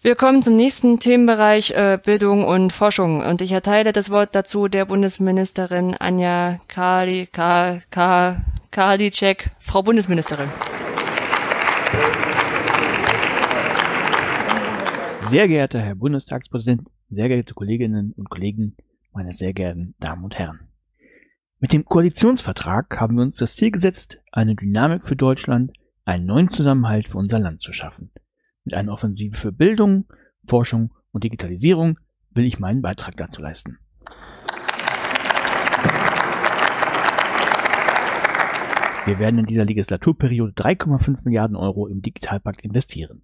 Wir kommen zum nächsten Themenbereich äh, Bildung und Forschung und ich erteile das Wort dazu der Bundesministerin Anja Kali, Ka, Ka, Karliczek, Frau Bundesministerin. Sehr geehrter Herr Bundestagspräsident, sehr geehrte Kolleginnen und Kollegen, meine sehr geehrten Damen und Herren. Mit dem Koalitionsvertrag haben wir uns das Ziel gesetzt, eine Dynamik für Deutschland, einen neuen Zusammenhalt für unser Land zu schaffen. Mit einer Offensive für Bildung, Forschung und Digitalisierung will ich meinen Beitrag dazu leisten. Wir werden in dieser Legislaturperiode 3,5 Milliarden Euro im Digitalpakt investieren.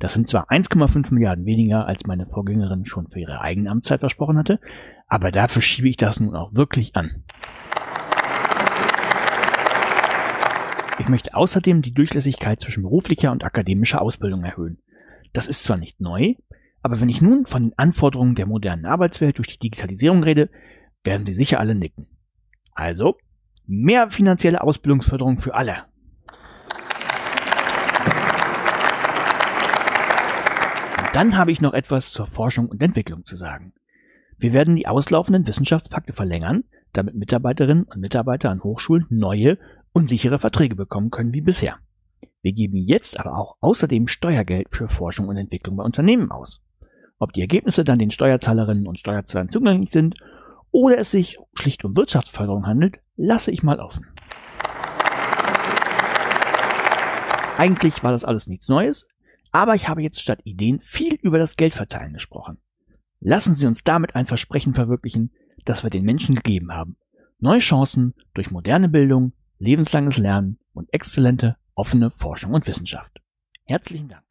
Das sind zwar 1,5 Milliarden weniger, als meine Vorgängerin schon für ihre eigene Amtszeit versprochen hatte, aber dafür schiebe ich das nun auch wirklich an. Ich möchte außerdem die Durchlässigkeit zwischen beruflicher und akademischer Ausbildung erhöhen. Das ist zwar nicht neu, aber wenn ich nun von den Anforderungen der modernen Arbeitswelt durch die Digitalisierung rede, werden Sie sicher alle nicken. Also, mehr finanzielle Ausbildungsförderung für alle. Und dann habe ich noch etwas zur Forschung und Entwicklung zu sagen. Wir werden die auslaufenden Wissenschaftspakte verlängern, damit Mitarbeiterinnen und Mitarbeiter an Hochschulen neue und sichere Verträge bekommen können wie bisher. Wir geben jetzt aber auch außerdem Steuergeld für Forschung und Entwicklung bei Unternehmen aus. Ob die Ergebnisse dann den Steuerzahlerinnen und Steuerzahlern zugänglich sind oder es sich schlicht um Wirtschaftsförderung handelt, lasse ich mal offen. Eigentlich war das alles nichts Neues, aber ich habe jetzt statt Ideen viel über das Geldverteilen gesprochen. Lassen Sie uns damit ein Versprechen verwirklichen, das wir den Menschen gegeben haben. Neue Chancen durch moderne Bildung, lebenslanges Lernen und exzellente, offene Forschung und Wissenschaft. Herzlichen Dank.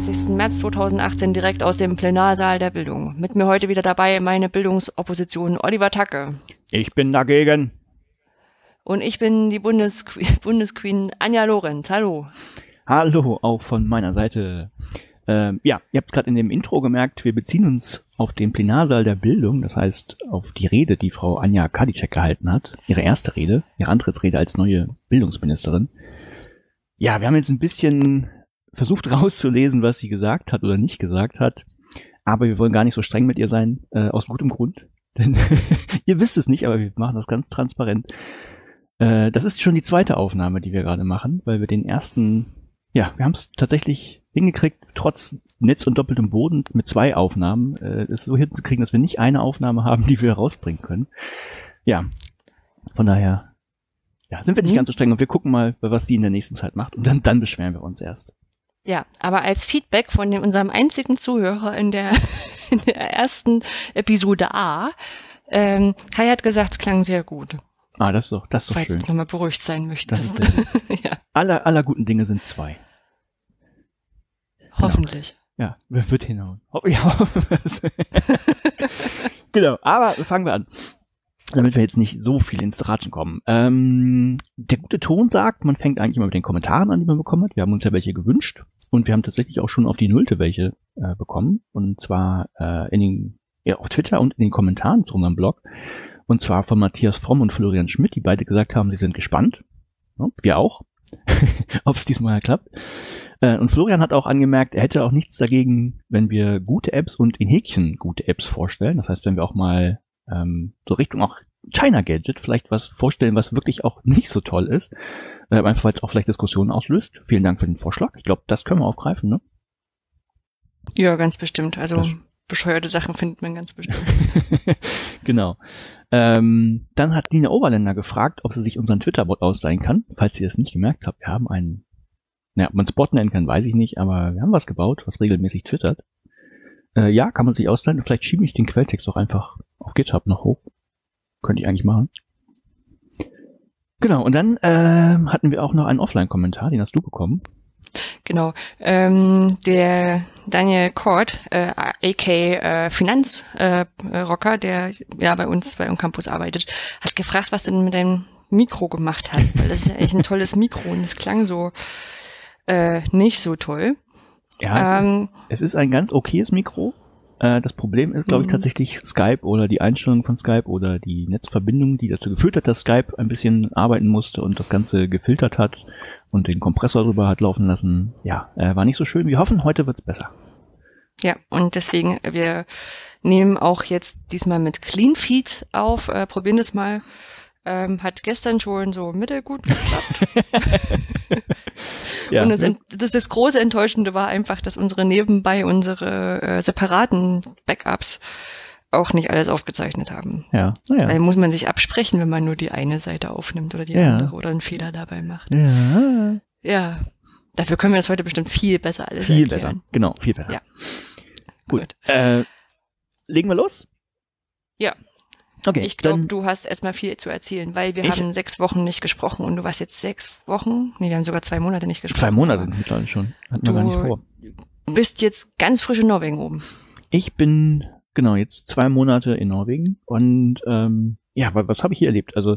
30. März 2018 direkt aus dem Plenarsaal der Bildung. Mit mir heute wieder dabei meine Bildungsopposition Oliver Tacke. Ich bin dagegen. Und ich bin die Bundesque Bundesqueen Anja Lorenz. Hallo. Hallo, auch von meiner Seite. Ähm, ja, ihr habt gerade in dem Intro gemerkt, wir beziehen uns auf den Plenarsaal der Bildung, das heißt auf die Rede, die Frau Anja Kadicek gehalten hat, ihre erste Rede, ihre Antrittsrede als neue Bildungsministerin. Ja, wir haben jetzt ein bisschen versucht rauszulesen, was sie gesagt hat oder nicht gesagt hat, aber wir wollen gar nicht so streng mit ihr sein, äh, aus gutem Grund, denn ihr wisst es nicht, aber wir machen das ganz transparent. Äh, das ist schon die zweite Aufnahme, die wir gerade machen, weil wir den ersten, ja, wir haben es tatsächlich hingekriegt, trotz Netz und doppeltem Boden mit zwei Aufnahmen, äh, es so hinzukriegen, dass wir nicht eine Aufnahme haben, die wir rausbringen können. Ja, von daher, ja, sind wir nicht Mhm. ganz so streng und wir gucken mal, was sie in der nächsten Zeit macht und dann, dann beschweren wir uns erst. Ja, aber als Feedback von unserem einzigen Zuhörer in der, in der ersten Episode A, ähm, Kai hat gesagt, es klang sehr gut, Ah, das ist doch, das ist doch falls schön. du nochmal beruhigt sein möchtest. ja, Aller, aller guten Dinge sind zwei. hoffentlich. Ja, wer wird hinhauen? Ho- Ja, genau, aber fangen wir an. Damit wir jetzt nicht so viel ins Ratschen kommen. Ähm, der gute Ton sagt, man fängt eigentlich immer mit den Kommentaren an, die man bekommen hat. Wir haben uns ja welche gewünscht und wir haben tatsächlich auch schon auf die Nullte welche äh, bekommen. Und zwar äh, in den, ja, auf Twitter und in den Kommentaren zu unserem Blog. Und zwar von Matthias Fromm und Florian Schmidt, die beide gesagt haben, sie sind gespannt. Ja, wir auch. Ob es diesmal klappt. Äh, Und Florian hat auch angemerkt, er hätte auch nichts dagegen, wenn wir gute Apps und in Häkchen gute Apps vorstellen. Das heißt, wenn wir auch mal ähm, so Richtung auch China Gadget vielleicht was vorstellen, was wirklich auch nicht so toll ist, äh, einfach weil es auch vielleicht Diskussionen auslöst. Vielen Dank für den Vorschlag. Ich glaube, das können wir aufgreifen, ne? Ja, ganz bestimmt. Also Das- bescheuerte Sachen findet man ganz bestimmt. genau. Ähm, dann hat Nina Oberländer gefragt, ob sie sich unseren Twitter-Bot ausleihen kann. Falls ihr es nicht gemerkt habt, wir haben einen, naja, ob man es Bot nennen kann, weiß ich nicht, aber wir haben was gebaut, was regelmäßig twittert. Äh, ja, kann man sich ausleihen. Vielleicht schiebe ich den Quelltext auch einfach auf GitHub noch hoch. Könnte ich eigentlich machen. Genau, und dann ähm, hatten wir auch noch einen Offline-Kommentar, den hast du bekommen. Genau. Ähm, der Daniel Kort, äh, AK äh, Finanzrocker, äh, der ja bei uns bei Campus arbeitet, hat gefragt, was du denn mit deinem Mikro gemacht hast, weil das ist ja echt ein tolles Mikro und es klang so äh, nicht so toll. Ja, es, ähm, ist, es ist ein ganz okayes Mikro. Äh, das Problem ist, glaube ich, mhm. tatsächlich Skype oder die Einstellung von Skype oder die Netzverbindung, die dazu geführt hat, dass Skype ein bisschen arbeiten musste und das Ganze gefiltert hat und den Kompressor drüber hat laufen lassen. Ja, äh, war nicht so schön. Wir hoffen, heute wird's besser. Ja, und deswegen, wir nehmen auch jetzt diesmal mit Clean Feed auf, äh, probieren das mal. Ähm, hat gestern schon so mittelgut geklappt. ja. Und das, das, das, große Enttäuschende war einfach, dass unsere nebenbei unsere äh, separaten Backups auch nicht alles aufgezeichnet haben. Ja. Naja. Weil muss man sich absprechen, wenn man nur die eine Seite aufnimmt oder die ja. andere oder einen Fehler dabei macht. Ja. Ja. Dafür können wir das heute bestimmt viel besser alles viel erklären. Viel besser, genau, viel besser. Ja. Gut. Gut. Äh, legen wir los? Ja. Okay, ich glaube, du hast erstmal viel zu erzählen, weil wir haben sechs Wochen nicht gesprochen und du warst jetzt sechs Wochen, nee, wir haben sogar zwei Monate nicht gesprochen. Zwei Monate mittlerweile schon. Hatten wir gar nicht vor. Du bist jetzt ganz frisch in Norwegen oben. Ich bin, genau, jetzt zwei Monate in Norwegen und ähm, ja, was, was habe ich hier erlebt? Also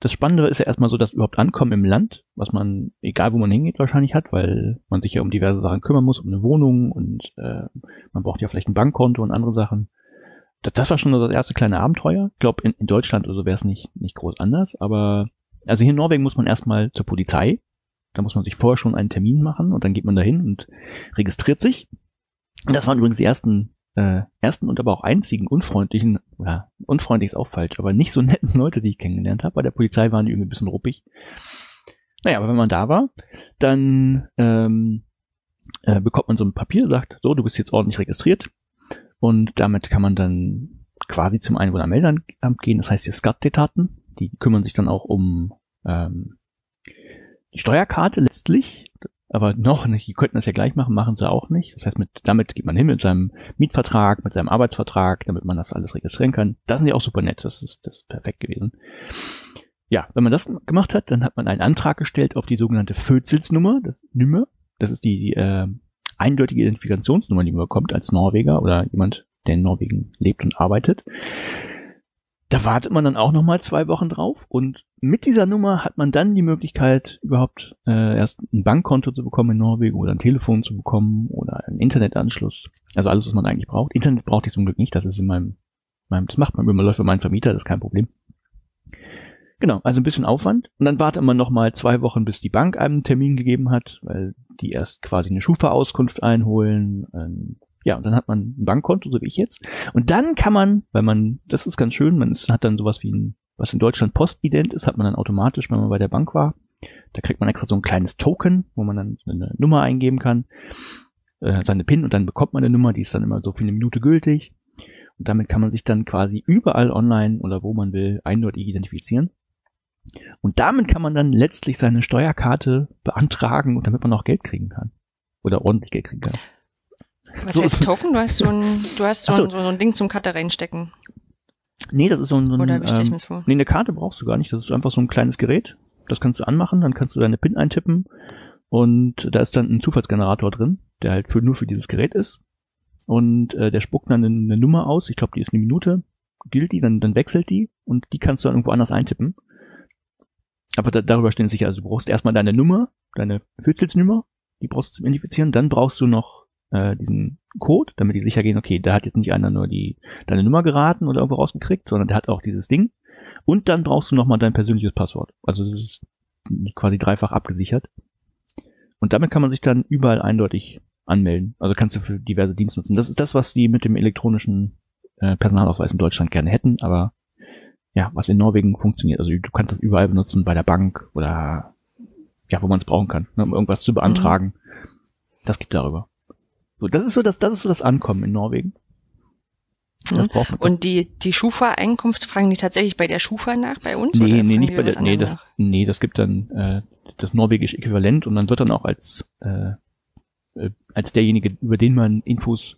das Spannende ist ja erstmal so, dass überhaupt Ankommen im Land, was man, egal wo man hingeht, wahrscheinlich hat, weil man sich ja um diverse Sachen kümmern muss, um eine Wohnung und äh, man braucht ja vielleicht ein Bankkonto und andere Sachen das, das war schon das erste kleine Abenteuer. Ich glaube, in, in Deutschland oder so wäre es nicht, nicht groß anders, aber also hier in Norwegen muss man erstmal zur Polizei. Da muss man sich vorher schon einen Termin machen und dann geht man dahin und registriert sich. Das waren übrigens die ersten, äh, ersten und aber auch einzigen unfreundlichen, ja, unfreundlich ist auch falsch, aber nicht so netten Leute, die ich kennengelernt habe. Bei der Polizei waren die irgendwie ein bisschen ruppig. Naja, aber wenn man da war, dann ähm, äh, bekommt man so ein Papier, sagt, so, du bist jetzt ordentlich registriert, und damit kann man dann quasi zum Einwohnermeldeamt gehen. Das heißt, die Skatdetaten, die kümmern sich dann auch um ähm, die Steuerkarte letztlich, aber noch nicht, die könnten das ja gleich machen, machen sie auch nicht. Das heißt, mit, damit geht man hin mit seinem Mietvertrag, mit seinem Arbeitsvertrag, damit man das alles registrieren kann. Das sind ja auch super nett, das ist, das ist perfekt gewesen. Ja, wenn man das gemacht hat, dann hat man einen Antrag gestellt auf die sogenannte Fötzelsnummer, das Nummer. Das ist die, die äh, eindeutige Identifikationsnummer, die man bekommt als Norweger oder jemand, der in Norwegen lebt und arbeitet. Da wartet man dann auch nochmal zwei Wochen drauf und mit dieser Nummer hat man dann die Möglichkeit, überhaupt äh, erst ein Bankkonto zu bekommen in Norwegen oder ein Telefon zu bekommen oder einen Internetanschluss. Also alles, was man eigentlich braucht. Internet braucht ich zum Glück nicht, das ist in meinem, meinem das macht man, man läuft für meinen Vermieter, das ist kein Problem. Genau, also ein bisschen Aufwand. Und dann wartet man nochmal zwei Wochen, bis die Bank einem einen Termin gegeben hat, weil die erst quasi eine Schufa-Auskunft einholen. Ähm, ja, und dann hat man ein Bankkonto, so wie ich jetzt. Und dann kann man, weil man, das ist ganz schön, man ist, hat dann sowas wie ein, was in Deutschland Postident ist, hat man dann automatisch, wenn man bei der Bank war. Da kriegt man extra so ein kleines Token, wo man dann eine Nummer eingeben kann, äh, seine PIN und dann bekommt man eine Nummer, die ist dann immer so für eine Minute gültig. Und damit kann man sich dann quasi überall online oder wo man will eindeutig identifizieren. Und damit kann man dann letztlich seine Steuerkarte beantragen und damit man auch Geld kriegen kann. Oder ordentlich Geld kriegen kann. Was so heißt Token? Du hast so ein, du hast so, so. Ein, so ein Ding zum Karte reinstecken. Nee, das ist so ein, so ein Oder wie ähm, vor? Nee, eine Karte brauchst du gar nicht. Das ist einfach so ein kleines Gerät. Das kannst du anmachen, dann kannst du deine PIN eintippen und da ist dann ein Zufallsgenerator drin, der halt für, nur für dieses Gerät ist. Und äh, der spuckt dann eine, eine Nummer aus, ich glaube, die ist eine Minute, gilt die, dann, dann wechselt die und die kannst du dann irgendwo anders eintippen. Aber da, darüber stehen sicher, also du brauchst erstmal deine Nummer, deine Fützelsnummer, die brauchst du zum Identifizieren, dann brauchst du noch äh, diesen Code, damit die sicher gehen, okay, da hat jetzt nicht einer nur die deine Nummer geraten oder irgendwo rausgekriegt, sondern der hat auch dieses Ding. Und dann brauchst du nochmal dein persönliches Passwort. Also das ist quasi dreifach abgesichert. Und damit kann man sich dann überall eindeutig anmelden. Also kannst du für diverse Dienste nutzen. Das ist das, was die mit dem elektronischen äh, Personalausweis in Deutschland gerne hätten, aber ja, was in Norwegen funktioniert. Also du kannst das überall benutzen, bei der Bank oder ja, wo man es brauchen kann, ne, um irgendwas zu beantragen. Mhm. Das geht darüber. So, das ist so das, das ist so das Ankommen in Norwegen. Das braucht man Und die, die Schufa-Einkunft fragen die tatsächlich bei der Schufa nach bei uns? Nee, nee, nicht bei der, nee, das, nee, das gibt dann äh, das norwegische Äquivalent und dann wird dann auch als, äh, äh, als derjenige, über den man Infos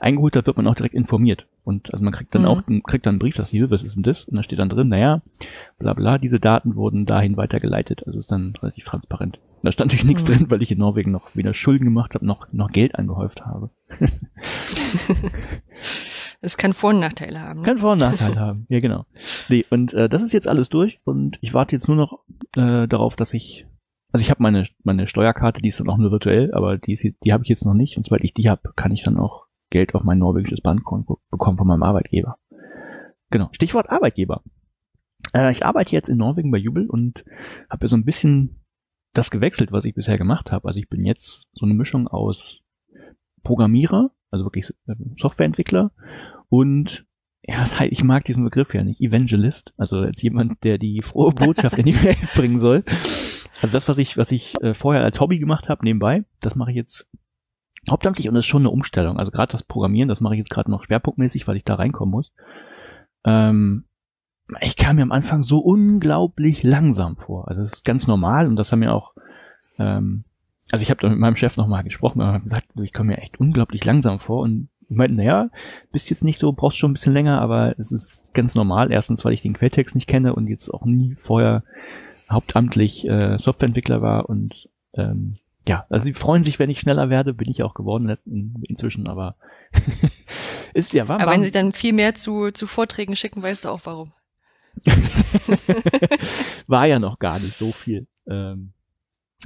eingeholt hat, wird man auch direkt informiert. Und also man kriegt dann mhm. auch, kriegt dann einen Brief, das hier, was ist denn das? Und da steht dann drin, naja, bla bla, diese Daten wurden dahin weitergeleitet. Also ist dann relativ transparent. Da stand natürlich nichts mhm. drin, weil ich in Norwegen noch weder Schulden gemacht habe, noch, noch Geld angehäuft habe. Es kann Vor- und Nachteile haben. Kann Vor- und Nachteile haben, ja genau. Nee, und äh, das ist jetzt alles durch und ich warte jetzt nur noch äh, darauf, dass ich, also ich habe meine meine Steuerkarte, die ist dann auch nur virtuell, aber die ist, die habe ich jetzt noch nicht und sobald ich die habe, kann ich dann auch Geld auf mein norwegisches Bankkonto bekommen von meinem Arbeitgeber. Genau, Stichwort Arbeitgeber. Äh, ich arbeite jetzt in Norwegen bei Jubel und habe ja so ein bisschen das gewechselt, was ich bisher gemacht habe. Also ich bin jetzt so eine Mischung aus Programmierer, also wirklich äh, Softwareentwickler und ja, das heißt, ich mag diesen Begriff ja nicht, Evangelist, also als jemand, der die frohe Botschaft in die Welt bringen soll. Also das, was ich, was ich äh, vorher als Hobby gemacht habe, nebenbei, das mache ich jetzt hauptamtlich und das ist schon eine Umstellung. Also gerade das Programmieren, das mache ich jetzt gerade noch schwerpunktmäßig, weil ich da reinkommen muss. Ähm, ich kam mir am Anfang so unglaublich langsam vor. Also das ist ganz normal und das haben mir auch, ähm, also ich habe da mit meinem Chef nochmal gesprochen und gesagt, ich komme mir echt unglaublich langsam vor und ich meinte, naja, bist jetzt nicht so, brauchst schon ein bisschen länger, aber es ist ganz normal. Erstens, weil ich den Quelltext nicht kenne und jetzt auch nie vorher hauptamtlich äh, Softwareentwickler war und ähm, ja, also sie freuen sich, wenn ich schneller werde, bin ich auch geworden in, inzwischen, aber ist ja war, Aber wenn sie dann viel mehr zu, zu Vorträgen schicken, weißt du auch warum. war ja noch gar nicht so viel. Ähm,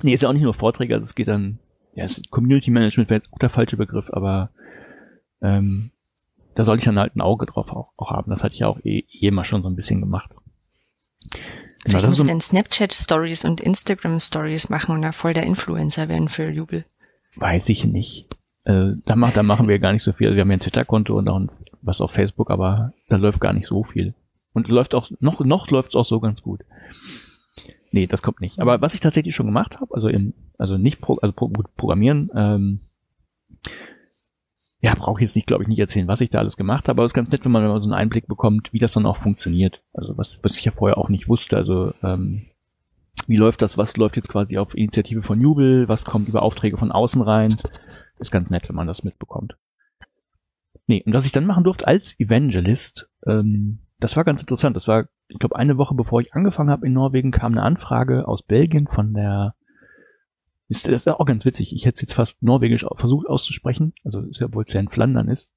nee, ist ja auch nicht nur Vorträge, also es geht dann, ja, ist Community Management wäre jetzt auch der falsche Begriff, aber ähm, da soll ich dann halt ein Auge drauf auch, auch haben. Das hatte ich ja auch eh, eh mal schon so ein bisschen gemacht. Vielleicht muss so denn Snapchat Stories und Instagram Stories machen und da voll der Influencer werden für Jubel. Weiß ich nicht. Äh, da, mach, da machen wir gar nicht so viel. Also wir haben ja ein Twitter-Konto und auch was auf Facebook, aber da läuft gar nicht so viel. Und läuft auch, noch, noch läuft es auch so ganz gut. Nee, das kommt nicht. Aber was ich tatsächlich schon gemacht habe, also im, also nicht pro, also pro, programmieren, ähm, ja, brauche ich jetzt nicht, glaube ich, nicht erzählen, was ich da alles gemacht habe, aber es ist ganz nett, wenn man mal so einen Einblick bekommt, wie das dann auch funktioniert. Also was, was ich ja vorher auch nicht wusste. Also ähm, wie läuft das, was läuft jetzt quasi auf Initiative von Jubel, was kommt über Aufträge von außen rein. Ist ganz nett, wenn man das mitbekommt. Nee, und was ich dann machen durfte als Evangelist, ähm, das war ganz interessant. Das war, ich glaube, eine Woche bevor ich angefangen habe in Norwegen, kam eine Anfrage aus Belgien von der ist, das ist auch ganz witzig. Ich hätte es jetzt fast norwegisch versucht auszusprechen. Also ist ja wohl es ja in Flandern ist.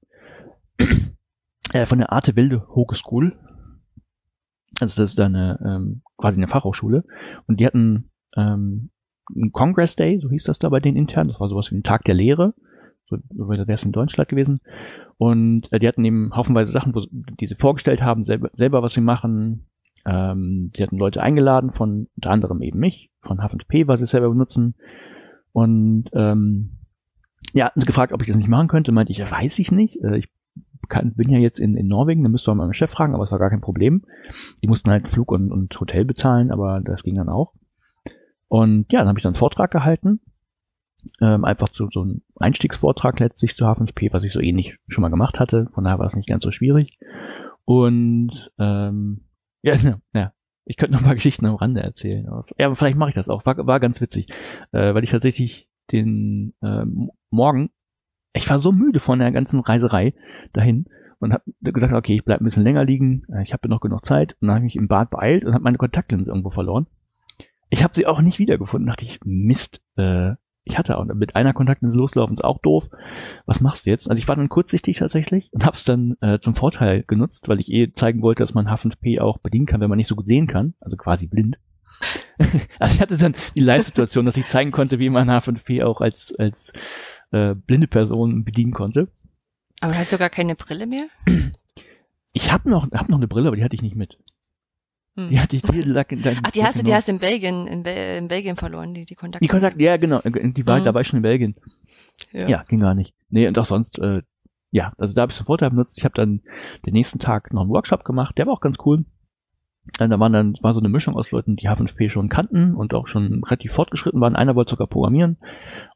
äh, von der Arte Wilde Hogeschool. Also das ist da eine, ähm, quasi eine Fachhochschule. Und die hatten ähm, einen Congress Day, so hieß das da bei denen intern. Das war sowas wie ein Tag der Lehre. So, so wäre es in Deutschland gewesen. Und äh, die hatten eben haufenweise Sachen, wo, die sie vorgestellt haben, selber, selber was sie machen, ähm, die hatten Leute eingeladen von unter anderem eben mich, von H5P, was sie selber benutzen. Und ähm, ja, hatten sie gefragt, ob ich das nicht machen könnte. Meinte ich, ja, weiß ich nicht. Äh, ich kann, bin ja jetzt in, in Norwegen, da müsste man meinen Chef fragen, aber es war gar kein Problem. Die mussten halt Flug und, und Hotel bezahlen, aber das ging dann auch. Und ja, dann habe ich dann einen Vortrag gehalten. Ähm, einfach zu so einem Einstiegsvortrag letztlich zu H5P, was ich so ähnlich schon mal gemacht hatte. Von daher war es nicht ganz so schwierig. Und ähm, ja, ja. Ich könnte noch mal Geschichten am Rande erzählen. Ja, aber vielleicht mache ich das auch. War, war ganz witzig. Äh, weil ich tatsächlich den äh, Morgen, ich war so müde von der ganzen Reiserei dahin und habe gesagt, okay, ich bleib ein bisschen länger liegen. Äh, ich habe noch genug Zeit. Und dann habe ich mich im Bad beeilt und habe meine Kontaktlinse irgendwo verloren. Ich habe sie auch nicht wiedergefunden. Dachte ich, Mist, äh, ich hatte auch mit einer Kontaktlinse loslaufen, ist auch doof. Was machst du jetzt? Also ich war dann kurzsichtig tatsächlich und habe es dann äh, zum Vorteil genutzt, weil ich eh zeigen wollte, dass man H5P auch bedienen kann, wenn man nicht so gut sehen kann, also quasi blind. also ich hatte dann die Live-Situation, dass ich zeigen konnte, wie man H5P auch als als äh, blinde Person bedienen konnte. Aber hast du gar keine Brille mehr? Ich habe noch hab noch eine Brille, aber die hatte ich nicht mit. Hm. Die hatte ich die lag in deinem Ach, die hast du, die hast du in Belgien, in, Be in Belgien verloren, die, die Kontakte. Die Kontakte, ja, genau. Die war, hm. da war ich schon in Belgien. Ja. ja, ging gar nicht. Nee, und auch sonst, äh, ja, also da habe ich sofort benutzt. Ich habe dann den nächsten Tag noch einen Workshop gemacht, der war auch ganz cool. Und da waren dann, war so eine Mischung aus Leuten, die H5P schon kannten und auch schon relativ fortgeschritten waren. Einer wollte sogar programmieren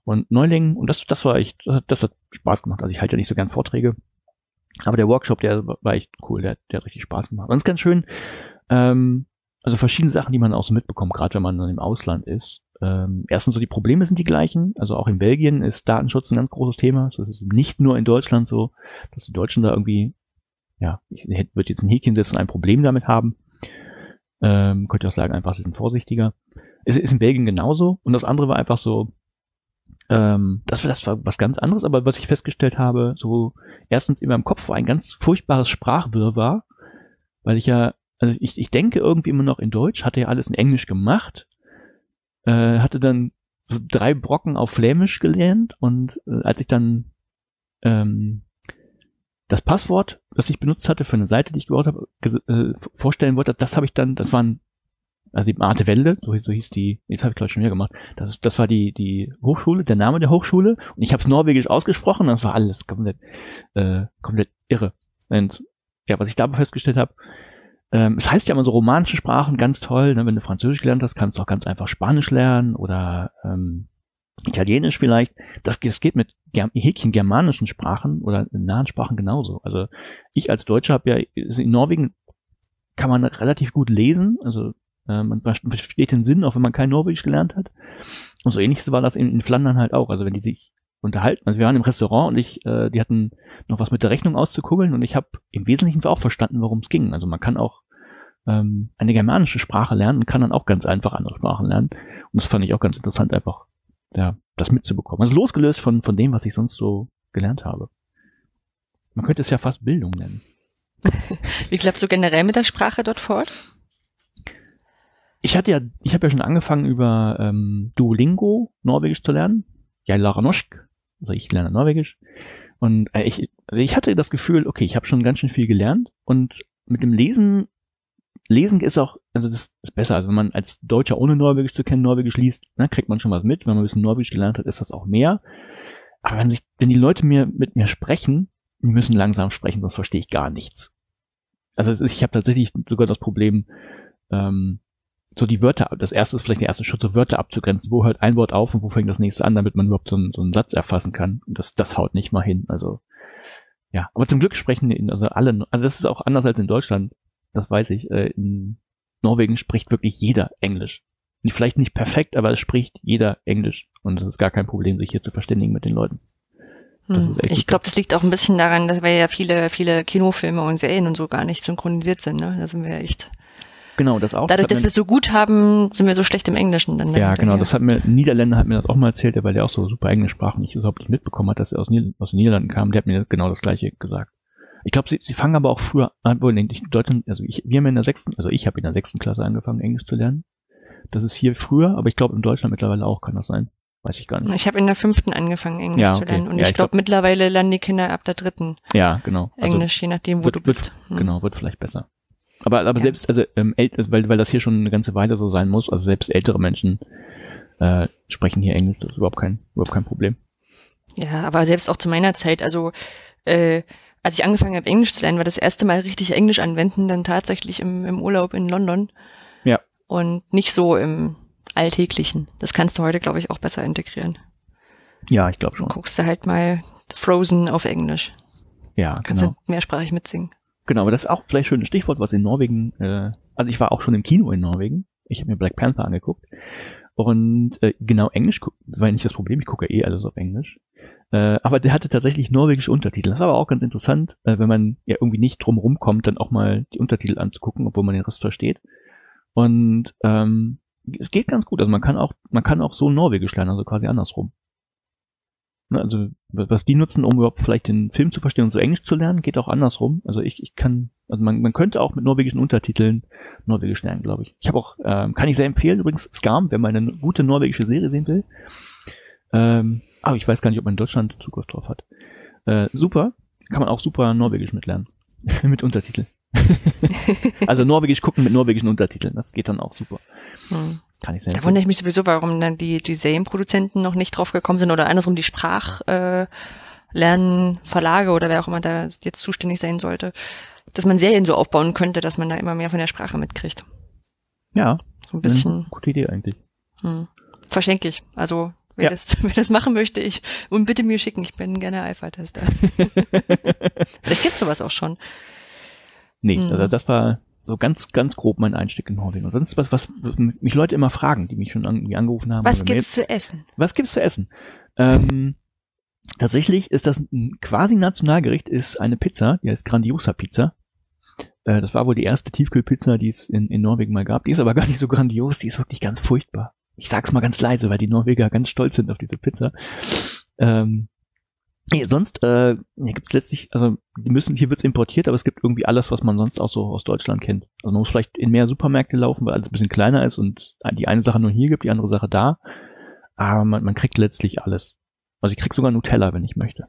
und Neulingen. Und das, das war echt, das hat Spaß gemacht. Also ich halte ja nicht so gern Vorträge. Aber der Workshop, der war echt cool, der, der hat richtig Spaß gemacht. Und es ist ganz schön, ähm, also verschiedene Sachen, die man auch so mitbekommt, gerade wenn man dann im Ausland ist. Ähm, erstens so die Probleme sind die gleichen. Also auch in Belgien ist Datenschutz ein ganz großes Thema. Also es ist nicht nur in Deutschland so, dass die Deutschen da irgendwie ja, ich würde jetzt ein Häkchen setzen, ein Problem damit haben. Ähm, könnte auch sagen, einfach, sie sind vorsichtiger. Es ist in Belgien genauso. Und das andere war einfach so, ähm, das, das war was ganz anderes, aber was ich festgestellt habe, so erstens in meinem Kopf war ein ganz furchtbares Sprachwirrwarr, weil ich ja, also ich, ich denke irgendwie immer noch in Deutsch, hatte ja alles in Englisch gemacht, äh, hatte dann so drei Brocken auf Flämisch gelernt und äh, als ich dann ähm, das Passwort, das ich benutzt hatte für eine Seite, die ich gebaut habe, äh, vorstellen wollte, das habe ich dann, das waren also die Arte Welde, so, so hieß die, jetzt habe ich glaube ich schon wieder gemacht. Das, das war die die Hochschule, der Name der Hochschule und ich habe es norwegisch ausgesprochen, das war alles komplett äh, komplett irre. Und ja, was ich dabei festgestellt habe, ähm, es heißt ja immer so romanische Sprachen, ganz toll, ne? wenn du Französisch gelernt hast, kannst du auch ganz einfach Spanisch lernen oder ähm, Italienisch vielleicht. Das, das geht mit Häkchen germanischen Sprachen oder nahen Sprachen genauso. Also ich als Deutscher habe ja in Norwegen kann man relativ gut lesen, also äh, man versteht den Sinn, auch wenn man kein Norwegisch gelernt hat. Und so ähnliches war das in, in Flandern halt auch. Also wenn die sich unterhalten. Also wir waren im Restaurant und ich, äh, die hatten noch was mit der Rechnung auszukugeln und ich habe im Wesentlichen auch verstanden, worum es ging. Also man kann auch ähm, eine germanische Sprache lernen und kann dann auch ganz einfach andere Sprachen lernen. Und das fand ich auch ganz interessant, einfach ja, das mitzubekommen. Also losgelöst von, von dem, was ich sonst so gelernt habe. Man könnte es ja fast Bildung nennen. Wie klappt so generell mit der Sprache dort fort? Ich hatte ja, ich habe ja schon angefangen über ähm, Duolingo Norwegisch zu lernen. Ja, Laranoschk. Also ich lerne Norwegisch. Und äh, ich, ich hatte das Gefühl, okay, ich habe schon ganz schön viel gelernt und mit dem Lesen Lesen ist auch, also das ist besser. Also wenn man als Deutscher ohne Norwegisch zu kennen Norwegisch liest, dann kriegt man schon was mit. Wenn man ein bisschen Norwegisch gelernt hat, ist das auch mehr. Aber wenn sich, wenn die Leute mir mit mir sprechen, die müssen langsam sprechen, sonst verstehe ich gar nichts. Also ist, ich habe tatsächlich sogar das Problem, ähm, so die Wörter, das erste ist vielleicht der erste Schritt, so Wörter abzugrenzen, wo hört ein Wort auf und wo fängt das nächste an, damit man überhaupt so einen, so einen Satz erfassen kann. Und das, das haut nicht mal hin. Also ja, aber zum Glück sprechen also alle, also das ist auch anders als in Deutschland das weiß ich. Äh, in Norwegen spricht wirklich jeder Englisch. Vielleicht nicht perfekt, aber es spricht jeder Englisch. Und es ist gar kein Problem, sich hier zu verständigen mit den Leuten. Hm. ich glaube, das liegt auch ein bisschen daran, dass wir ja viele, viele Kinofilme und Serien und so gar nicht synchronisiert sind. Ne? Da sind wir echt. Genau, das auch. Dadurch, das dass wir es so gut haben, sind wir so schlecht im Englischen dann. Ja, genau. Das hat mir, Niederländer hat mir das auch mal erzählt, weil der auch so super Englisch sprach und ich überhaupt nicht mitbekommen hat, dass er aus, Nieder aus den Niederlanden kam. Der hat mir genau das Gleiche gesagt. Ich glaube, sie, sie fangen aber auch früher an, wohl in Deutschland, also ich, wir haben in der sechsten, also ich habe in der sechsten Klasse angefangen, Englisch zu lernen. Das ist hier früher, aber ich glaube in Deutschland mittlerweile auch kann das sein. Weiß ich gar nicht. Ich habe in der fünften angefangen, Englisch ja, okay. zu lernen. Und ja, ich glaube, glaub, mittlerweile lernen die Kinder ab der dritten. Ja, genau. Also Englisch, also je nachdem, wo wird, du bist. Wird, hm. Genau, wird vielleicht besser. Aber, aber ja. selbst, also, ähm, also, weil, weil das hier schon eine ganze Weile so sein muss, also selbst ältere Menschen äh, sprechen hier Englisch, das ist überhaupt kein, überhaupt kein Problem. Ja, aber selbst auch zu meiner Zeit, also äh, als ich angefangen habe, Englisch zu lernen, war das erste Mal richtig Englisch anwenden, dann tatsächlich im, im Urlaub in London. Ja. Und nicht so im Alltäglichen. Das kannst du heute, glaube ich, auch besser integrieren. Ja, ich glaube schon. Dann guckst du halt mal Frozen auf Englisch. Ja, kannst genau. du mehrsprachig mitsingen. Genau, aber das ist auch vielleicht schon ein Stichwort, was in Norwegen, äh, also ich war auch schon im Kino in Norwegen. Ich habe mir Black Panther angeguckt. Und äh, genau Englisch war nicht das Problem, ich gucke eh alles auf Englisch. Äh, aber der hatte tatsächlich norwegische Untertitel. Das war aber auch ganz interessant, äh, wenn man ja irgendwie nicht drum rumkommt, dann auch mal die Untertitel anzugucken, obwohl man den Rest versteht. Und ähm, es geht ganz gut. Also man kann auch, man kann auch so Norwegisch lernen, also quasi andersrum. Ne, also was die nutzen, um überhaupt vielleicht den Film zu verstehen und so Englisch zu lernen, geht auch andersrum. Also ich, ich kann, also man, man könnte auch mit norwegischen Untertiteln Norwegisch lernen, glaube ich. Ich habe auch, ähm, kann ich sehr empfehlen, übrigens Skam, wenn man eine gute norwegische Serie sehen will. Ähm, aber ich weiß gar nicht, ob man in Deutschland Zugriff drauf hat. Äh, super, kann man auch super Norwegisch mitlernen. mit Untertiteln. also Norwegisch gucken mit norwegischen Untertiteln, das geht dann auch super. Hm. Kann ich sehr Da wundere ich mich sowieso, warum dann die, die Serienproduzenten noch nicht drauf gekommen sind oder andersrum die Sprachlernverlage äh, oder wer auch immer da jetzt zuständig sein sollte, dass man Serien so aufbauen könnte, dass man da immer mehr von der Sprache mitkriegt. Ja. So ein bisschen. Gute Idee eigentlich. Hm. Verständlich. Also Wer, ja. das, wer das machen möchte, ich und bitte mir schicken. Ich bin gerne Alpha-Tester. Vielleicht gibt's sowas auch schon. Nee, hm. also das war so ganz, ganz grob mein Einstieg in Norwegen. Und sonst was, was mich Leute immer fragen, die mich schon an, angerufen haben. Was gibt's zu essen? Was gibt's zu essen? Ähm, tatsächlich ist das ein quasi Nationalgericht, ist eine Pizza, die heißt Grandiosa Pizza. Äh, das war wohl die erste Tiefkühlpizza, die es in, in Norwegen mal gab. Die ist aber gar nicht so grandios, die ist wirklich ganz furchtbar. Ich sag's mal ganz leise, weil die Norweger ganz stolz sind auf diese Pizza. Ähm, Nee, sonst äh, ja, gibt es letztlich, also die müssen, hier wird's importiert, aber es gibt irgendwie alles, was man sonst auch so aus Deutschland kennt. Also man muss vielleicht in mehr Supermärkte laufen, weil alles ein bisschen kleiner ist und die eine Sache nur hier gibt, die andere Sache da. Aber man, man kriegt letztlich alles. Also ich krieg sogar Nutella, wenn ich möchte.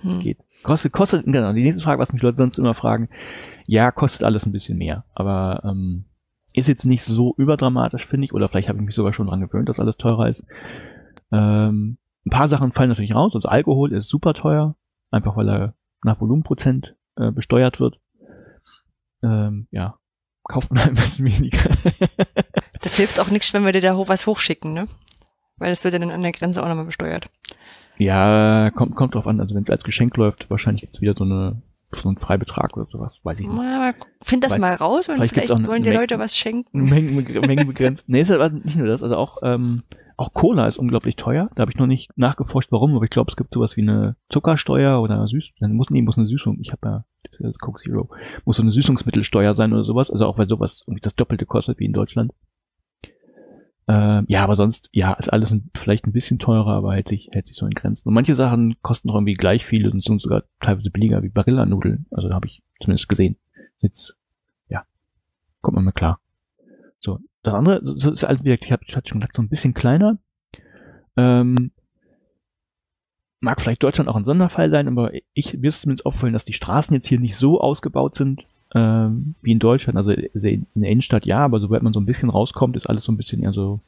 Hm. Geht. Kostet, kostet, genau, die nächste Frage, was mich Leute sonst immer fragen, ja, kostet alles ein bisschen mehr. Aber ähm, ist jetzt nicht so überdramatisch, finde ich, oder vielleicht habe ich mich sogar schon dran gewöhnt, dass alles teurer ist. Ähm, ein paar Sachen fallen natürlich raus. Also Alkohol ist super teuer, einfach weil er nach Volumenprozent äh, besteuert wird. Ähm, ja, kauft man ein bisschen weniger. das hilft auch nichts, wenn wir dir da was hochschicken, ne? Weil das wird ja dann an der Grenze auch nochmal besteuert. Ja, kommt, kommt drauf an. Also wenn es als Geschenk läuft, wahrscheinlich gibt's wieder so eine so ein Freibetrag oder sowas, weiß ich nicht. Aber find das weiß, mal raus und vielleicht, vielleicht wollen die Leute was schenken. Mengen, Mengen begrenzt. nee, ist halt nicht nur das, also auch ähm, auch Cola ist unglaublich teuer. Da habe ich noch nicht nachgeforscht, warum, aber ich glaube, es gibt sowas wie eine Zuckersteuer oder Süß. Muss, nee, muss eine Süßung. Ich habe ja das Coke Zero. Muss so eine Süßungsmittelsteuer sein oder sowas. Also auch weil sowas irgendwie das Doppelte kostet wie in Deutschland. Ähm, ja, aber sonst, ja, ist alles ein, vielleicht ein bisschen teurer, aber hält sich, hält sich so in Grenzen. Und manche Sachen kosten noch irgendwie gleich viel und sind sogar teilweise billiger wie Barillanudeln. Also habe ich zumindest gesehen. Jetzt, ja, kommt man mal klar. So, das andere so, so ist halt, wie ich habe schon gesagt, so ein bisschen kleiner. Ähm, mag vielleicht Deutschland auch ein Sonderfall sein, aber ich mir ist zumindest auffallen, dass die Straßen jetzt hier nicht so ausgebaut sind ähm, wie in Deutschland. Also in der Innenstadt ja, aber sobald man so ein bisschen rauskommt, ist alles so ein bisschen eher so,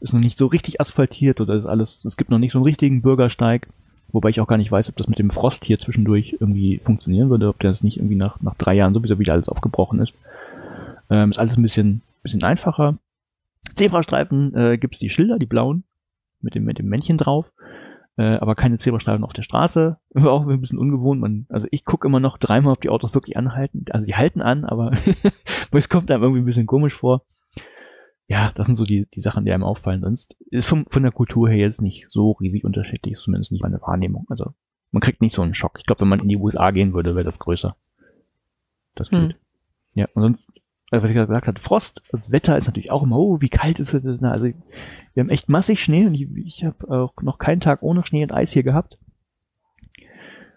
ist noch nicht so richtig asphaltiert oder ist alles, es gibt noch nicht so einen richtigen Bürgersteig. Wobei ich auch gar nicht weiß, ob das mit dem Frost hier zwischendurch irgendwie funktionieren würde, ob das nicht irgendwie nach, nach drei Jahren sowieso wieder alles aufgebrochen ist. Ähm, ist alles ein bisschen, bisschen einfacher. Zebrastreifen äh, gibt die Schilder, die blauen, mit dem, mit dem Männchen drauf. Äh, aber keine Zebrastreifen auf der Straße. War auch ein bisschen ungewohnt. Man, also ich gucke immer noch dreimal, ob die Autos wirklich anhalten. Also die halten an, aber es kommt einem irgendwie ein bisschen komisch vor. Ja, das sind so die, die Sachen, die einem auffallen. Sonst ist von, von der Kultur her jetzt nicht so riesig unterschiedlich, zumindest nicht meine Wahrnehmung. Also man kriegt nicht so einen Schock. Ich glaube, wenn man in die USA gehen würde, wäre das größer. Das geht. Hm. Ja, und sonst was ich gesagt habe, Frost, das Wetter ist natürlich auch immer, oh, wie kalt ist es denn? Also wir haben echt massig Schnee und ich, ich habe auch noch keinen Tag ohne Schnee und Eis hier gehabt.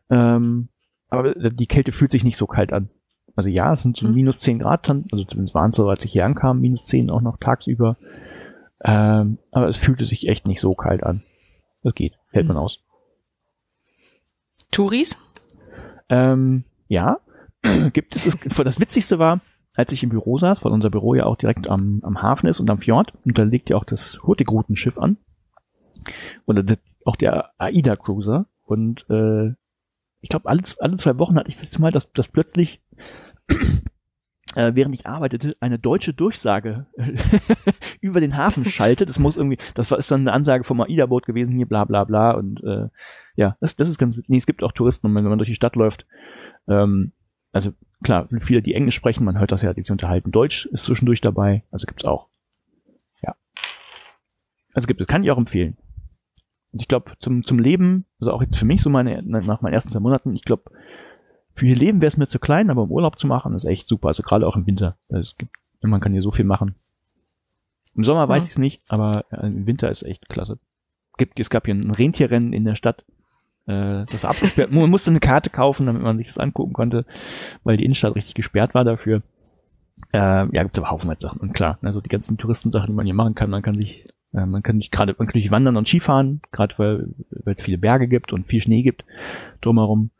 Ähm, aber die Kälte fühlt sich nicht so kalt an. Also ja, es sind so mhm. minus 10 Grad, dann, also zumindest waren es so, als ich hier ankam, minus 10 auch noch tagsüber. Ähm, aber es fühlte sich echt nicht so kalt an. Das geht, hält mhm. man aus. Touris? Ähm, ja, gibt es. Das Witzigste war, als ich im Büro saß, weil unser Büro ja auch direkt am, am Hafen ist und am Fjord, und da legt ja auch das Hurtigruten-Schiff an. Und auch der AIDA Cruiser. Und äh, ich glaube, alle, alle zwei Wochen hatte ich das Mal, dass, dass plötzlich, äh, während ich arbeitete, eine deutsche Durchsage über den Hafen schaltet. Das muss irgendwie, das war ist dann eine Ansage vom AIDA-Boot gewesen, hier bla bla bla. Und äh, ja, das, das ist ganz, nee, es gibt auch Touristen, wenn man durch die Stadt läuft, ähm, also klar, viele, die Englisch sprechen, man hört das ja, die sich unterhalten. Deutsch ist zwischendurch dabei, also gibt's auch. Ja. Also gibt es, kann ich auch empfehlen. Und ich glaube, zum, zum Leben, also auch jetzt für mich so meine, nach meinen ersten zwei Monaten, ich glaube, für ihr Leben wäre es mir zu klein, aber im Urlaub zu machen, ist echt super. Also gerade auch im Winter. Es gibt, man kann hier so viel machen. Im Sommer weiß ich es nicht, aber im Winter ist echt klasse. Gibt, es gab hier ein Rentierrennen in der Stadt. Äh, das war abgesperrt. Man musste eine Karte kaufen, damit man sich das angucken konnte, weil die Innenstadt richtig gesperrt war dafür. Äh, ja, gibt's aber haufenweise Sachen. Und klar, also die ganzen Touristensachen, die man hier machen kann, man kann sich, äh, man kann nicht gerade, man kann nicht wandern und Skifahren, gerade weil es viele Berge gibt und viel Schnee gibt drumherum.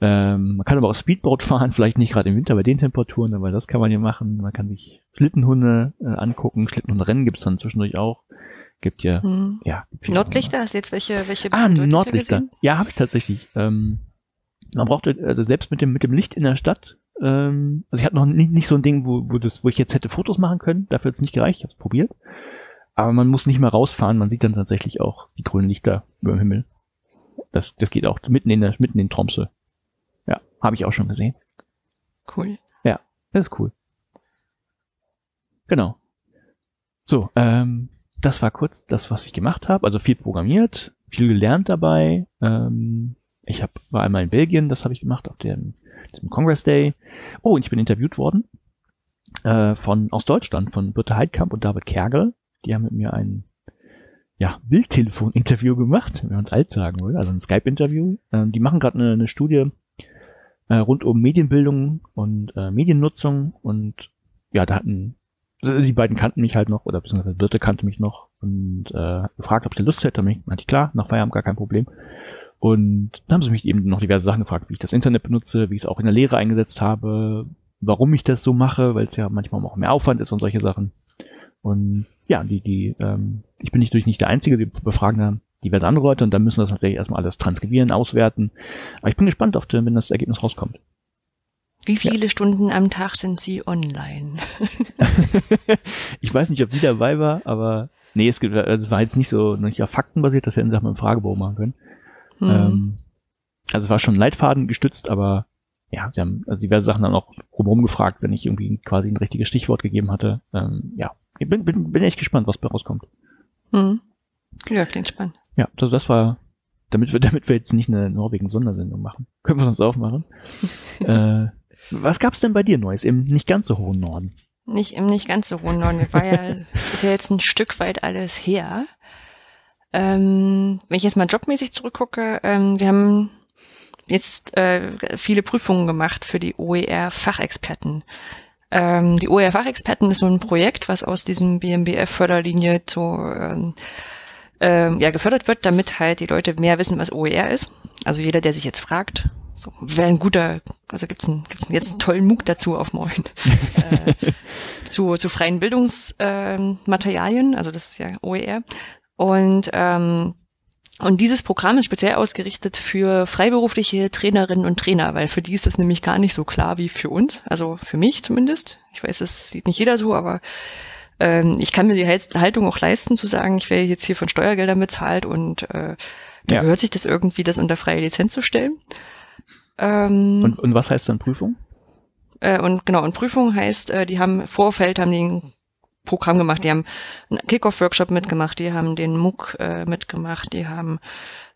Ähm, man kann aber auch Speedboat fahren, vielleicht nicht gerade im Winter bei den Temperaturen, aber das kann man hier machen. Man kann sich Schlittenhunde äh, angucken, Schlittenhunde-Rennen gibt's dann zwischendurch auch. Gibt ja, hm. ja. Nordlichter, hast du jetzt welche, welche Ah, Nordlichter. Gesehen? Ja, habe ich tatsächlich. Ähm, man braucht also selbst mit dem mit dem Licht in der Stadt. Ähm, also ich hatte noch nicht, nicht so ein Ding, wo, wo das, wo ich jetzt hätte Fotos machen können. Dafür hat es nicht gereicht. Ich habe es probiert. Aber man muss nicht mehr rausfahren. Man sieht dann tatsächlich auch die grünen Lichter über dem Himmel. Das, das geht auch mitten in der, mitten in Tromsø. Ja, habe ich auch schon gesehen. Cool. Ja, das ist cool. Genau. So, ähm, das war kurz das, was ich gemacht habe. Also viel programmiert, viel gelernt dabei. Ähm, ich hab, war einmal in Belgien, das habe ich gemacht auf dem zum Congress Day. Oh, und ich bin interviewt worden äh, von aus Deutschland, von Birte Heidkamp und David Kergel. Die haben mit mir ein ja, Bildtelefon-Interview gemacht, wenn man es alt sagen will, also ein Skype-Interview. Ähm, die machen gerade eine, eine Studie äh, rund um Medienbildung und äh, Mediennutzung und ja, da hatten die beiden kannten mich halt noch, oder beziehungsweise Birte kannte mich noch und äh, gefragt, ob ich Lust hätte. Meinte ich, klar, nach Feierabend gar kein Problem. Und dann haben sie mich eben noch diverse Sachen gefragt, wie ich das Internet benutze, wie ich es auch in der Lehre eingesetzt habe, warum ich das so mache, weil es ja manchmal auch mehr Aufwand ist und solche Sachen. Und ja, die, die, ähm, ich bin durch nicht der Einzige, die befragen da diverse andere Leute und dann müssen das natürlich erstmal alles transkribieren, auswerten. Aber ich bin gespannt auf den, wenn das Ergebnis rauskommt. Wie viele ja. Stunden am Tag sind Sie online? ich weiß nicht, ob die dabei war, aber nee, es gibt, also war jetzt nicht so nicht auf Fakten basiert, dass sie auch mit dem Fragebogen machen können. Mhm. Ähm, also es war schon Leitfaden gestützt, aber ja, sie haben also diverse Sachen dann auch rumherum gefragt, wenn ich irgendwie quasi ein richtiges Stichwort gegeben hatte. Ähm, ja, ich bin, bin, bin echt gespannt, was bei rauskommt. Mhm. Ja, klingt spannend. Ja, also das war, damit wir, damit wir jetzt nicht eine Norwegen-Sondersendung machen, können wir uns aufmachen. äh, was gab's denn bei dir Neues im nicht ganz so hohen Norden? Nicht im nicht ganz so hohen Norden. War ja, ist ja jetzt ein Stück weit alles her. Ähm, wenn ich jetzt mal jobmäßig zurückgucke, ähm, wir haben jetzt äh, viele Prüfungen gemacht für die OER-Fachexperten. Ähm, die OER-Fachexperten ist so ein Projekt, was aus diesem BMBF-Förderlinie zu ähm, ähm, ja, gefördert wird, damit halt die Leute mehr wissen, was OER ist. Also jeder, der sich jetzt fragt, so wäre ein guter, also gibt's ein, gibt's jetzt einen tollen MOOC dazu auf Moin. äh, zu, zu freien Bildungsmaterialien, äh, also das ist ja OER. Und ähm, und dieses Programm ist speziell ausgerichtet für freiberufliche Trainerinnen und Trainer, weil für die ist das nämlich gar nicht so klar wie für uns. Also für mich zumindest. Ich weiß, es sieht nicht jeder so, aber ähm, ich kann mir die Haltung auch leisten, zu sagen, ich werde jetzt hier von Steuergeldern bezahlt und äh, da ja. gehört sich das irgendwie, das unter freie Lizenz zu stellen. Ähm, und, und was heißt dann Prüfung? Äh, und genau, und Prüfung heißt, äh, die haben Vorfeld, haben die ein Programm gemacht, die haben einen Kickoff-Workshop mitgemacht, die haben den MOOC äh, mitgemacht, die haben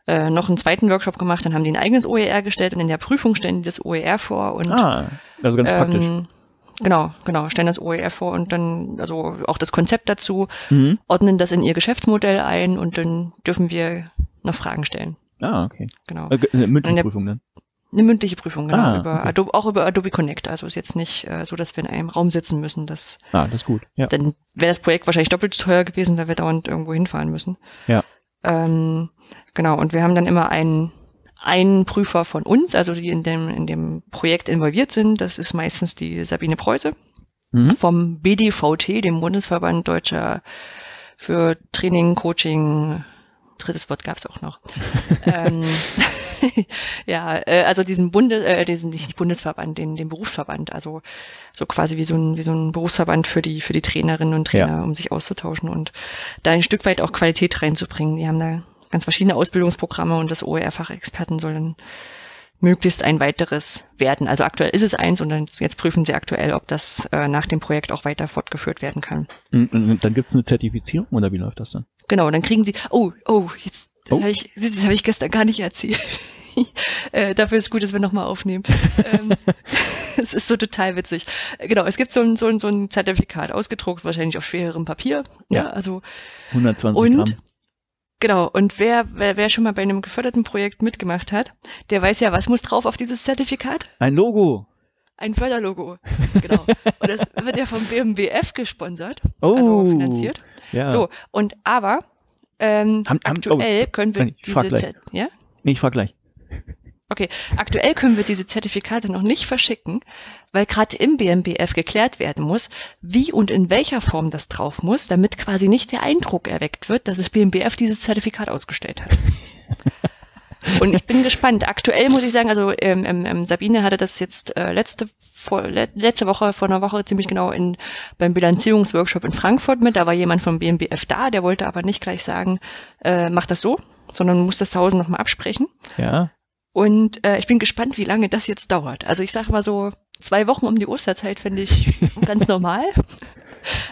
äh, noch einen zweiten Workshop gemacht, dann haben die ein eigenes OER gestellt und in der Prüfung stellen die das OER vor und ah, also ganz ähm, praktisch. Genau, genau, stellen das OER vor und dann, also auch das Konzept dazu, mhm. ordnen das in ihr Geschäftsmodell ein und dann dürfen wir noch Fragen stellen. Ah, okay. Genau. Äh, eine mündliche Prüfung dann? Eine mündliche Prüfung, genau. Ah, über okay. Adobe, auch über Adobe Connect. Also ist jetzt nicht äh, so, dass wir in einem Raum sitzen müssen. Das, ah, das ist gut. Ja. Dann wäre das Projekt wahrscheinlich doppelt so teuer gewesen, weil wir dauernd irgendwo hinfahren müssen. Ja. Ähm, genau, und wir haben dann immer einen, einen Prüfer von uns, also die in dem, in dem Projekt involviert sind. Das ist meistens die Sabine Preuße mhm. vom BDVT, dem Bundesverband Deutscher für Training, Coaching, drittes Wort gab es auch noch. ähm, ja, äh, also diesen Bundes, äh, diesen nicht Bundesverband, den, den Berufsverband, also so quasi wie so ein wie so ein Berufsverband für die für die Trainerinnen und Trainer, ja. um sich auszutauschen und da ein Stück weit auch Qualität reinzubringen. Die haben da ganz verschiedene Ausbildungsprogramme und das OER-Fachexperten sollen möglichst ein weiteres werden. Also aktuell ist es eins und dann, jetzt prüfen sie aktuell, ob das äh, nach dem Projekt auch weiter fortgeführt werden kann. Und dann gibt es eine Zertifizierung oder wie läuft das dann? Genau, dann kriegen sie, oh, oh, jetzt, das oh. habe ich, das hab ich gestern gar nicht erzählt. äh, dafür ist gut, dass wir nochmal aufnehmen. ähm, es ist so total witzig. Genau, es gibt so ein, so ein, so ein Zertifikat ausgedruckt, wahrscheinlich auf schwererem Papier. Ja, ja also 120 und, Gramm. Genau, und wer, wer, wer schon mal bei einem geförderten Projekt mitgemacht hat, der weiß ja, was muss drauf auf dieses Zertifikat? Ein Logo. Ein Förderlogo, genau. Und das wird ja vom BMBF gesponsert, oh, also finanziert. Ja. So, und aber ähm, haben, aktuell oh, können wir diese Zert ja? Nee, ich frag gleich. Okay, aktuell können wir diese Zertifikate noch nicht verschicken, weil gerade im BMBF geklärt werden muss, wie und in welcher Form das drauf muss, damit quasi nicht der Eindruck erweckt wird, dass das BMBF dieses Zertifikat ausgestellt hat. Und ich bin gespannt. Aktuell muss ich sagen, also ähm, ähm, ähm, Sabine hatte das jetzt äh, letzte vor, le letzte Woche, vor einer Woche ziemlich genau in beim Bilanzierungsworkshop in Frankfurt mit. Da war jemand vom BMBF da, der wollte aber nicht gleich sagen, äh, mach das so, sondern muss das zu Hause nochmal absprechen. Ja. Und äh, ich bin gespannt, wie lange das jetzt dauert. Also ich sage mal so, zwei Wochen um die Osterzeit finde ich ganz normal.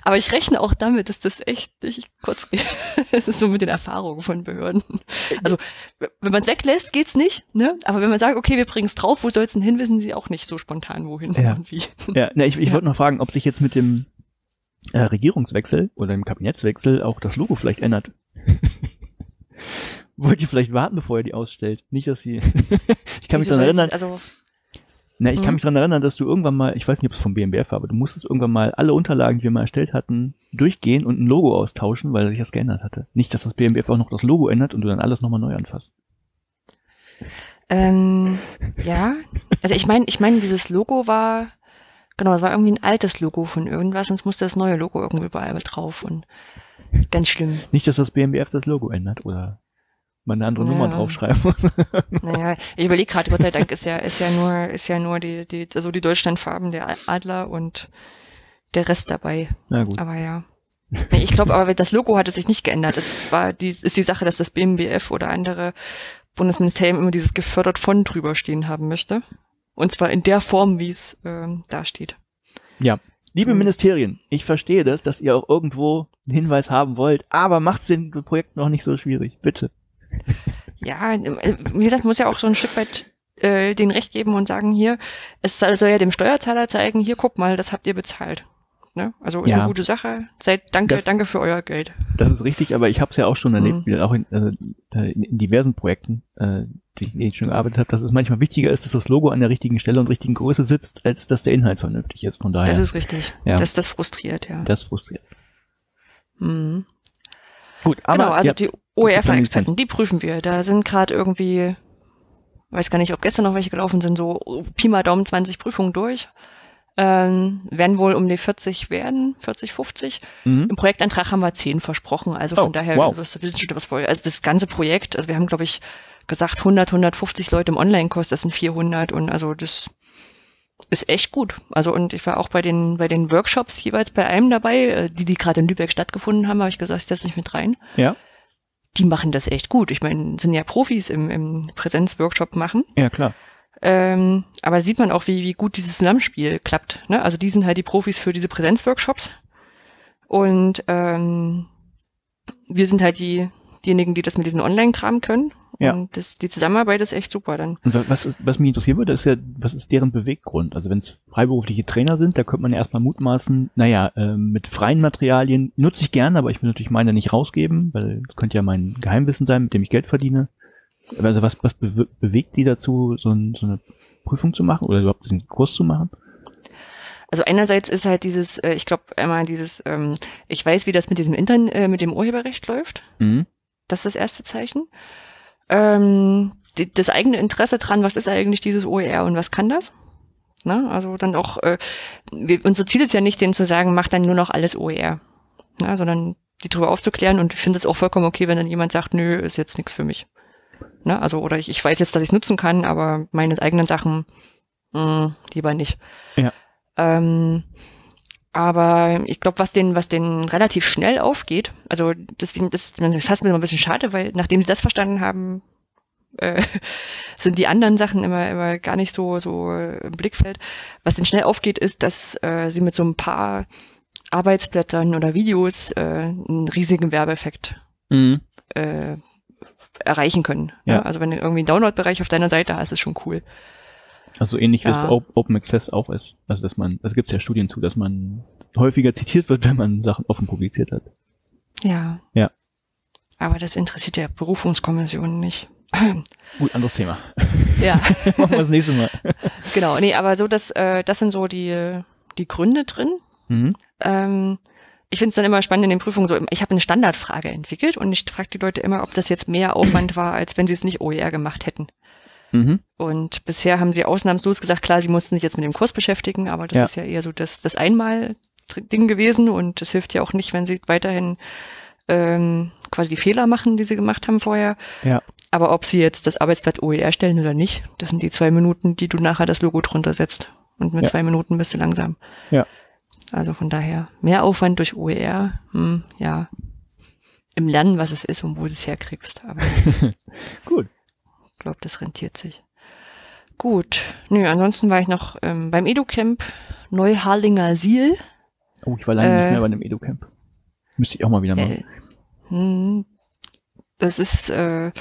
Aber ich rechne auch damit, dass das echt nicht kurz geht. Das ist so mit den Erfahrungen von Behörden. Also, wenn man es weglässt, geht's nicht, ne? Aber wenn man sagt, okay, wir bringen es drauf, wo soll es denn hin, wissen sie auch nicht so spontan, wohin Ja. und wie. Ja, ne, ich, ich Ja. wollte noch fragen, ob sich jetzt mit dem äh, Regierungswechsel oder dem Kabinettswechsel auch das Logo vielleicht ändert. Wollt ihr vielleicht warten, bevor ihr die ausstellt? Nicht, dass sie. ich kann mich Wieso daran soll- erinnern, Also, na, ich kann Mhm. mich daran erinnern, dass du irgendwann mal, ich weiß nicht, ob es vom BMBF war, aber du musstest irgendwann mal alle Unterlagen, die wir mal erstellt hatten, durchgehen und ein Logo austauschen, weil sich das geändert hatte. Nicht, dass das BMBF auch noch das Logo ändert und du dann alles nochmal neu anfasst. ähm, ja. Also ich meine, ich meine, dieses Logo war, genau, das war irgendwie ein altes Logo von irgendwas, sonst musste das neue Logo irgendwie überall drauf und ganz schlimm. Nicht, dass das BMBF das Logo ändert oder man eine andere Ja. Nummer draufschreiben muss. Naja, ich überlege gerade, Gott sei Dank ist ja, ist ja nur, ist ja nur die, die, also die Deutschlandfarben, der Adler und der Rest dabei. Na gut. Aber ja. Nee, ich glaube, aber das Logo hatte sich nicht geändert. Es, es war die, ist die Sache, dass das BMBF oder andere Bundesministerium immer dieses gefördert von drüber stehen haben möchte. Und zwar in der Form, wie es ähm, da steht. Ja. Liebe Zumindest- Ministerien, ich verstehe das, dass ihr auch irgendwo einen Hinweis haben wollt, aber macht's den Projekt noch nicht so schwierig. Bitte. Ja, wie gesagt, muss ja auch so ein Stück weit äh, den Recht geben und sagen, hier, es soll ja dem Steuerzahler zeigen, hier, guck mal, das habt ihr bezahlt. Ne? Also ist Ja. eine gute Sache. Seid danke, Das- danke für euer Geld. Das ist richtig, aber ich habe es ja auch schon erlebt, Mhm. auch in, äh, in, in diversen Projekten, äh, die ich, in denen ich schon gearbeitet habe, dass es manchmal wichtiger ist, dass das Logo an der richtigen Stelle und richtigen Größe sitzt, als dass der Inhalt vernünftig ist. Von daher, Das ist richtig. Ja. Das, das frustriert, ja. das frustriert. Mhm. Gut, aber genau, also ja, die OER-Experten, die prüfen wir. Da sind gerade irgendwie, weiß gar nicht, ob gestern noch welche gelaufen sind, so Pi mal Daumen 20 Prüfungen durch. Ähm, werden wohl um die 40 werden, 40, 50. mhm. Im Projektantrag haben wir 10 versprochen, also Oh, von daher wow. wirst du wissen schon was voll. Also das ganze Projekt, also wir haben glaube ich gesagt 100, 150 Leute im Online-Kurs, das sind 400 und also das ist echt gut. Also und ich war auch bei den bei den Workshops jeweils bei einem dabei, äh, die die gerade in Lübeck stattgefunden haben, habe ich gesagt, ich setze mich mit rein. ja, Die machen das echt gut. Ich meine, sind ja Profis im, im Präsenzworkshop machen. ja klar. Ähm, aber sieht man auch, wie, wie gut dieses Zusammenspiel klappt. Ne? Also die sind halt die Profis für diese Präsenzworkshops. Und ähm, wir sind halt die, diejenigen, die das mit diesem Online-Kram können. Ja. Und das, die Zusammenarbeit ist echt super dann. Und wa- was, ist, was mich interessieren würde, ist ja, was ist deren Beweggrund? Also wenn es freiberufliche Trainer sind, da könnte man ja erstmal mutmaßen, naja, ähm, mit freien Materialien nutze ich gerne, aber ich will natürlich meine nicht rausgeben, weil das könnte ja mein Geheimwissen sein, mit dem ich Geld verdiene. Also was, was bewe bewegt die dazu, so, ein, so eine Prüfung zu machen oder überhaupt diesen Kurs zu machen? Also einerseits ist halt dieses, äh, ich glaube einmal dieses, ähm, ich weiß, wie das mit diesem Intern, äh, mit dem Urheberrecht läuft. Mhm. Das ist das erste Zeichen. Ähm, die, das eigene Interesse dran, was ist eigentlich dieses OER und was kann das? Ne? Also dann auch, äh, wir, unser Ziel ist ja nicht, denen zu sagen, mach dann nur noch alles OER, ne? sondern die drüber aufzuklären und ich finde es auch vollkommen okay, wenn dann jemand sagt, nö, ist jetzt nichts für mich. Ne? Also, oder ich, ich weiß jetzt, dass ich nutzen kann, aber meine eigenen Sachen mh, lieber nicht. Ja. Ähm, aber ich glaube, was den, was den relativ schnell aufgeht, also deswegen, das, das ist fast mir ein bisschen schade, weil nachdem sie das verstanden haben, äh, sind die anderen Sachen immer, immer gar nicht so, so im Blickfeld. Was den schnell aufgeht, ist, dass äh, sie mit so ein paar Arbeitsblättern oder Videos äh, einen riesigen Werbeeffekt Mhm. äh, erreichen können. Ja. Ja. Also wenn du irgendwie einen Download-Bereich auf deiner Seite hast, ist schon cool. Also ähnlich wie es Ja. bei Op- Open Access auch ist. Also dass man, es gibt ja Studien zu, dass man häufiger zitiert wird, wenn man Sachen offen publiziert hat. Ja. Ja. Aber das interessiert der Berufungskommission nicht. Gut, anderes Thema. ja. Machen wir das nächste Mal. Genau, nee, aber so, dass, äh, das sind so die, die Gründe drin. Mhm. Ähm, ich finde es dann immer spannend in den Prüfungen so, ich habe eine Standardfrage entwickelt und ich frage die Leute immer, ob das jetzt mehr Aufwand war, als wenn sie es nicht OER gemacht hätten. Mhm. Und bisher haben sie ausnahmslos gesagt, klar, sie mussten sich jetzt mit dem Kurs beschäftigen, aber das Ja. ist ja eher so das, das Einmal-Ding gewesen und das hilft ja auch nicht, wenn sie weiterhin ähm, quasi die Fehler machen, die sie gemacht haben vorher. Ja. Aber ob sie jetzt das Arbeitsblatt OER stellen oder nicht, das sind die zwei Minuten, die du nachher das Logo drunter setzt. Und mit Ja. zwei Minuten bist du langsam. Ja. Also von daher, mehr Aufwand durch OER, hm, ja, im Lernen, was es ist und wo du es herkriegst. Aber Gut. Glaube, das rentiert sich. Gut. Nö, ansonsten war ich noch ähm, beim EduCamp Neuharlinger Siel. Oh, ich war lange äh, nicht mehr bei einem Edu-Camp. Müsste ich auch mal wieder machen. Äh, hm, das ist, äh,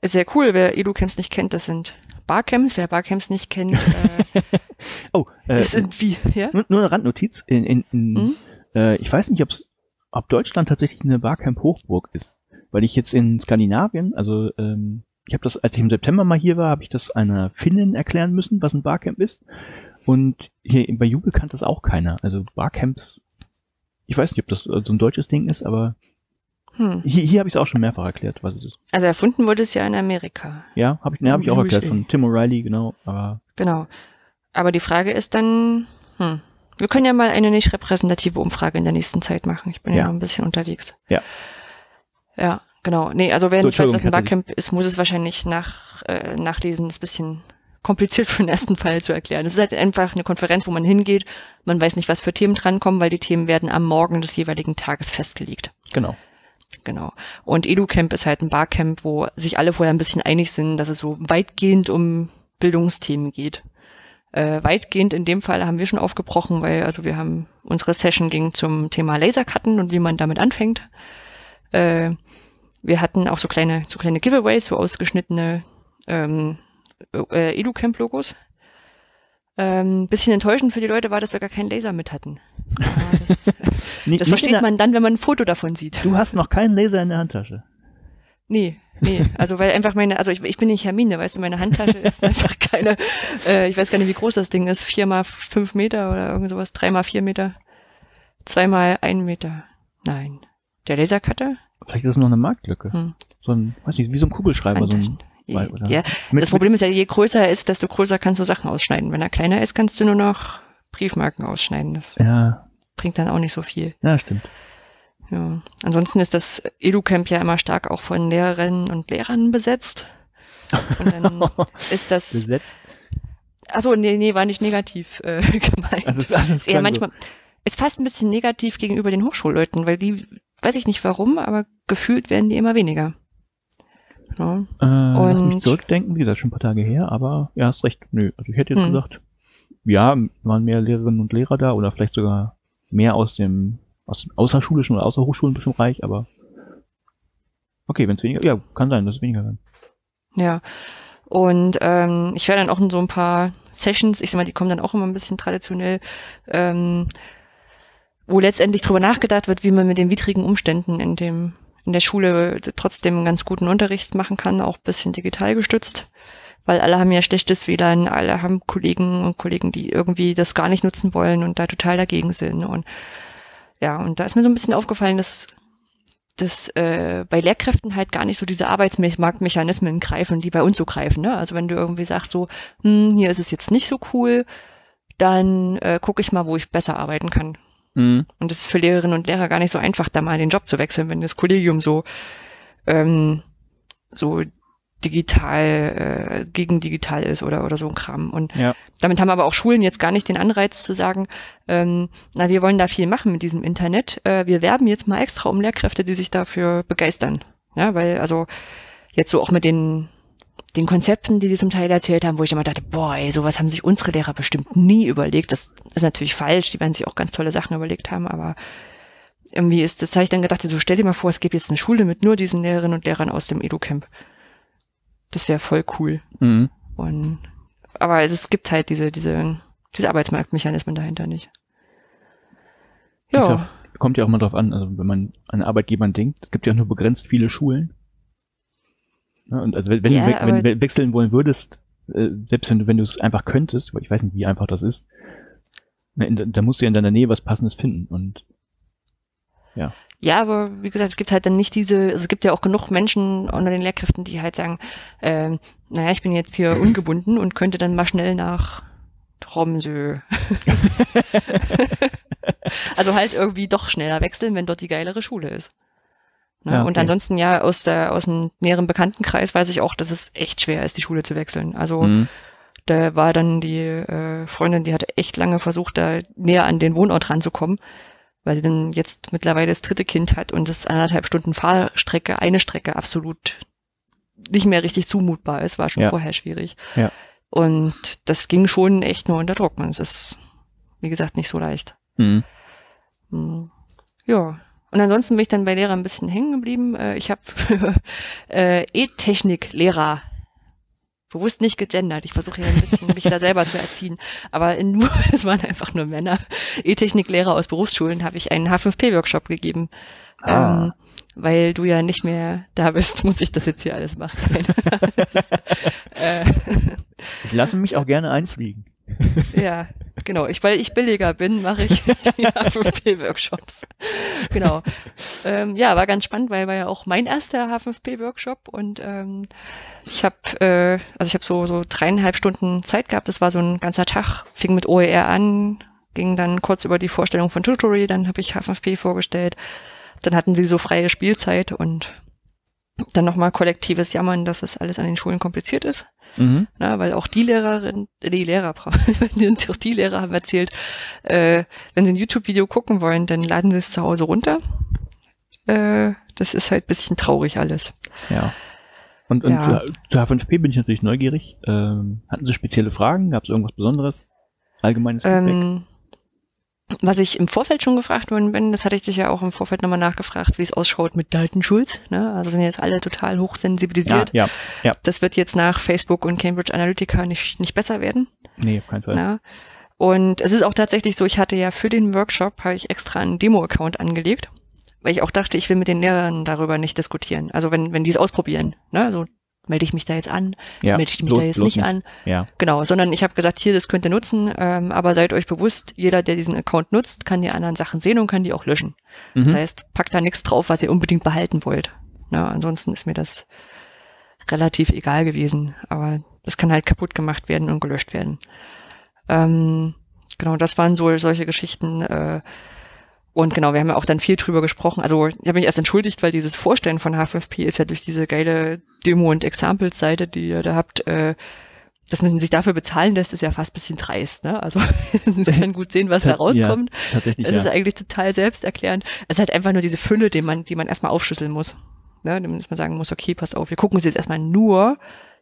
ist sehr cool. Wer Edu-Camps nicht kennt, das sind Barcamps. Wer Barcamps nicht kennt, äh, oh, äh, das sind wie, ja? Nur, nur eine Randnotiz. In, in, in, hm? äh, ich weiß nicht, ob's, ob Deutschland tatsächlich eine Barcamp-Hochburg ist. Weil ich jetzt in Skandinavien, also ähm, ich habe das, als ich im September mal hier war, habe ich das einer Finnin erklären müssen, was ein Barcamp ist. Und hier bei Jubel kannte das auch keiner. Also Barcamps, ich weiß nicht, ob das so ein deutsches Ding ist, aber hm. hier, hier habe ich es auch schon mehrfach erklärt, was es ist. Also erfunden wurde es ja in Amerika. Ja, habe ich, ne, hab ich auch erklärt von Tim O'Reilly, genau. Aber genau. Aber die Frage ist dann, hm, wir können ja mal eine nicht repräsentative Umfrage in der nächsten Zeit machen. Ich bin ja, ja noch ein bisschen unterwegs. Ja. Ja, genau. Nee, also wer so, nicht weiß, was ein Barcamp ist, muss es wahrscheinlich nach, äh, nachlesen. Das ist ein bisschen kompliziert für den ersten Fall zu erklären. Es ist halt einfach eine Konferenz, wo man hingeht. Man weiß nicht, was für Themen drankommen, weil die Themen werden am Morgen des jeweiligen Tages festgelegt. Genau. Genau. Und EduCamp ist halt ein Barcamp, wo sich alle vorher ein bisschen einig sind, dass es so weitgehend um Bildungsthemen geht. Äh, weitgehend in dem Fall haben wir schon aufgebrochen, weil also wir haben unsere Session ging zum Thema Lasercutten und wie man damit anfängt. Äh, wir hatten auch so kleine, so kleine Giveaways, so ausgeschnittene ähm, äh, EduCamp-Logos. Ähm, bisschen enttäuschend für die Leute war, dass wir gar keinen Laser mit hatten. Ja, das, das versteht man dann, wenn man ein Foto davon sieht. Du hast noch keinen Laser in der Handtasche. Nee, nee, also weil einfach meine, also ich, ich bin nicht Hermine, weißt du, meine Handtasche ist einfach keine, äh, ich weiß gar nicht, wie groß das Ding ist, vier mal fünf Meter oder irgend sowas, drei mal vier Meter, zwei mal ein Meter. Nein. Der Lasercutter? Vielleicht ist es noch eine Marktlücke. Hm. So ein, weiß nicht, wie so ein Kugelschreiber, so ein weil, ja, das Problem ist ja, je größer er ist, desto größer kannst du Sachen ausschneiden. Wenn er kleiner ist, kannst du nur noch Briefmarken ausschneiden. Das ja. bringt dann auch nicht so viel. Ja, stimmt. Ja. Ansonsten ist das EduCamp ja immer stark auch von Lehrerinnen und Lehrern besetzt. Und dann ist das. Besetzt? Achso, nee, nee, war nicht negativ äh, gemeint. Also, es, also es ja, manchmal so. ist fast ein bisschen negativ gegenüber den Hochschulleuten, weil die, weiß ich nicht warum, aber gefühlt werden die immer weniger. Ja. Äh, und lass mich zurückdenken, wie gesagt, schon ein paar Tage her, aber ja, hast recht. Nö, also ich hätte jetzt hm. gesagt, ja, waren mehr Lehrerinnen und Lehrer da oder vielleicht sogar mehr aus dem aus dem außerschulischen oder außerhochschulischen Bereich, aber okay, wenn es weniger, ja, kann sein, dass es weniger werden. Ja. Und ähm, ich werde dann auch in so ein paar Sessions, ich sag mal, die kommen dann auch immer ein bisschen traditionell, ähm, wo letztendlich drüber nachgedacht wird, wie man mit den widrigen Umständen in dem in der Schule trotzdem einen ganz guten Unterricht machen kann, auch bisschen digital gestützt. Weil alle haben ja schlechtes WLAN, alle haben Kollegen und Kollegen, die irgendwie das gar nicht nutzen wollen und da total dagegen sind. Und ja, und da ist mir so ein bisschen aufgefallen, dass dass äh, bei Lehrkräften halt gar nicht so diese Arbeitsmarktmechanismen greifen, die bei uns so greifen. Ne? Also wenn du irgendwie sagst so, hm, hier ist es jetzt nicht so cool, dann äh, gucke ich mal, wo ich besser arbeiten kann. Mhm. Und es ist für Lehrerinnen und Lehrer gar nicht so einfach, da mal den Job zu wechseln, wenn das Kollegium so, ähm, so digital äh, gegen digital ist oder oder so ein Kram. Und ja. damit haben aber auch Schulen jetzt gar nicht den Anreiz zu sagen, ähm, na wir wollen da viel machen mit diesem Internet. Äh, wir werben jetzt mal extra um Lehrkräfte, die sich dafür begeistern. Ja, weil also jetzt so auch mit den den Konzepten, die die zum Teil erzählt haben, wo ich immer dachte, boah, ey, sowas haben sich unsere Lehrer bestimmt nie überlegt. Das ist natürlich falsch, die werden sich auch ganz tolle Sachen überlegt haben, aber irgendwie ist das, habe ich dann gedacht, so stell dir mal vor, es gibt jetzt eine Schule mit nur diesen Lehrerinnen und Lehrern aus dem Edu-Camp. Das wäre voll cool. Mhm. Und, aber es gibt halt diese, diese, diese Arbeitsmarktmechanismen dahinter nicht. Ja. ja kommt ja auch mal drauf an, also wenn man an Arbeitgebern denkt, es gibt ja nur begrenzt viele Schulen. Ja, und also wenn, wenn, ja, du, wenn, wenn wechseln wollen würdest, äh, selbst wenn du, wenn du es einfach könntest, weil ich weiß nicht, wie einfach das ist, da musst du ja in deiner Nähe was Passendes finden und ja. Ja, aber wie gesagt, es gibt halt dann nicht diese, also es gibt ja auch genug Menschen unter den Lehrkräften, die halt sagen, äh, naja, ich bin jetzt hier ungebunden und könnte dann mal schnell nach Tromsø. also halt irgendwie doch schneller wechseln, wenn dort die geilere Schule ist. Ne? Ja, okay. Und ansonsten ja aus der aus dem näheren Bekanntenkreis weiß ich auch, dass es echt schwer ist, die Schule zu wechseln. Also mhm. da war dann die äh, Freundin, die hatte echt lange versucht, da näher an den Wohnort ranzukommen, weil sie dann jetzt mittlerweile das dritte Kind hat und das anderthalb Stunden Fahrstrecke, eine Strecke absolut nicht mehr richtig zumutbar ist, war schon ja. vorher schwierig. Ja. Und das ging schon echt nur unter Druck. Und es ist, wie gesagt, nicht so leicht. Mhm. Hm. Ja. Und ansonsten bin ich dann bei Lehrer ein bisschen hängen geblieben. Äh, ich habe für äh, E-Technik-Lehrer bewusst nicht gegendert. Ich versuche ja ein bisschen mich da selber zu erziehen. Aber in nur, es waren einfach nur Männer. E-Technik-Lehrer aus Berufsschulen habe ich einen H5P-Workshop gegeben. Ah. Ähm, weil du ja nicht mehr da bist, muss ich das jetzt hier alles machen. ist, äh, Ich lasse mich auch gerne einfliegen. Ja, genau. Ich, weil ich billiger bin, mache ich jetzt die H5P-Workshops. Genau. Ähm, ja, war ganz spannend, weil war ja auch mein erster H5P-Workshop und ähm, ich habe, äh, also ich habe so so dreieinhalb Stunden Zeit gehabt. Das war so ein ganzer Tag. Fing mit OER an, ging dann kurz über die Vorstellung von Tutorial, dann habe ich H5P vorgestellt. Dann hatten sie so freie Spielzeit und dann nochmal kollektives Jammern, dass es alles an den Schulen kompliziert ist. Mhm. Na, weil auch die Lehrerin, die Lehrer, auch die Lehrer haben erzählt, äh, wenn sie ein YouTube-Video gucken wollen, dann laden sie es zu Hause runter. Äh, das ist halt bisschen traurig alles. Ja. Und, und Ja. zu, zu H5P bin ich natürlich neugierig. Ähm, hatten Sie spezielle Fragen? Gab es irgendwas Besonderes? Allgemeines Feedback? Ähm, was ich im Vorfeld schon gefragt worden bin, das hatte ich dich ja auch im Vorfeld nochmal nachgefragt, wie es ausschaut mit Datenschutz. Ne? Also sind jetzt alle total hochsensibilisiert. ja, ja, ja. Das wird jetzt nach Facebook und Cambridge Analytica nicht, nicht besser werden. Nee, auf keinen Fall. Ja. Und es ist auch tatsächlich so, ich hatte ja für den Workshop, habe ich extra einen Demo-Account angelegt, weil ich auch dachte, ich will mit den Lehrern darüber nicht diskutieren. Also wenn, wenn die es ausprobieren, ne, so melde ich mich da jetzt an, Ja, melde ich mich bloß- da jetzt bloß nicht an. Ja. Genau, sondern ich habe gesagt, hier, das könnt ihr nutzen, ähm, aber seid euch bewusst, jeder, der diesen Account nutzt, kann die anderen Sachen sehen und kann die auch löschen. Mhm. Das heißt, packt da nichts drauf, was ihr unbedingt behalten wollt. Na, ansonsten ist mir das relativ egal gewesen, aber das kann halt kaputt gemacht werden und gelöscht werden. Ähm, genau, das waren so solche Geschichten. Äh, und genau, wir haben ja auch dann viel drüber gesprochen. Also ich habe mich erst entschuldigt, weil dieses Vorstellen von H5P ist ja durch diese geile Demo- und Examples-Seite, die ihr da habt, äh, dass man sich dafür bezahlen lässt, ist ja fast bisschen dreist. Ne? Also Sie können gut sehen, was da Ja, rauskommt. Tatsächlich, Es ist ja. eigentlich total selbsterklärend. Es ist halt einfach nur diese Fülle, die man, die man erstmal aufschlüsseln muss. Ne? Dass man sagen muss, okay, pass auf, wir gucken uns jetzt erstmal nur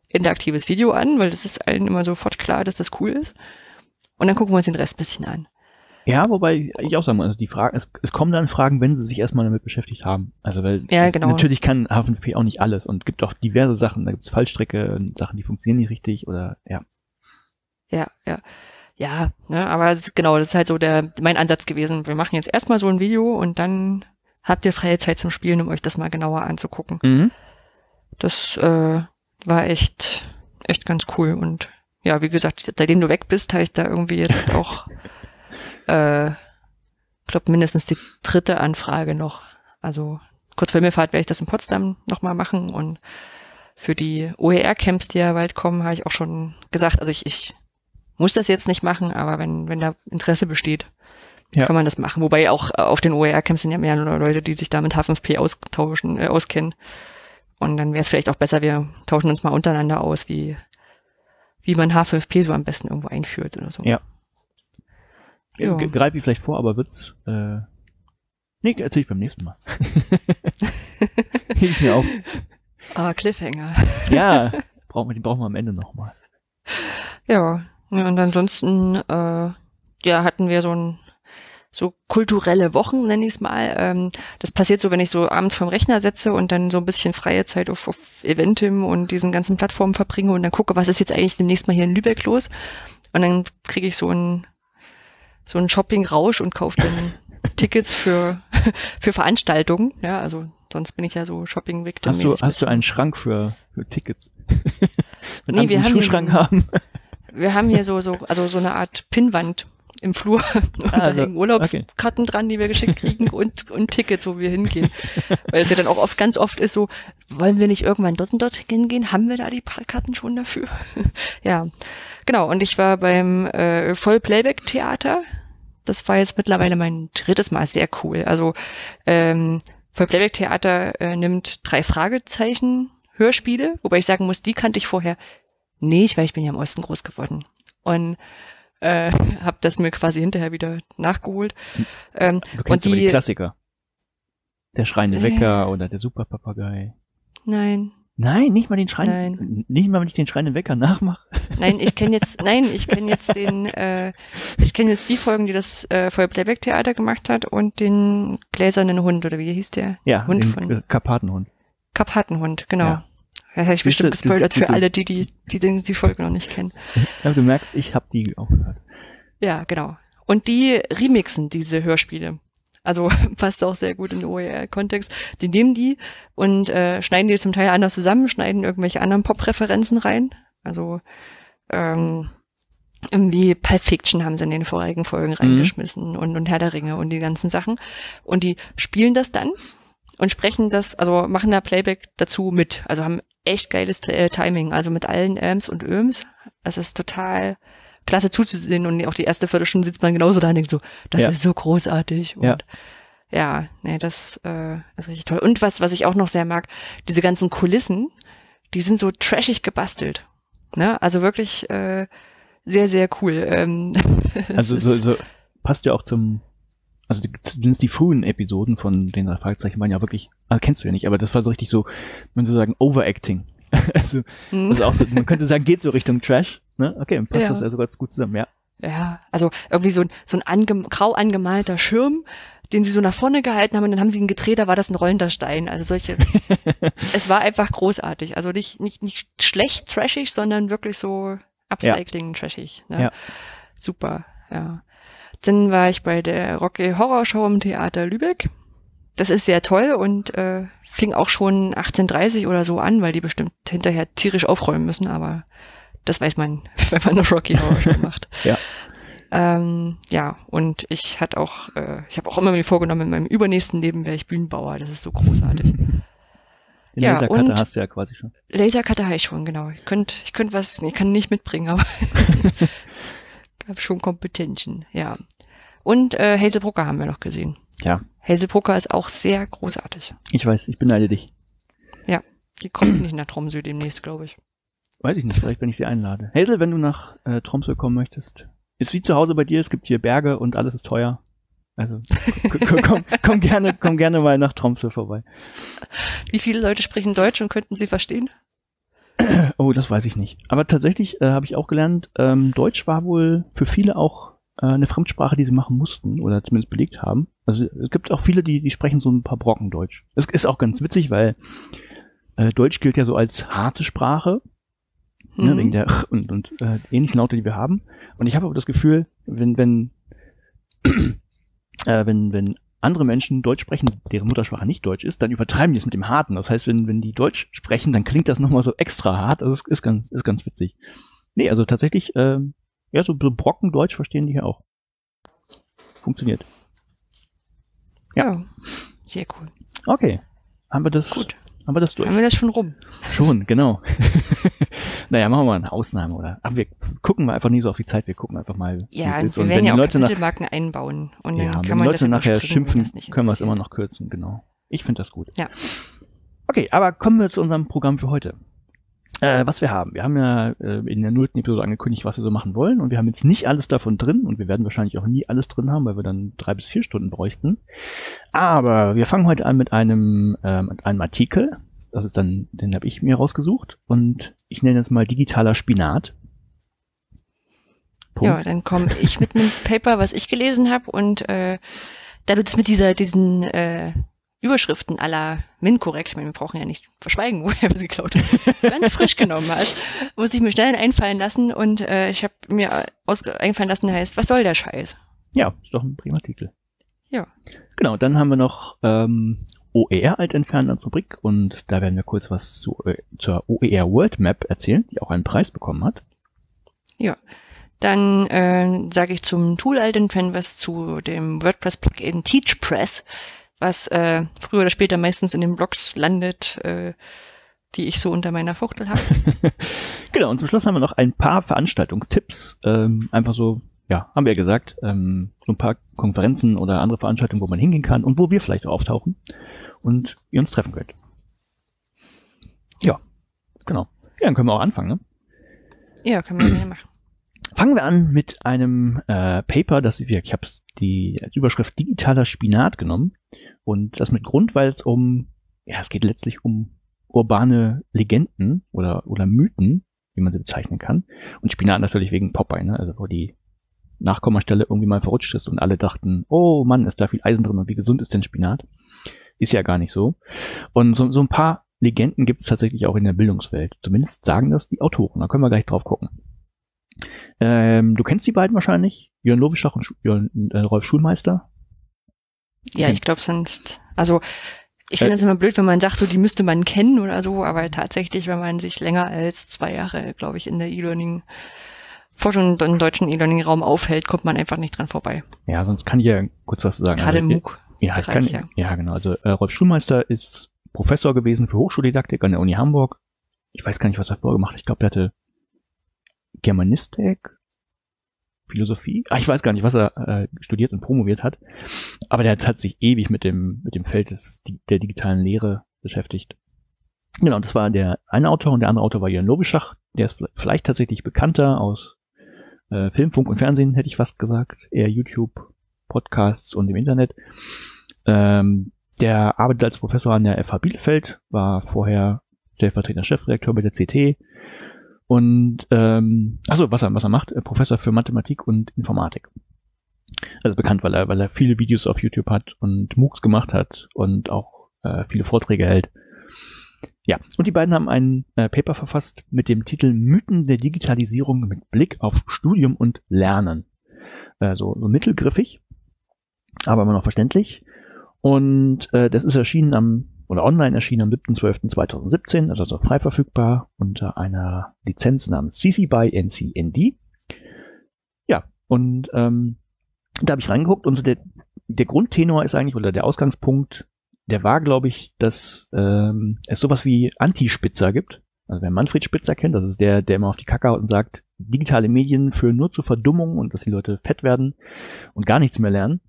interaktives Video an, weil das ist allen immer sofort klar, dass das cool ist. Und dann gucken wir uns den Rest ein bisschen an. Ja, wobei ich auch sagen muss, also die Fragen, es, es kommen dann Fragen, wenn sie sich erstmal damit beschäftigt haben. Also weil Ja, genau. natürlich kann H5P auch nicht alles und gibt auch diverse Sachen. Da gibt es Fallstrecke, Sachen, die funktionieren nicht richtig oder ja. Ja, ja. Ja, ne, aber ist, genau, das ist halt so der, mein Ansatz gewesen. Wir machen jetzt erstmal so ein Video und dann habt ihr freie Zeit zum Spielen, um euch das mal genauer anzugucken. Mhm. Das äh, war echt, echt ganz cool. Und ja, wie gesagt, seitdem du weg bist, habe ich da irgendwie jetzt auch, äh, glaube mindestens die dritte Anfrage noch. Also kurz vor Himmelfahrt werde ich das in Potsdam nochmal machen und für die OER-Camps, die ja bald kommen, habe ich auch schon gesagt, also ich, ich muss das jetzt nicht machen, aber wenn, wenn da Interesse besteht, Ja. kann man das machen. Wobei auch äh, auf den OER-Camps sind ja mehr Leute, die sich da mit H5P austauschen, äh, auskennen. Und dann wäre es vielleicht auch besser, wir tauschen uns mal untereinander aus, wie, wie man H5P so am besten irgendwo einführt oder so. Ja. Ja. Greif ich vielleicht vor, aber wird's. Äh, nee, erzähl ich beim nächsten Mal. Heb ich mir auf. Ah, Cliffhanger. Ja, brauchen wir, die brauchen wir am Ende nochmal. Ja, ja, und ansonsten, äh, ja, hatten wir so ein so kulturelle Wochen, nenne ich es mal. Ähm, das passiert so, wenn ich so abends vom Rechner setze und dann so ein bisschen freie Zeit auf, auf Eventim und diesen ganzen Plattformen verbringe und dann gucke, was ist jetzt eigentlich demnächst mal hier in Lübeck los. Und dann kriege ich so ein so ein Shopping-Rausch und kaufe dann Tickets für für Veranstaltungen. Ja, also sonst bin ich ja so shopping-victim Hast du, hast du einen Schrank für, für Tickets? Wenn Nee, wir einen haben Schuhschrank haben. Wir haben hier so, so, also so eine Art Pinnwand im Flur. Und da Also, hängen Urlaubskarten dran, die wir geschickt kriegen und, und Tickets, wo wir hingehen. Weil es ja dann auch oft, ganz oft ist so, wollen wir nicht irgendwann dort und dort hingehen? Haben wir da die Karten schon dafür? ja, genau. Und ich war beim äh, Vollplayback-Theater. Das war jetzt mittlerweile mein drittes Mal sehr cool. Also ähm, Vollplayback-Theater äh, nimmt drei Fragezeichen Hörspiele, wobei ich sagen muss, die kannte ich vorher nicht, weil ich bin ja im Osten groß geworden. Und äh, habe das mir quasi hinterher wieder nachgeholt. Ähm, Du kennst und aber die, die Klassiker. Der schreiende Äh. Wecker oder der Superpapagei. nein, Nein, nicht mal den Schrein. Nein. Nicht mal, wenn ich den schreienden Wecker nachmache. Nein, ich kenne jetzt, nein, ich kenne jetzt den, äh, ich kenne jetzt die Folgen, die das äh, Voll Playback Theater gemacht hat und den gläsernen Hund oder wie hieß der? Ja, Hund den von Karpatenhund. Karpatenhund, genau. Ja. Das habe ich Siehst du, bestimmt gespoilert für alle, die die, die den, die Folge noch nicht kennen. Ja, du merkst, ich habe die auch gehört. Ja, genau. Und die remixen diese Hörspiele. Also passt auch sehr gut in den OER-Kontext. Die nehmen die und äh, schneiden die zum Teil anders zusammen, schneiden irgendwelche anderen Pop-Referenzen rein. Also ähm, irgendwie Pulp Fiction haben sie in den vorigen Folgen reingeschmissen und, und Herr der Ringe und die ganzen Sachen. Und die spielen das dann und sprechen das, also machen da Playback dazu mit. Also haben echt geiles äh, Timing, also mit allen Äms und Öms. Es ist total klasse zuzusehen und auch die erste Viertelstunde sitzt man genauso da und denkt so, das Ja. ist so großartig und Ja. ja, nee, das äh, ist richtig toll. Und was, was ich auch noch sehr mag, diese ganzen Kulissen, die sind so trashig gebastelt. Ne? Also wirklich äh, sehr, sehr cool. Ähm, Also so, so passt ja auch zum, also die, zumindest die frühen Episoden von den drei Fragezeichen waren ja wirklich, ah, kennst du ja nicht, aber das war so richtig so, man so sagen, Overacting. also, Hm. also auch so, man könnte sagen, geht so Richtung Trash. Ne? Okay, dann passt Ja. das also ganz gut zusammen, ja. Ja, also irgendwie so ein, so ein ange grau angemalter Schirm, den sie so nach vorne gehalten haben und dann haben sie ihn gedreht, da war das ein rollender Stein. Also solche, es war einfach großartig. Also nicht, nicht, nicht schlecht trashig, sondern wirklich so upcycling trashig. Ne? Ja. Super, ja. Dann war ich bei der Rocky Horror Show im Theater Lübeck. Das ist sehr toll und äh, fing auch schon 1830 oder so an, weil die bestimmt hinterher tierisch aufräumen müssen, aber das weiß man, wenn man eine Rocky Horror Show macht. Ja. Ähm, ja, und ich hatte auch, äh, ich habe auch immer mir vorgenommen, in meinem übernächsten Leben wäre ich Bühnenbauer. Das ist so großartig. Den Ja, Lasercutter hast du ja quasi schon. Lasercutter habe ich schon, genau. Ich könnte, ich könnte was, ich kann nicht mitbringen, aber ich habe schon Kompetenzen, ja. Und äh, Hazel Brooker haben wir noch gesehen. Ja, Hazel Brooker ist auch sehr großartig. ich weiß, ich beneide dich. Die kommt nicht nach Tromsø demnächst, glaube ich. Weiß ich nicht, vielleicht wenn ich sie einlade. Hazel, wenn du nach äh, Tromsø kommen möchtest, ist wie zu Hause bei dir, es gibt hier Berge und alles ist teuer. Also komm, komm gerne, komm gerne mal nach Tromsø vorbei. Wie viele Leute sprechen Deutsch und könnten sie verstehen? Oh, das weiß ich nicht. Aber tatsächlich äh, habe ich auch gelernt, ähm, Deutsch war wohl für viele auch äh, eine Fremdsprache, die sie machen mussten oder zumindest belegt haben. Also es gibt auch viele, die, die sprechen so ein paar Brocken Deutsch. Es ist auch ganz witzig, weil äh, Deutsch gilt ja so als harte Sprache, ne, Mhm. wegen der und, und äh, ähnlichen Laute, die wir haben. Und ich habe aber das Gefühl, wenn wenn äh, wenn wenn andere Menschen Deutsch sprechen, deren Muttersprache nicht Deutsch ist, dann übertreiben die es mit dem Harten. Das heißt, wenn wenn die Deutsch sprechen, dann klingt das nochmal so extra hart. Also es ist ganz ist ganz witzig. Nee, also tatsächlich, ähm, ja, so Brocken Deutsch verstehen die hier auch. Funktioniert. ja. Sehr cool. Okay. Haben wir das, Gut. Haben wir das durch? Haben wir das schon rum? Schon, genau. naja, machen wir mal eine Ausnahme, oder? Aber wir gucken mal einfach nie so auf die Zeit, wir gucken einfach mal. wie Ja, wir werden wenn ja die auch Leute nach, Kapitelmarken einbauen. Und dann ja, kann wenn die man das Leute nachher überspringen, wenn schimpfen, das können wir es immer noch kürzen, genau. Ich finde das gut. Ja. Okay, aber kommen wir zu unserem Programm für heute. Äh, was wir haben. Wir haben ja äh, in der nullten Episode angekündigt, was wir so machen wollen und wir haben jetzt nicht alles davon drin und wir werden wahrscheinlich auch nie alles drin haben, weil wir dann drei bis vier Stunden bräuchten. Aber wir fangen heute an mit einem, äh, mit einem Artikel. Das ist dann, den habe ich mir rausgesucht und ich nenne es mal digitaler Spinat. Punkt. Ja, dann komme ich mit einem Paper, was ich gelesen habe und äh, da du das mit dieser diesen äh, Überschriften aller MIN-korrekt, ich meine, wir brauchen ja nicht verschweigen, woher wir sie geklaut haben, ganz frisch genommen hast, muss ich mir schnell einfallen lassen und äh, ich habe mir aus einfallen lassen, heißt, was soll der Scheiß? Ja, ist doch ein prima Titel. Ja. Genau, dann haben wir noch ähm, OER alt entfernt als Rubrik und da werden wir kurz was zu, äh, zur OER World Map erzählen, die auch einen Preis bekommen hat. Dann äh, sage ich zum Tool alten Fan was zu dem WordPress-Plugin TeachPress, was äh, früher oder später meistens in den Blogs landet, äh, die ich so unter meiner Fuchtel habe. Genau, und zum Schluss haben wir noch ein paar Veranstaltungstipps. Ähm, einfach so, ja, haben wir ja gesagt, ähm, so ein paar Konferenzen oder andere Veranstaltungen, wo man hingehen kann und wo wir vielleicht auch auftauchen und ihr uns treffen könnt. Ja, genau. Ja, dann können wir auch anfangen. Ne? Ja, können wir gerne machen. Fangen wir an mit einem äh, Paper, das ich, ich habe die Überschrift digitaler Spinat genommen und das mit Grund, weil es um, ja, es geht letztlich um urbane Legenden oder, oder Mythen, wie man sie bezeichnen kann. Und Spinat natürlich wegen Popeye, ne? also wo die Nachkommastelle irgendwie mal verrutscht ist und alle dachten, oh Mann, ist da viel Eisen drin und wie gesund ist denn Spinat? Ist ja gar nicht so. Und so, so ein paar Legenden gibt es tatsächlich auch in der Bildungswelt. Zumindest sagen das die Autoren. Da können wir gleich drauf gucken. Ähm, du kennst die beiden wahrscheinlich, Jörn Lovischach und Jörn, äh, Rolf Schulmeister. Ja, ich glaube sonst, also ich finde es immer blöd, wenn man sagt, so die müsste man kennen oder so, aber tatsächlich, wenn man sich länger als zwei Jahre, glaube ich, in der E-Learning Forschung im deutschen E-Learning-Raum aufhält, kommt man einfach nicht dran vorbei. Ja, sonst kann ich ja kurz was sagen. Gerade also, im MOOC. Ja, ich kann, ja. ja, genau. Also äh, Rolf Schulmeister ist Professor gewesen für Hochschuldidaktik an der Uni Hamburg. Ich weiß gar nicht, was er vorher gemacht hat. Ich glaube, er hatte Germanistik, Philosophie. Ah, ich weiß gar nicht, was er äh, studiert und promoviert hat. Aber der hat sich ewig mit dem, mit dem Feld des, der digitalen Lehre beschäftigt. Genau, das war der eine Autor und der andere Autor war Jörn Lobischach. Der ist vielleicht tatsächlich bekannter aus äh, Film, Funk und Fernsehen, hätte ich fast gesagt. Eher YouTube, Podcasts und im Internet. Ähm, der arbeitet als Professor an der FH Bielefeld, war vorher stellvertretender Chefredakteur bei der CT und ähm, achso, was er, was er macht, Professor für Mathematik und Informatik. Also bekannt, weil er, weil er viele Videos auf YouTube hat und MOOCs gemacht hat und auch äh, viele Vorträge hält. Ja, und die beiden haben ein äh, Paper verfasst mit dem Titel Mythen der Digitalisierung mit Blick auf Studium und Lernen. Äh, so, so mittelgriffig, aber immer noch verständlich. Und äh, das ist erschienen am oder online erschienen am 7.12.2017, also, also frei verfügbar unter einer Lizenz namens CC by NCND. Ja, und ähm, da habe ich reingeguckt und so der, der Grundtenor ist eigentlich, oder der Ausgangspunkt, der war, glaube ich, dass ähm, es sowas wie Anti-Spitzer gibt. Also wer Manfred Spitzer kennt, das ist der, der immer auf die Kacke haut und sagt, digitale Medien führen nur zur Verdummung und dass die Leute fett werden und gar nichts mehr lernen.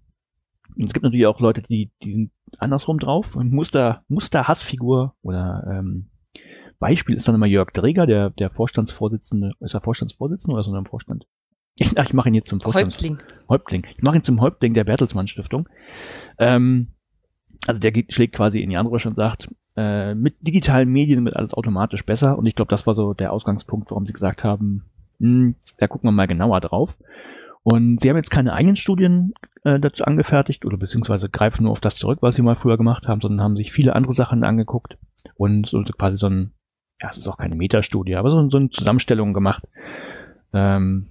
Und es gibt natürlich auch Leute, die, die sind andersrum drauf. Muster, Muster Hassfigur oder ähm, Beispiel ist dann immer Jörg Dreger, der, der Vorstandsvorsitzende. Ist er Vorstandsvorsitzende oder so ein Vorstand? Ich, ach, ich mache ihn jetzt zum Vorstands Häuptling. Häuptling. Ich mache ihn zum Häuptling der Bertelsmann Stiftung. Ähm, also der geht, schlägt quasi in die andere und sagt, äh, mit digitalen Medien wird alles automatisch besser. Und ich glaube, das war so der Ausgangspunkt, warum sie gesagt haben, mh, hm, da gucken wir mal genauer drauf. Und sie haben jetzt keine eigenen Studien äh, dazu angefertigt oder beziehungsweise greifen nur auf das zurück, was sie mal früher gemacht haben, sondern haben sich viele andere Sachen angeguckt und so quasi so ein, ja, es ist auch keine Metastudie, aber so, so eine Zusammenstellung gemacht, ähm,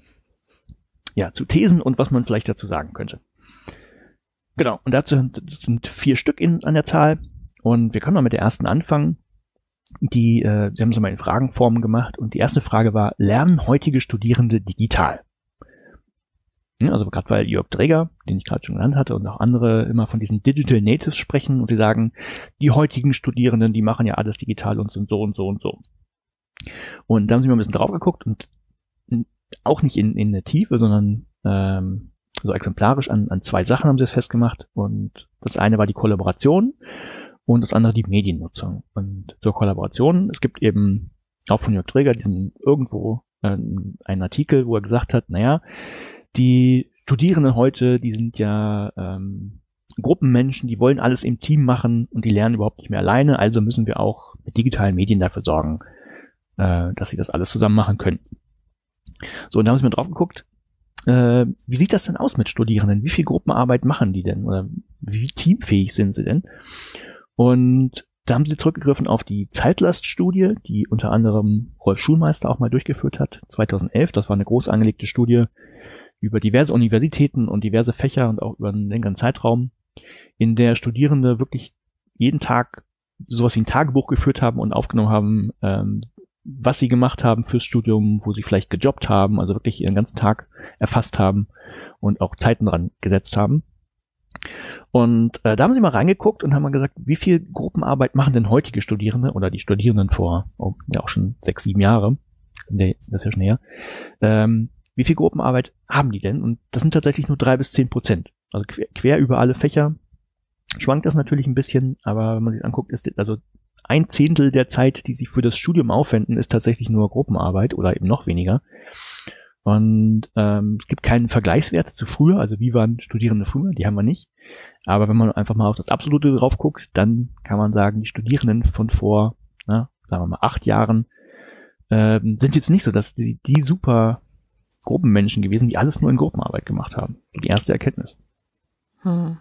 ja, zu Thesen und was man vielleicht dazu sagen könnte. Genau, und dazu sind vier Stück in, an der Zahl und wir können mal mit der ersten anfangen. Die, äh, sie haben so mal in Fragenformen gemacht und die erste Frage war, lernen heutige Studierende digital? Also gerade weil Jörg Dräger, den ich gerade schon genannt hatte, und auch andere immer von diesen Digital Natives sprechen und sie sagen, die heutigen Studierenden, die machen ja alles digital und sind so und so und so. Und da haben sie mal ein bisschen drauf geguckt und auch nicht in, in der Tiefe, sondern ähm, so exemplarisch an, an zwei Sachen haben sie es festgemacht. Und das eine war die Kollaboration und das andere die Mediennutzung. Und zur Kollaboration, es gibt eben auch von Jörg Träger diesen irgendwo äh, einen Artikel, wo er gesagt hat, naja, die Studierenden heute, die sind ja ähm, Gruppenmenschen, die wollen alles im Team machen und die lernen überhaupt nicht mehr alleine. Also müssen wir auch mit digitalen Medien dafür sorgen, äh, dass sie das alles zusammen machen können. So, und da haben wir mal drauf geguckt, äh, wie sieht das denn aus mit Studierenden? Wie viel Gruppenarbeit machen die denn? Oder wie teamfähig sind sie denn? Und da haben sie zurückgegriffen auf die Zeitlaststudie, die unter anderem Rolf Schulmeister auch mal durchgeführt hat, 2011. Das war eine groß angelegte Studie, über diverse Universitäten und diverse Fächer und auch über einen längeren Zeitraum, in der Studierende wirklich jeden Tag sowas wie ein Tagebuch geführt haben und aufgenommen haben, ähm, was sie gemacht haben fürs Studium, wo sie vielleicht gejobbt haben, also wirklich ihren ganzen Tag erfasst haben und auch Zeiten dran gesetzt haben. Und äh, da haben sie mal reingeguckt und haben mal gesagt, wie viel Gruppenarbeit machen denn heutige Studierende oder die Studierenden vor, oh, ja auch schon sechs, sieben Jahre, das ist ja schon her, ähm, wie viel Gruppenarbeit haben die denn? Und das sind tatsächlich nur drei bis zehn Prozent. Also quer, quer über alle Fächer schwankt das natürlich ein bisschen, aber wenn man sich anguckt, ist also ein Zehntel der Zeit, die sie für das Studium aufwenden, ist tatsächlich nur Gruppenarbeit oder eben noch weniger. Und ähm, es gibt keinen Vergleichswert zu früher, also wie waren Studierende früher, die haben wir nicht. Aber wenn man einfach mal auf das Absolute drauf guckt, dann kann man sagen, die Studierenden von vor na, sagen wir mal, acht Jahren, ähm, sind jetzt nicht so, dass die, die super Gruppenmenschen gewesen, die alles nur in Gruppenarbeit gemacht haben. Die erste Erkenntnis. Hm.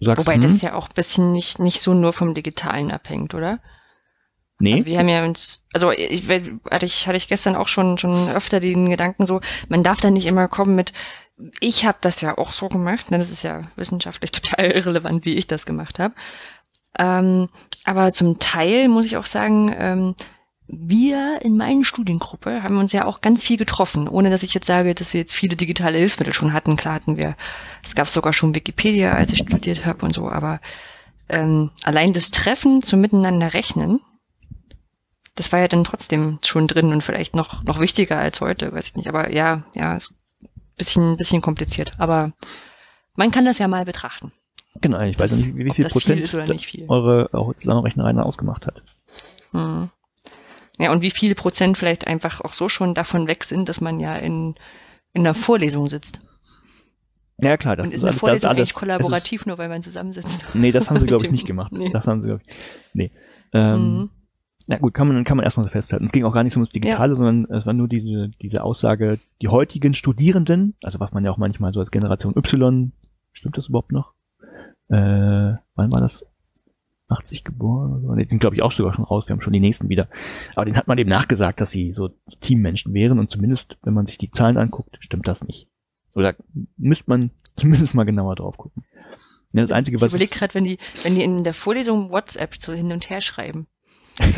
Sagst, Wobei hm? das ja auch ein bisschen nicht, nicht so nur vom Digitalen abhängt, oder? Nee. Also wir haben ja uns, also ich, hatte ich, hatte ich gestern auch schon, schon öfter den Gedanken so, man darf da nicht immer kommen mit, ich habe das ja auch so gemacht, ne, das ist ja wissenschaftlich total irrelevant, wie ich das gemacht habe. Ähm, aber zum Teil muss ich auch sagen, ähm, wir in meiner Studiengruppe haben uns ja auch ganz viel getroffen, ohne dass ich jetzt sage, dass wir jetzt viele digitale Hilfsmittel schon hatten. Klar hatten wir, es gab sogar schon Wikipedia, als ich studiert habe und so, aber ähm, allein das Treffen zum Miteinander rechnen, das war ja dann trotzdem schon drin und vielleicht noch, noch wichtiger als heute, weiß ich nicht. Aber ja, ja, ist bisschen, bisschen kompliziert. Aber man kann das ja mal betrachten. Genau, ich weiß nicht, wie, wie viel Prozent viel eure Zusammenrechnerei ausgemacht hat. Hm. Ja, und wie viele Prozent vielleicht einfach auch so schon davon weg sind, dass man ja in, in einer Vorlesung sitzt. Ja klar, das und ist, ist eine Vorlesung das alles, kollaborativ, ist, nur weil man zusammensitzt. Nee, das haben sie glaube ich nicht gemacht. Nee. Das haben sie glaube ich. Nee. Ähm, mhm. Na gut, kann man, kann man erstmal so festhalten. Es ging auch gar nicht so um das Digitale, ja. sondern es war nur diese, diese Aussage, die heutigen Studierenden, also was man ja auch manchmal so als Generation Y, stimmt das überhaupt noch? Äh, wann war das? 80 geboren. Die sind, glaube ich, auch sogar schon raus. Wir haben schon die nächsten wieder. Aber den hat man eben nachgesagt, dass sie so Teammenschen wären. Und zumindest, wenn man sich die Zahlen anguckt, stimmt das nicht. Oder müsste man zumindest mal genauer drauf gucken. Ja, das Einzige, was ich überlege gerade, wenn die, wenn die in der Vorlesung WhatsApp so hin und her schreiben.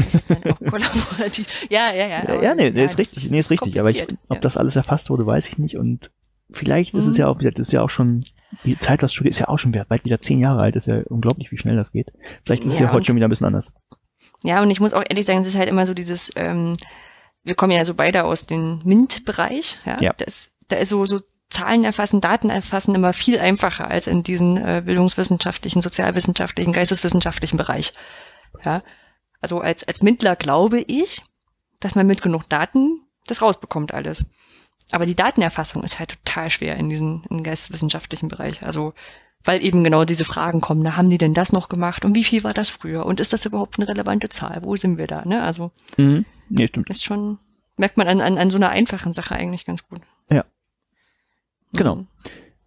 Ist das dann auch kollaborativ? Ja, ja, ja. Ja, ja nee, nee, ist richtig, ist, nee, ist richtig. Aber ich, ob ja. das alles erfasst wurde, weiß ich nicht. Und vielleicht mhm. ist es mhm. ja auch, das ist ja auch schon, die Zeitlassstudie ist ja auch schon weit wieder zehn Jahre alt, ist ja unglaublich, wie schnell das geht. Vielleicht ist ja, es ja heute schon wieder ein bisschen anders. Ja, und ich muss auch ehrlich sagen, es ist halt immer so dieses, ähm, wir kommen ja so beide aus dem MINT-Bereich, ja. ja. Das, da ist so, so Zahlen erfassen, Daten erfassen immer viel einfacher als in diesen äh, bildungswissenschaftlichen, sozialwissenschaftlichen, geisteswissenschaftlichen Bereich. Ja. Also als, als Mittler glaube ich, dass man mit genug Daten das rausbekommt alles. Aber die Datenerfassung ist halt total schwer in diesem in geisteswissenschaftlichen Bereich. Also weil eben genau diese Fragen kommen. Na, haben die denn das noch gemacht und wie viel war das früher? Und ist das überhaupt eine relevante Zahl? Wo sind wir da? Ne? Also mhm. nee, stimmt. ist schon, merkt man an, an, an so einer einfachen Sache eigentlich ganz gut. Ja. Genau. Mhm.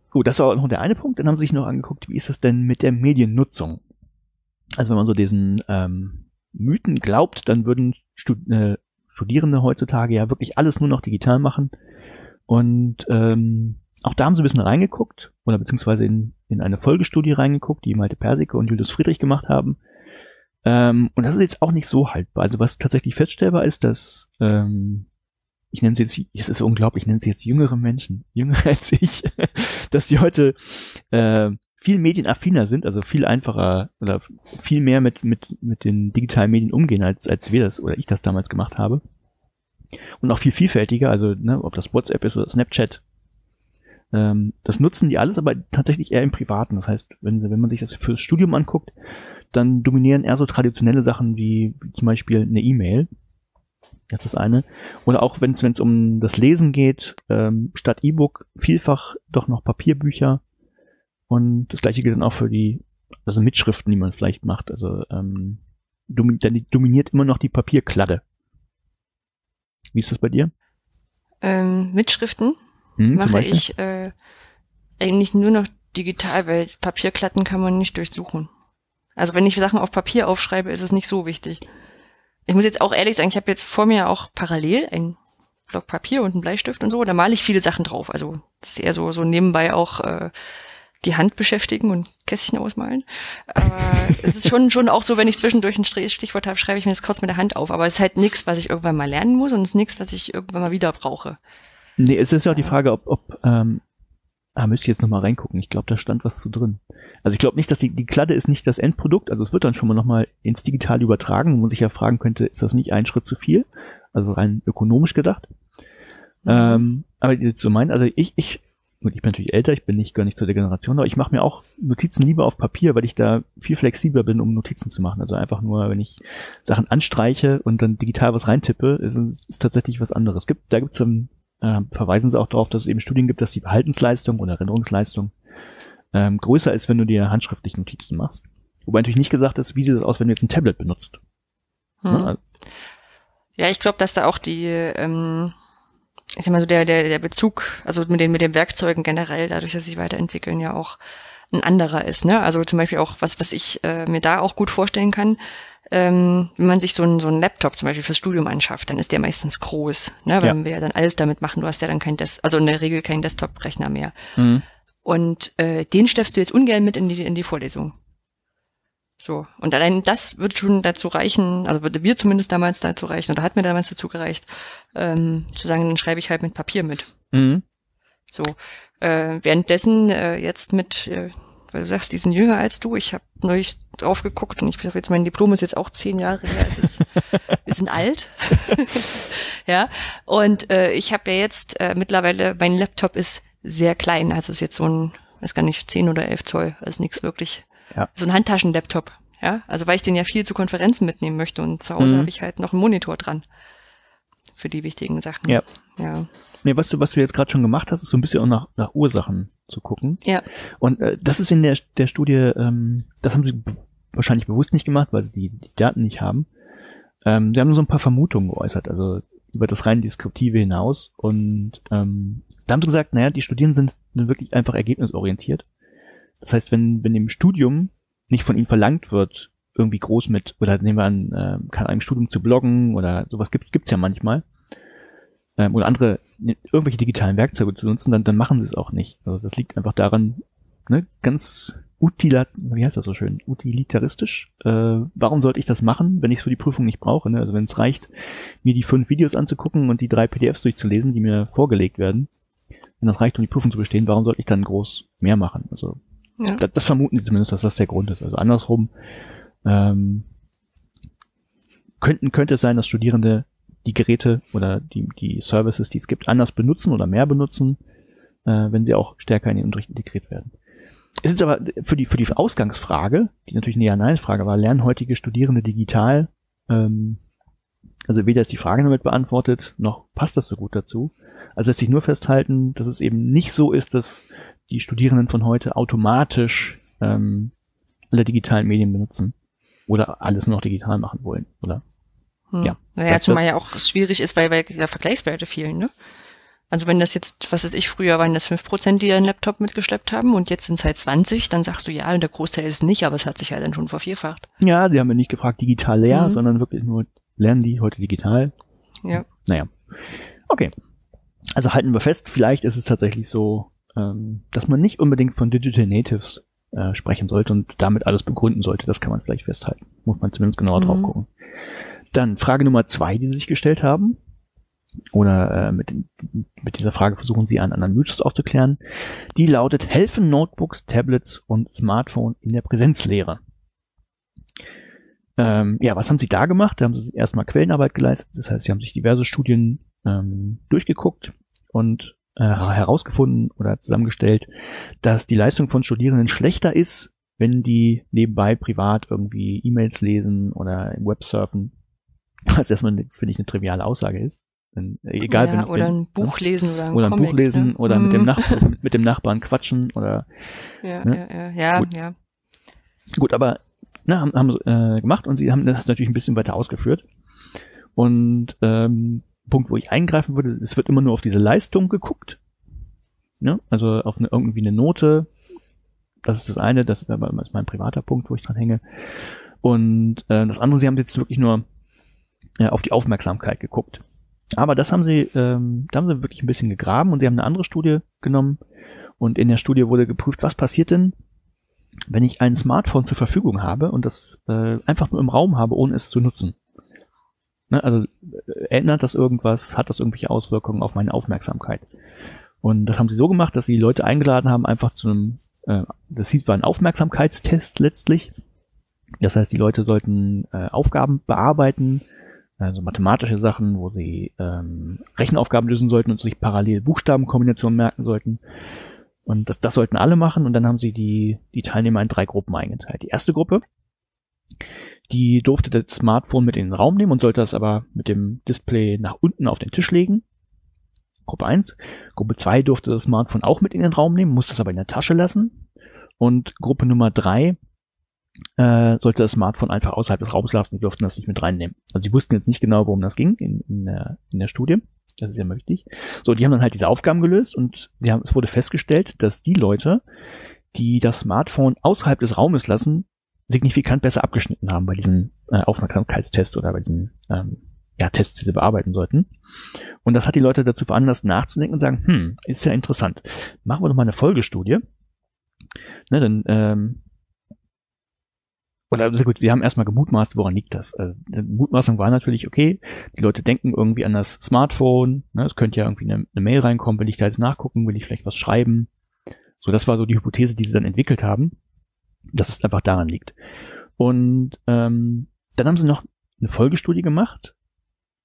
Gut, das war auch noch der eine Punkt. Dann haben sie sich noch angeguckt, wie ist es denn mit der Mediennutzung? Also wenn man so diesen ähm, Mythen glaubt, dann würden Stud äh, Studierende heutzutage ja wirklich alles nur noch digital machen und ähm, auch da haben sie ein bisschen reingeguckt, oder beziehungsweise in, in eine Folgestudie reingeguckt, die Malte Persike und Julius Friedrich gemacht haben. Ähm, und das ist jetzt auch nicht so haltbar. Also was tatsächlich feststellbar ist, dass, ähm, ich nenne sie jetzt, es ist unglaublich, ich nenne sie jetzt jüngere Menschen, jünger als ich, dass sie heute äh, viel medienaffiner sind, also viel einfacher oder viel mehr mit, mit, mit den digitalen Medien umgehen, als, als wir das oder ich das damals gemacht habe und auch viel vielfältiger, also ne, ob das WhatsApp ist oder Snapchat. Ähm, das nutzen die alles, aber tatsächlich eher im Privaten. Das heißt, wenn, wenn man sich das fürs Studium anguckt, dann dominieren eher so traditionelle Sachen wie, zum Beispiel eine E-Mail. Das ist das eine. Oder auch wenn es um das Lesen geht, ähm, statt E-Book vielfach doch noch Papierbücher. Und das gleiche gilt dann auch für die, also Mitschriften, die man vielleicht macht. Also ähm, dominiert immer noch die Papierkladde. Wie ist das bei dir? Ähm, Mitschriften hm, mache ich äh, eigentlich nur noch digital, weil Papierklatten kann man nicht durchsuchen. Also wenn ich Sachen auf Papier aufschreibe, ist es nicht so wichtig. Ich muss jetzt auch ehrlich sagen, ich habe jetzt vor mir auch parallel ein Block Papier und einen Bleistift und so, da male ich viele Sachen drauf. Also das ist eher so, so nebenbei auch äh, die Hand beschäftigen und Kästchen ausmalen. Aber es ist schon, schon auch so, wenn ich zwischendurch ein Stichwort habe, schreibe ich mir das kurz mit der Hand auf. Aber es ist halt nichts, was ich irgendwann mal lernen muss und es ist nichts, was ich irgendwann mal wieder brauche. Nee, es ist ja auch die Frage, ob, ob ähm, ah, müsste ich jetzt nochmal reingucken. Ich glaube, da stand was zu drin. Also ich glaube nicht, dass die, die Kladde ist nicht das Endprodukt. Also es wird dann schon mal nochmal ins Digital übertragen, wo man sich ja fragen könnte, ist das nicht ein Schritt zu viel? Also rein ökonomisch gedacht. Mhm. Ähm, aber jetzt so mein, also ich, ich gut, ich bin natürlich älter, ich bin nicht gar nicht zu der Generation, aber ich mache mir auch Notizen lieber auf Papier, weil ich da viel flexibler bin, um Notizen zu machen. Also einfach nur, wenn ich Sachen anstreiche und dann digital was reintippe, ist, ist tatsächlich was anderes. Gibt, da gibt's ähm, äh, verweisen sie auch darauf, dass es eben Studien gibt, dass die Behaltensleistung oder Erinnerungsleistung ähm, größer ist, wenn du dir handschriftlich Notizen machst. Wobei natürlich nicht gesagt ist, wie sieht das aus, wenn du jetzt ein Tablet benutzt. Hm. Ja, ich glaube, dass da auch die, ähm, ich sag mal so, der, der, der Bezug, also mit den, mit den Werkzeugen generell, dadurch, dass sie sich weiterentwickeln, ja auch ein anderer ist. Ne? Also zum Beispiel auch, was, was ich äh, mir da auch gut vorstellen kann, ähm, wenn man sich so einen so einen Laptop zum Beispiel fürs Studium anschafft, dann ist der meistens groß, ne? Weil ja. wir ja dann alles damit machen. Du hast ja dann kein Des also in der Regel keinen Desktop-Rechner mehr. Mhm. Und äh, den schleppst du jetzt ungern mit in die, in die Vorlesung. So. Und allein das wird schon dazu reichen, also würde mir zumindest damals dazu reichen, oder hat mir damals dazu gereicht, ähm, zu sagen, dann schreibe ich halt mit Papier mit. Mhm. So. Äh, währenddessen äh, jetzt mit äh, weil du sagst, die sind jünger als du. Ich habe neulich drauf geguckt und ich habe jetzt mein Diplom ist jetzt auch zehn Jahre her. Es ist, wir sind alt. ja. Und äh, ich habe ja jetzt äh, mittlerweile, mein Laptop ist sehr klein. Also ist jetzt so ein, weiß gar nicht, zehn oder elf Zoll. Also nichts wirklich. Ja. So ein Handtaschenlaptop. Ja. Also weil ich den ja viel zu Konferenzen mitnehmen möchte und zu Hause mhm. habe ich halt noch einen Monitor dran. Für die wichtigen Sachen. Ja. Ja. Nee, was du, was du jetzt gerade schon gemacht hast, ist so ein bisschen auch nach, nach Ursachen zu gucken. Ja. Und äh, das ist in der, der Studie, ähm, das haben sie wahrscheinlich bewusst nicht gemacht, weil sie die, die Daten nicht haben. Ähm, sie haben nur so ein paar Vermutungen geäußert, also über das rein Deskriptive hinaus. Und ähm, da haben sie gesagt, naja, die Studierenden sind, sind wirklich einfach ergebnisorientiert. Das heißt, wenn, wenn im Studium nicht von ihnen verlangt wird, irgendwie groß mit, oder nehmen wir an, äh, kann einem Studium zu bloggen oder sowas gibt's gibt's ja manchmal, ähm, oder andere ne, irgendwelche digitalen Werkzeuge zu nutzen, dann, dann machen sie es auch nicht. Also das liegt einfach daran, ne, ganz utilat, wie heißt das so schön, utilitaristisch. Äh, warum sollte ich das machen, wenn ich es für die Prüfung nicht brauche? Ne? Also wenn es reicht, mir die fünf Videos anzugucken und die drei PDFs durchzulesen, die mir vorgelegt werden, wenn das reicht, um die Prüfung zu bestehen, warum sollte ich dann groß mehr machen? Also ja. das, das vermuten die zumindest, dass das der Grund ist. Also andersrum ähm, könnten, könnte es sein, dass Studierende die Geräte oder die, die Services, die es gibt, anders benutzen oder mehr benutzen, äh, wenn sie auch stärker in den Unterricht integriert werden. Es ist aber für die, für die Ausgangsfrage, die natürlich eine Ja-Nein-Frage war, lernen heutige Studierende digital? Ähm, also weder ist die Frage damit beantwortet, noch passt das so gut dazu. Also lässt sich nur festhalten, dass es eben nicht so ist, dass die Studierenden von heute automatisch ähm, alle digitalen Medien benutzen oder alles nur noch digital machen wollen, oder? Hm. Ja. Naja, zumal ja auch schwierig ist, weil, weil ja Vergleichswerte fehlen, ne? Also wenn das jetzt, was weiß ich, früher waren das fünf Prozent, die ihren Laptop mitgeschleppt haben und jetzt sind es halt 20, dann sagst du, ja, der Großteil ist nicht, aber es hat sich halt dann schon vervierfacht. Ja, sie haben ja nicht gefragt, digital leer, mhm. sondern wirklich nur, lernen die heute digital? Ja. Naja. Okay. Also halten wir fest, vielleicht ist es tatsächlich so, ähm, dass man nicht unbedingt von Digital Natives äh, sprechen sollte und damit alles begründen sollte. Das kann man vielleicht festhalten. Muss man zumindest genauer mhm. drauf gucken. Dann Frage Nummer zwei, die Sie sich gestellt haben. Oder äh, mit, mit dieser Frage versuchen Sie einen anderen Mythos aufzuklären. Die lautet, helfen Notebooks, Tablets und Smartphone in der Präsenzlehre? Ähm, ja, was haben Sie da gemacht? Da haben Sie erstmal Quellenarbeit geleistet. Das heißt, Sie haben sich diverse Studien ähm, durchgeguckt und äh, herausgefunden oder zusammengestellt, dass die Leistung von Studierenden schlechter ist, wenn die nebenbei privat irgendwie E-Mails lesen oder im Web surfen was erstmal, finde ich, eine triviale Aussage ist. Denn, äh, egal, ja, wenn, oder wenn, ein Buch lesen oder ein, oder ein Comic, Buch lesen ne? oder mm. mit, dem mhm. Nachbarn, mit, dem Nachbarn quatschen oder ja, ne? ja, ja, ja, Gut. ja. Gut, aber ne, haben, haben äh, gemacht und sie haben das natürlich ein bisschen weiter ausgeführt. Und ähm, Punkt, wo ich eingreifen würde, es wird immer nur auf diese Leistung geguckt. Ne? Also auf eine, irgendwie eine Note. Das ist das eine, das ist mein privater Punkt, wo ich dran hänge. Und äh, das andere, sie haben jetzt wirklich nur äh, auf die Aufmerksamkeit geguckt. Aber das haben sie, ähm, da haben sie wirklich ein bisschen gegraben und sie haben eine andere Studie genommen und in der Studie wurde geprüft, was passiert denn, wenn ich ein Smartphone zur Verfügung habe und das äh, einfach nur im Raum habe, ohne es zu nutzen. Ne, also äh, ändert das irgendwas, hat das irgendwelche Auswirkungen auf meine Aufmerksamkeit? Und das haben sie so gemacht, dass sie Leute eingeladen haben, einfach zu einem, äh, das war ein Aufmerksamkeitstest letztlich. Das heißt, die Leute sollten äh, Aufgaben bearbeiten, also mathematische Sachen, wo sie ähm, Rechenaufgaben lösen sollten und sich parallel Buchstabenkombinationen merken sollten. Und das, das sollten alle machen und dann haben sie die, die Teilnehmer in drei Gruppen eingeteilt. Die erste Gruppe, die durfte das Smartphone mit in den Raum nehmen und sollte das aber mit dem Display nach unten auf den Tisch legen. Gruppe 1. Gruppe 2 durfte das Smartphone auch mit in den Raum nehmen, musste es aber in der Tasche lassen. Und Gruppe Nummer 3 äh, sollte das Smartphone einfach außerhalb des Raums lassen, die durften das nicht mit reinnehmen. Also sie wussten jetzt nicht genau, worum das ging in, in, der, in der Studie. Das ist ja wichtig. So, die haben dann halt diese Aufgaben gelöst und haben, es wurde festgestellt, dass die Leute, die das Smartphone außerhalb des Raumes lassen, signifikant besser abgeschnitten haben bei diesen äh, Aufmerksamkeitstests oder bei diesen ähm, ja, Tests, die sie bearbeiten sollten. Und das hat die Leute dazu veranlasst, nachzudenken und sagen, hm, ist ja interessant. Machen wir doch mal eine Folgestudie. Ne, dann ähm, oder sehr gut, wir haben erstmal gemutmaßt, woran liegt das? Also, Mutmaßung war natürlich, okay, die Leute denken irgendwie an das Smartphone, ne, es könnte ja irgendwie eine, eine, Mail reinkommen, will ich da jetzt nachgucken, will ich vielleicht was schreiben. So, das war so die Hypothese, die sie dann entwickelt haben, dass es einfach daran liegt. Und ähm, dann haben sie noch eine Folgestudie gemacht,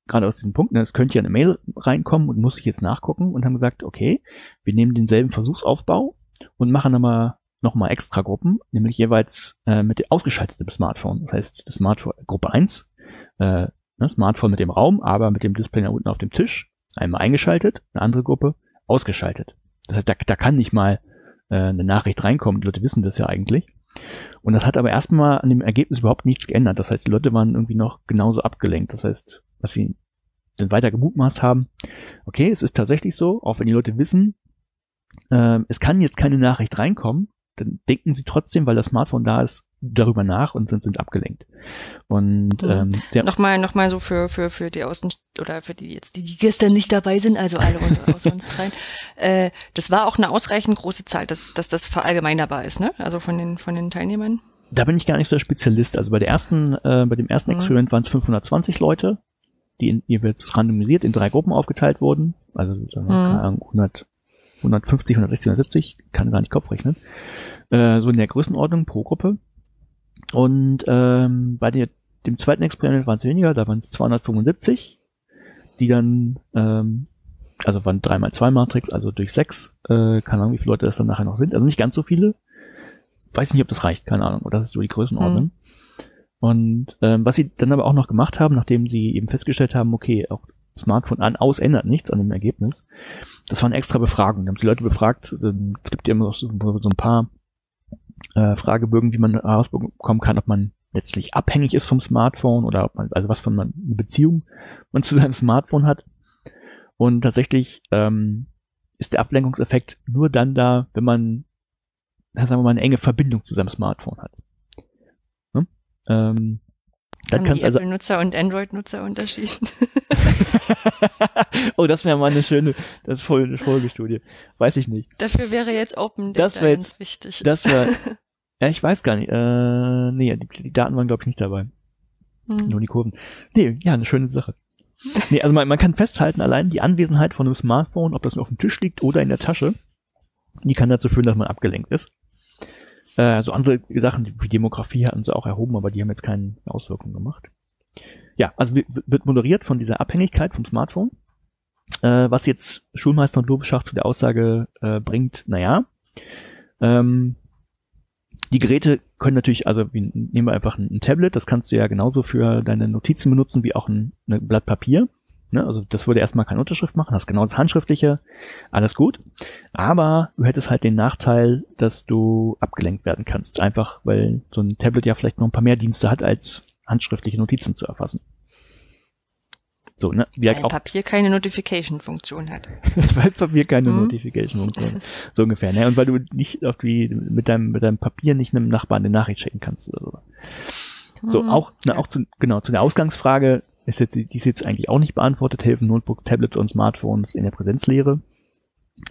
gerade aus diesem Punkt, ne, es könnte ja eine Mail reinkommen und muss ich jetzt nachgucken und haben gesagt, okay, wir nehmen denselben Versuchsaufbau und machen nochmal nochmal extra Gruppen, nämlich jeweils äh, mit ausgeschaltetem Smartphone. Das heißt, das Smartphone Gruppe 1, äh, ne, Smartphone mit dem Raum, aber mit dem Display da unten auf dem Tisch, einmal eingeschaltet, eine andere Gruppe ausgeschaltet. Das heißt, da, da kann nicht mal äh, eine Nachricht reinkommen, die Leute wissen das ja eigentlich. Und das hat aber erstmal an dem Ergebnis überhaupt nichts geändert. Das heißt, die Leute waren irgendwie noch genauso abgelenkt. Das heißt, was sie dann weiter gemutmaßt haben, okay, es ist tatsächlich so, auch wenn die Leute wissen, äh, es kann jetzt keine Nachricht reinkommen, dann denken sie trotzdem, weil das Smartphone da ist, darüber nach und sind, sind abgelenkt. Und mhm. ähm, der nochmal, nochmal so für für für die Außen oder für die jetzt die, die gestern nicht dabei sind, also alle außer uns dreien. Äh, das war auch eine ausreichend große Zahl, dass dass das verallgemeinerbar ist, ne? Also von den von den Teilnehmern. Da bin ich gar nicht so der Spezialist. Also bei der ersten, äh, bei dem ersten mhm. Experiment waren es 520 Leute, die in, jeweils randomisiert in drei Gruppen aufgeteilt wurden. Also sagen wir, mhm. 100 150, 160, 170, kann gar nicht Kopf rechnen. Äh, so in der Größenordnung pro Gruppe. Und ähm, bei der, dem zweiten Experiment waren es weniger, da waren es 275, die dann, ähm, also waren 3x2 Matrix, also durch 6, äh, keine Ahnung, wie viele Leute das dann nachher noch sind. Also nicht ganz so viele. Weiß nicht, ob das reicht, keine Ahnung. Das ist so die Größenordnung. Mhm. Und ähm, was sie dann aber auch noch gemacht haben, nachdem sie eben festgestellt haben, okay, auch Smartphone an, aus ändert nichts an dem Ergebnis. Das waren extra Befragungen. Da haben sie Leute befragt. Ähm, es gibt ja immer so, so ein paar äh, Fragebögen, wie man herausbekommen kann, ob man letztlich abhängig ist vom Smartphone oder ob man, also was von eine Beziehung man zu seinem Smartphone hat. Und tatsächlich ähm, ist der Ablenkungseffekt nur dann da, wenn man, sagen wir mal, eine enge Verbindung zu seinem Smartphone hat. Ne? Ähm, dann kannst also Apple-Nutzer und Android-Nutzer unterschieden. oh, das wäre mal eine schöne, das ist voll eine Folgestudie. Weiß ich nicht. Dafür wäre jetzt Open Data jetzt wichtig. Das wäre, ja, ich weiß gar nicht. Äh, nee, die, die Daten waren glaube ich nicht dabei. Hm. Nur die Kurven. Nee, ja, eine schöne Sache. Nee, also man, man kann festhalten, allein die Anwesenheit von einem Smartphone, ob das nur auf dem Tisch liegt oder in der Tasche, die kann dazu führen, dass man abgelenkt ist. Äh, so andere Sachen wie Demografie hatten sie auch erhoben, aber die haben jetzt keine Auswirkungen gemacht. Ja, also wird moderiert von dieser Abhängigkeit vom Smartphone. Äh, was jetzt Schulmeister und Lobeschach zu der Aussage äh, bringt, naja, ähm, die Geräte können natürlich, also wie, nehmen wir einfach ein, ein, Tablet, das kannst du ja genauso für deine Notizen benutzen wie auch ein, ein Blatt Papier. Ne? Also das würde erstmal keine Unterschrift machen, hast genau das Handschriftliche, alles gut. Aber du hättest halt den Nachteil, dass du abgelenkt werden kannst. Einfach, weil so ein Tablet ja vielleicht noch ein paar mehr Dienste hat, als handschriftliche Notizen zu erfassen. So, ne? Wie weil auch, Papier keine Notification-Funktion hat. weil Papier keine hm. Notification-Funktion hat. So ungefähr, ne? Und weil du nicht die, mit deinem, mit deinem Papier nicht einem Nachbarn eine Nachricht schicken kannst oder so. So, hm. auch, ne, auch zu, genau, zu der Ausgangsfrage, ist jetzt, die ist jetzt eigentlich auch nicht beantwortet, helfen Notebooks, Tablets und Smartphones in der Präsenzlehre,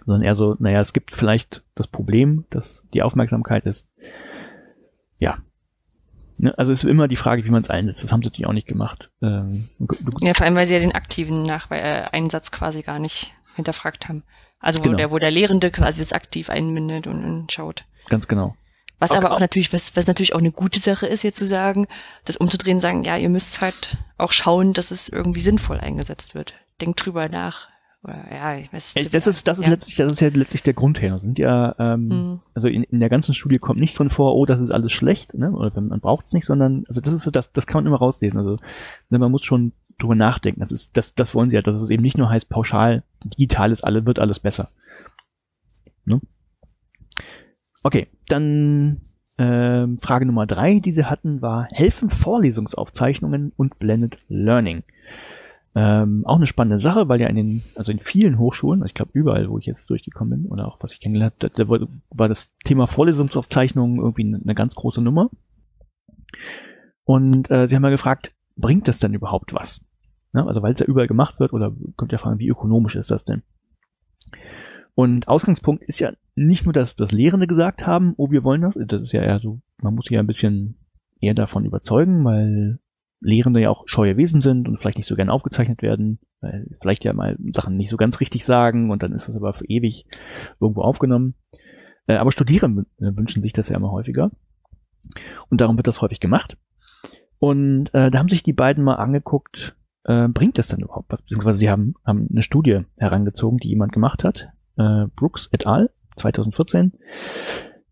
sondern eher so, naja, es gibt vielleicht das Problem, dass die Aufmerksamkeit ist, ja. Ne, also ist immer die Frage, wie man es einsetzt. Das haben sie natürlich auch nicht gemacht. Ähm, ja, vor allem, weil sie ja den aktiven Nachwe äh, Einsatz quasi gar nicht hinterfragt haben. Also wo, genau. der, wo der Lehrende quasi das aktiv einbindet und, und schaut. Ganz genau. Was okay. aber auch natürlich, was, was natürlich auch eine gute Sache ist, jetzt zu sagen, das umzudrehen, sagen, ja, ihr müsst halt auch schauen, dass es irgendwie sinnvoll eingesetzt wird. Denkt drüber nach. Oder, ja, ich weiß, das ist, das ist ja. letztlich, das ist ja letztlich der Grund her. Sind ja, ähm, hm. also in, in der ganzen Studie kommt nicht drin vor, oh, das ist alles schlecht, ne? Oder man braucht es nicht, sondern, also das ist so, das, das kann man immer rauslesen. Also ne, man muss schon drüber nachdenken. Das ist, das, das wollen sie ja, dass es eben nicht nur heißt, pauschal, digital ist alle, wird alles besser. Ne? Okay, dann Ähm, Frage Nummer drei, die sie hatten, war, helfen Vorlesungsaufzeichnungen und Blended Learning? Ähm, auch eine spannende Sache, weil ja in den, also in vielen Hochschulen, ich glaube überall, wo ich jetzt durchgekommen bin, oder auch was ich kennengelernt habe, da, war das Thema Vorlesungsaufzeichnungen irgendwie eine ganz große Nummer. Und äh, sie haben mal gefragt, bringt das denn überhaupt was? Ja, also weil es ja überall gemacht wird, oder könnt ihr fragen, wie ökonomisch ist das denn? Und Ausgangspunkt ist ja nicht nur, dass das Lehrende gesagt haben, oh, wir wollen das. Das ist ja eher so, man muss sich ja ein bisschen eher davon überzeugen, weil Lehrende ja auch scheue Wesen sind und vielleicht nicht so gern aufgezeichnet werden, weil vielleicht ja mal Sachen nicht so ganz richtig sagen und dann ist das aber für ewig irgendwo aufgenommen. Äh, aber Studierende wünschen sich das ja immer häufiger. Und darum wird das häufig gemacht. Und äh, da haben sich die beiden mal angeguckt, äh, bringt das denn überhaupt was? Beziehungsweise sie haben, haben eine Studie herangezogen, die jemand gemacht hat, äh, Brooks et al. 2014.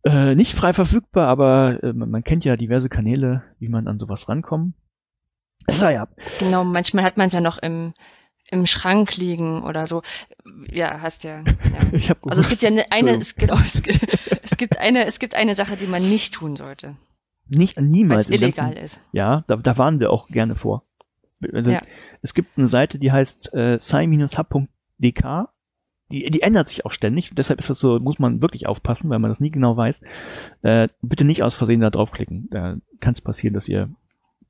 Äh, nicht frei verfügbar, aber äh, man kennt ja diverse Kanäle, wie man an sowas rankommt. Ja. Genau, manchmal hat man es ja noch im, im Schrank liegen oder so. Ja, hast ja. ja. Ich hab also es gibt ja eine, eine es, genau, es, es, gibt eine, es gibt eine Sache, die man nicht tun sollte. Nicht niemals. Weil es illegal ganzen, ist. Ja, da, da waren wir auch gerne vor. Also, ja. Es gibt eine Seite, die heißt äh, sci-hub.dk. Die, die ändert sich auch ständig. Deshalb ist das so, muss man wirklich aufpassen, weil man das nie genau weiß. Äh, bitte nicht aus Versehen da draufklicken. Da kann es passieren, dass ihr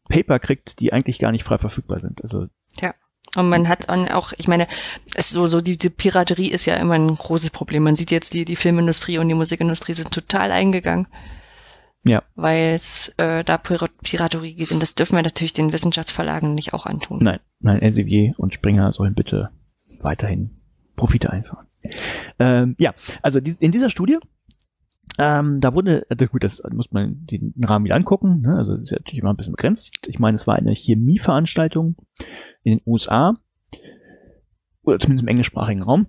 Paper kriegt, die eigentlich gar nicht frei verfügbar sind. Also ja. Und man hat auch, ich meine, es so, so die, die Piraterie ist ja immer ein großes Problem. Man sieht jetzt, die, die Filmindustrie und die Musikindustrie sind total eingegangen. Ja. Weil es äh, da Piraterie geht. Und das dürfen wir natürlich den Wissenschaftsverlagen nicht auch antun. Nein, nein, Elsevier und Springer sollen bitte weiterhin Profite einfahren. Ähm, ja, also die, in dieser Studie ähm, da wurde, also gut, das muss man den Rahmen wieder angucken, ne? also das ist natürlich immer ein bisschen begrenzt. Ich meine, es war eine Chemieveranstaltung in den USA, oder zumindest im englischsprachigen Raum.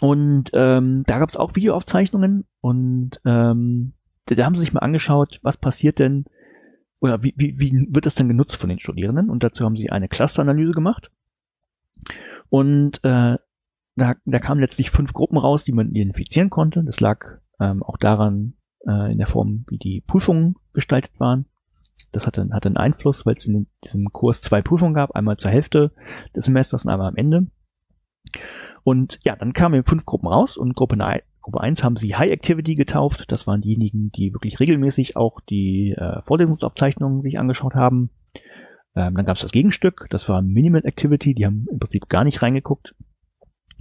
Und ähm, da gab es auch Videoaufzeichnungen und ähm, da, da haben sie sich mal angeschaut, was passiert denn, oder wie, wie, wie wird das denn genutzt von den Studierenden? Und dazu haben sie eine Clusteranalyse gemacht. Und äh, da, da kamen letztlich fünf Gruppen raus, die man identifizieren konnte. Das lag ähm, auch daran äh, in der Form, wie die Prüfungen gestaltet waren. Das hatte, hatte einen Einfluss, weil es in diesem Kurs zwei Prüfungen gab, einmal zur Hälfte des Semesters und einmal am Ende. Und ja, dann kamen fünf Gruppen raus und Gruppe, Gruppe 1 haben sie High Activity getauft. Das waren diejenigen, die wirklich regelmäßig auch die äh, Vorlesungsaufzeichnungen sich angeschaut haben. Ähm, dann gab es das Gegenstück, das war Minimal Activity, die haben im Prinzip gar nicht reingeguckt.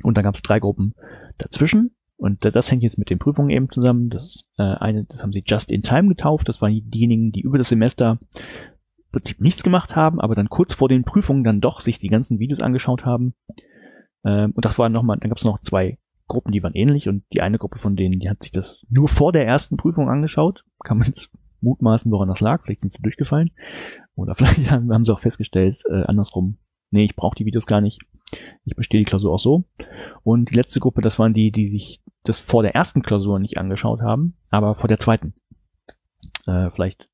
Und dann gab es drei Gruppen dazwischen. Und das hängt jetzt mit den Prüfungen eben zusammen. Das, äh, eine, das haben sie Just in Time getauft. Das waren diejenigen, die über das Semester im Prinzip nichts gemacht haben, aber dann kurz vor den Prüfungen dann doch sich die ganzen Videos angeschaut haben. Ähm, und das war nochmal, dann gab es noch zwei Gruppen, die waren ähnlich und die eine Gruppe von denen, die hat sich das nur vor der ersten Prüfung angeschaut. Kann man jetzt mutmaßen, woran das lag. Vielleicht sind sie durchgefallen. Oder vielleicht haben, haben sie auch festgestellt, äh, andersrum, nee, ich brauche die Videos gar nicht. Ich bestehe die Klausur auch so. Und die letzte Gruppe, das waren die, die sich das vor der ersten Klausur nicht angeschaut haben, aber vor der zweiten. Äh, vielleicht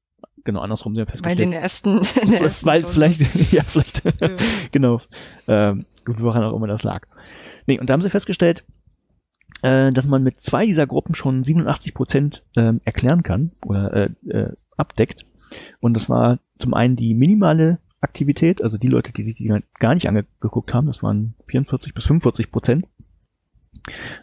genau andersrum sind wir festgestellt. Weil den ersten, in der ersten weil vielleicht ja vielleicht ja. genau ähm, gut woran auch immer das lag. Nee, und da haben sie festgestellt, äh, dass man mit zwei dieser Gruppen schon 87 Prozent äh, erklären kann oder äh, äh, abdeckt. Und das war zum einen die minimale Aktivität, also die Leute, die sich die gar nicht angeguckt haben, das waren 44 bis 45 Prozent.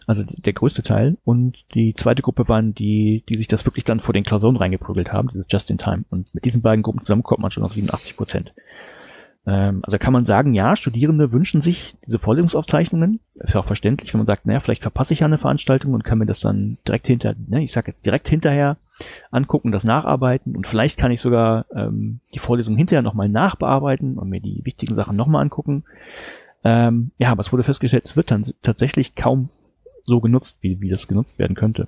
Also der größte Teil. Und die zweite Gruppe waren die, die sich das wirklich dann vor den Klausuren reingeprügelt haben, dieses Just in Time. Und mit diesen beiden Gruppen zusammen kommt man schon auf 87 Prozent. Ähm, also kann man sagen, ja, Studierende wünschen sich diese Vorlesungsaufzeichnungen. Ist ja auch verständlich, wenn man sagt, naja, vielleicht verpasse ich ja eine Veranstaltung und kann mir das dann direkt hinter, ne, ich sag jetzt direkt hinterher angucken, das nacharbeiten und vielleicht kann ich sogar ähm, die Vorlesung hinterher nochmal nachbearbeiten und mir die wichtigen Sachen nochmal angucken. Ähm, ja, aber es wurde festgestellt, es wird dann tatsächlich kaum so genutzt, wie, wie das genutzt werden könnte.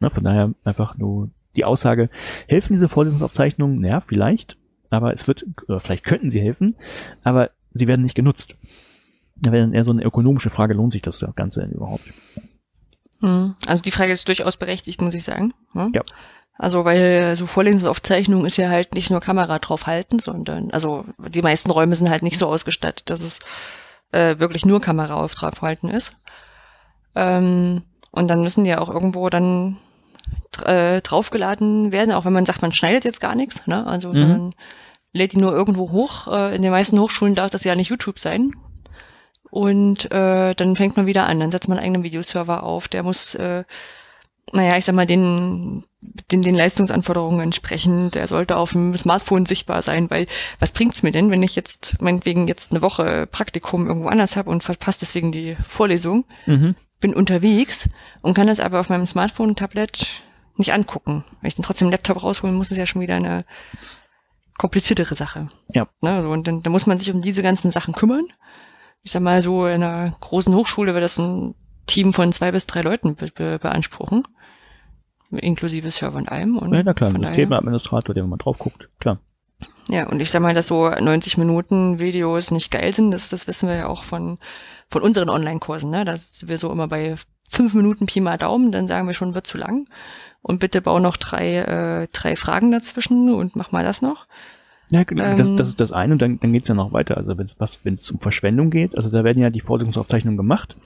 Ne, von daher einfach nur die Aussage, helfen diese Vorlesungsaufzeichnungen? Ja, vielleicht, aber es wird, vielleicht könnten sie helfen, aber sie werden nicht genutzt. Da wäre dann eher so eine ökonomische Frage, lohnt sich das Ganze denn überhaupt? Hm. Also die Frage ist durchaus berechtigt, muss ich sagen. Ja. Also weil so Vorlesungsaufzeichnung ist ja halt nicht nur Kamera draufhalten, sondern also die meisten Räume sind halt nicht so ausgestattet, dass es äh, wirklich nur Kamera auf draufhalten ist. Ähm, und dann müssen die ja auch irgendwo dann äh, draufgeladen werden, auch wenn man sagt, man schneidet jetzt gar nichts, ne? Also, mhm. sondern lädt die nur irgendwo hoch. Äh, in den meisten Hochschulen darf das ja nicht YouTube sein. Und äh, dann fängt man wieder an. Dann setzt man einen eigenen Videoserver auf. Der muss, äh, naja, ich sag mal, den, den, den Leistungsanforderungen entsprechen. Der sollte auf dem Smartphone sichtbar sein, weil was bringt's mir denn, wenn ich jetzt meinetwegen jetzt eine Woche Praktikum irgendwo anders habe und verpasst deswegen die Vorlesung, mhm. bin unterwegs und kann das aber auf meinem Smartphone, Tablet nicht angucken. Wenn ich dann trotzdem Laptop rausholen muss, ist ja schon wieder eine kompliziertere Sache. Ja. Ne, so, und dann, dann muss man sich um diese ganzen Sachen kümmern. Ich sag mal so, in einer großen Hochschule wird das ein Team von zwei bis drei Leuten be be beanspruchen. Inklusive Server und allem. Und ja, na klar, ein Systemadministrator, der mal drauf guckt, klar. Ja, und ich sag mal, dass so 90 Minuten Videos nicht geil sind, das, das wissen wir ja auch von, von unseren Online-Kursen, ne? Dass wir so immer bei fünf Minuten Pi mal Daumen, dann sagen wir schon, wird zu lang und bitte bau noch drei, äh, drei Fragen dazwischen und mach mal das noch. Ja, genau, ähm, das, das ist das eine und dann, dann geht's ja noch weiter. Also wenn es um Verschwendung geht, also da werden ja die Vorlesungsaufzeichnungen gemacht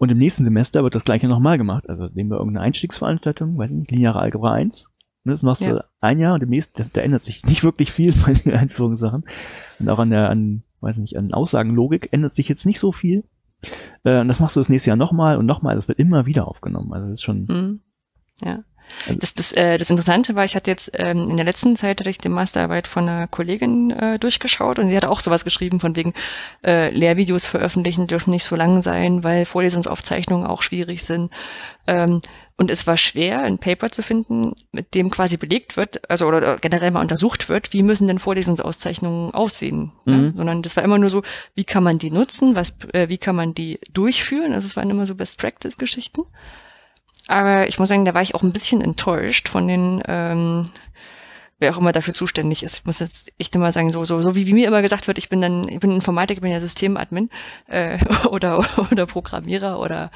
und im nächsten Semester wird das gleiche nochmal gemacht. Also nehmen wir irgendeine Einstiegsveranstaltung, weiß nicht, lineare Algebra 1. Und das machst ja. du ein Jahr und im nächsten, das, da ändert sich nicht wirklich viel bei den Einführungssachen. Und auch an der, an, weiß nicht, an Aussagenlogik ändert sich jetzt nicht so viel. Äh, und das machst du das nächste Jahr nochmal und nochmal. Das wird immer wieder aufgenommen. Also das ist schon. Mhm. Ja. Das, das, äh, das Interessante war, ich hatte jetzt ähm, in der letzten Zeit hatte ich die Masterarbeit von einer Kollegin äh, durchgeschaut und sie hat auch sowas geschrieben von wegen äh, Lehrvideos veröffentlichen dürfen nicht so lang sein, weil Vorlesungsaufzeichnungen auch schwierig sind. Ähm, und es war schwer, ein Paper zu finden, mit dem quasi belegt wird, also oder generell mal untersucht wird, wie müssen denn Vorlesungsauszeichnungen aussehen. Mhm. Ja? Sondern das war immer nur so, wie kann man die nutzen, was, äh, wie kann man die durchführen. Also es waren immer so Best-Practice-Geschichten. Aber ich muss sagen, da war ich auch ein bisschen enttäuscht von den, ähm, wer auch immer dafür zuständig ist. Ich muss jetzt echt immer sagen, so, so, so wie, wie mir immer gesagt wird, ich bin dann, ich bin Informatiker, ich bin ja Systemadmin äh, oder, oder Programmierer oder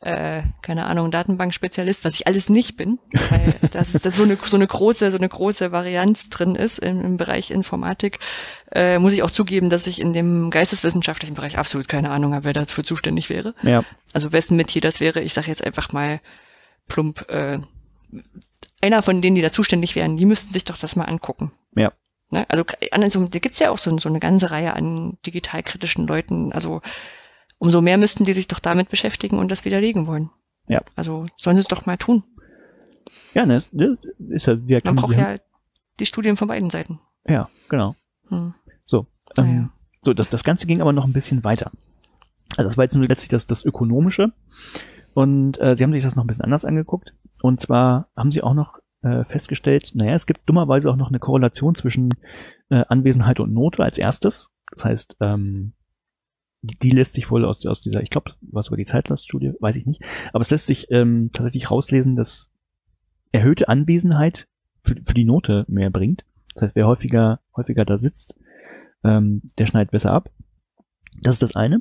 äh, keine Ahnung, Datenbankspezialist, was ich alles nicht bin, weil das, das so eine so eine große, so eine große Varianz drin ist im, im Bereich Informatik, äh, muss ich auch zugeben, dass ich in dem geisteswissenschaftlichen Bereich absolut keine Ahnung habe, wer dafür zuständig wäre. Ja. Also wessen Metier das wäre, ich sage jetzt einfach mal plump, äh, einer von denen, die da zuständig wären, die müssten sich doch das mal angucken. Ja. Ne? Also, also da gibt's ja auch so, so eine ganze Reihe an digitalkritischen Leuten. Also umso mehr müssten die sich doch damit beschäftigen und das widerlegen wollen. Ja. Also sollen sie es doch mal tun. Ja, ne, ne ist ja, wir Man braucht ja die Studien von beiden Seiten. Ja, genau. Hm. So, ähm, ja. so das, das Ganze ging aber noch ein bisschen weiter. Also das war jetzt nur letztlich das, das Ökonomische. Und äh, sie haben sich das noch ein bisschen anders angeguckt. Und zwar haben sie auch noch äh, festgestellt, naja, es gibt dummerweise auch noch eine Korrelation zwischen äh, Anwesenheit und Note als erstes. Das heißt, ähm, die, lässt sich wohl aus, aus dieser, ich glaube, was war die Zeitlaststudie, weiß ich nicht. Aber es lässt sich ähm, tatsächlich rauslesen, dass erhöhte Anwesenheit für, für die Note mehr bringt. Das heißt, wer häufiger, häufiger da sitzt, ähm, der schneidet besser ab. Das ist das eine.